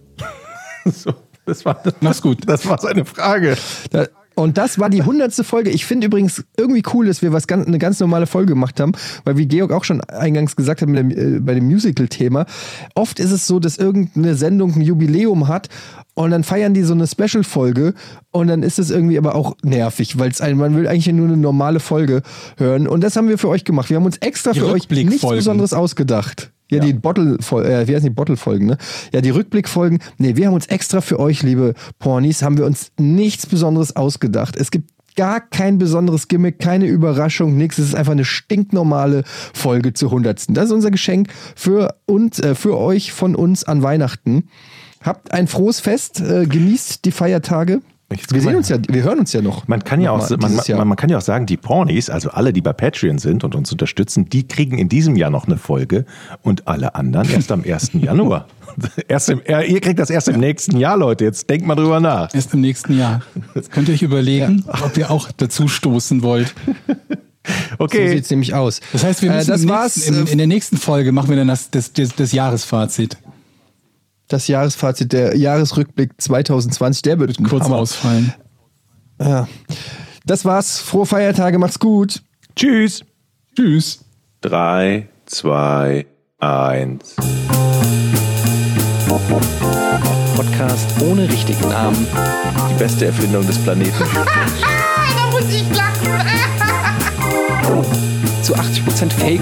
So, das war, Mach's gut. Das war seine Frage. Da, und das war die hundertste Folge. Ich finde übrigens irgendwie cool, dass wir was ganz, eine ganz normale Folge gemacht haben, weil wie Georg auch schon eingangs gesagt hat dem, äh, bei dem Musical-Thema, oft ist es so, dass irgendeine Sendung ein Jubiläum hat und dann feiern die so eine Special-Folge und dann ist es irgendwie aber auch nervig, weil es man will eigentlich nur eine normale Folge hören und das haben wir für euch gemacht. Wir haben uns extra für euch nichts. Besonderes ausgedacht. Ja, die Bottle, äh, wie heißen die Bottle-Folgen, ne? Ja, die Rückblickfolgen. Nee, wir haben uns extra für euch, liebe Pornis, haben wir uns nichts Besonderes ausgedacht. Es gibt gar kein besonderes Gimmick, keine Überraschung, nichts. Es ist einfach eine stinknormale Folge zur hundertsten. Das ist unser Geschenk für uns, äh, für euch von uns an Weihnachten. Habt ein frohes Fest, äh, genießt die Feiertage. Jetzt Wir sehen uns ja, wir hören uns ja noch. Man kann ja auch, man, man, man kann ja auch sagen, die Pornis, also alle, die bei Patreon sind und uns unterstützen, die kriegen in diesem Jahr noch eine Folge und alle anderen erst am 1. Januar. Erst im, äh, ihr kriegt das erst im nächsten Jahr, Leute. Jetzt denkt mal drüber nach. Erst im nächsten Jahr. Jetzt könnt ihr euch überlegen, ob ihr auch dazu stoßen wollt. So Okay. sieht's nämlich aus. Das heißt, wir Äh, müssen das im war's. nächsten, in, äh, in der nächsten Folge machen wir dann das, das, das, das Jahresfazit. Das Jahresfazit, der Jahresrückblick 2020, der wird Kurz Hammer. ausfallen. Ja. Das war's. Frohe Feiertage, macht's gut. Tschüss. Tschüss. Drei, zwei, eins. Podcast ohne richtigen Namen. Die beste Erfindung des Planeten. da muss ich lachen. Zu 80% Fake.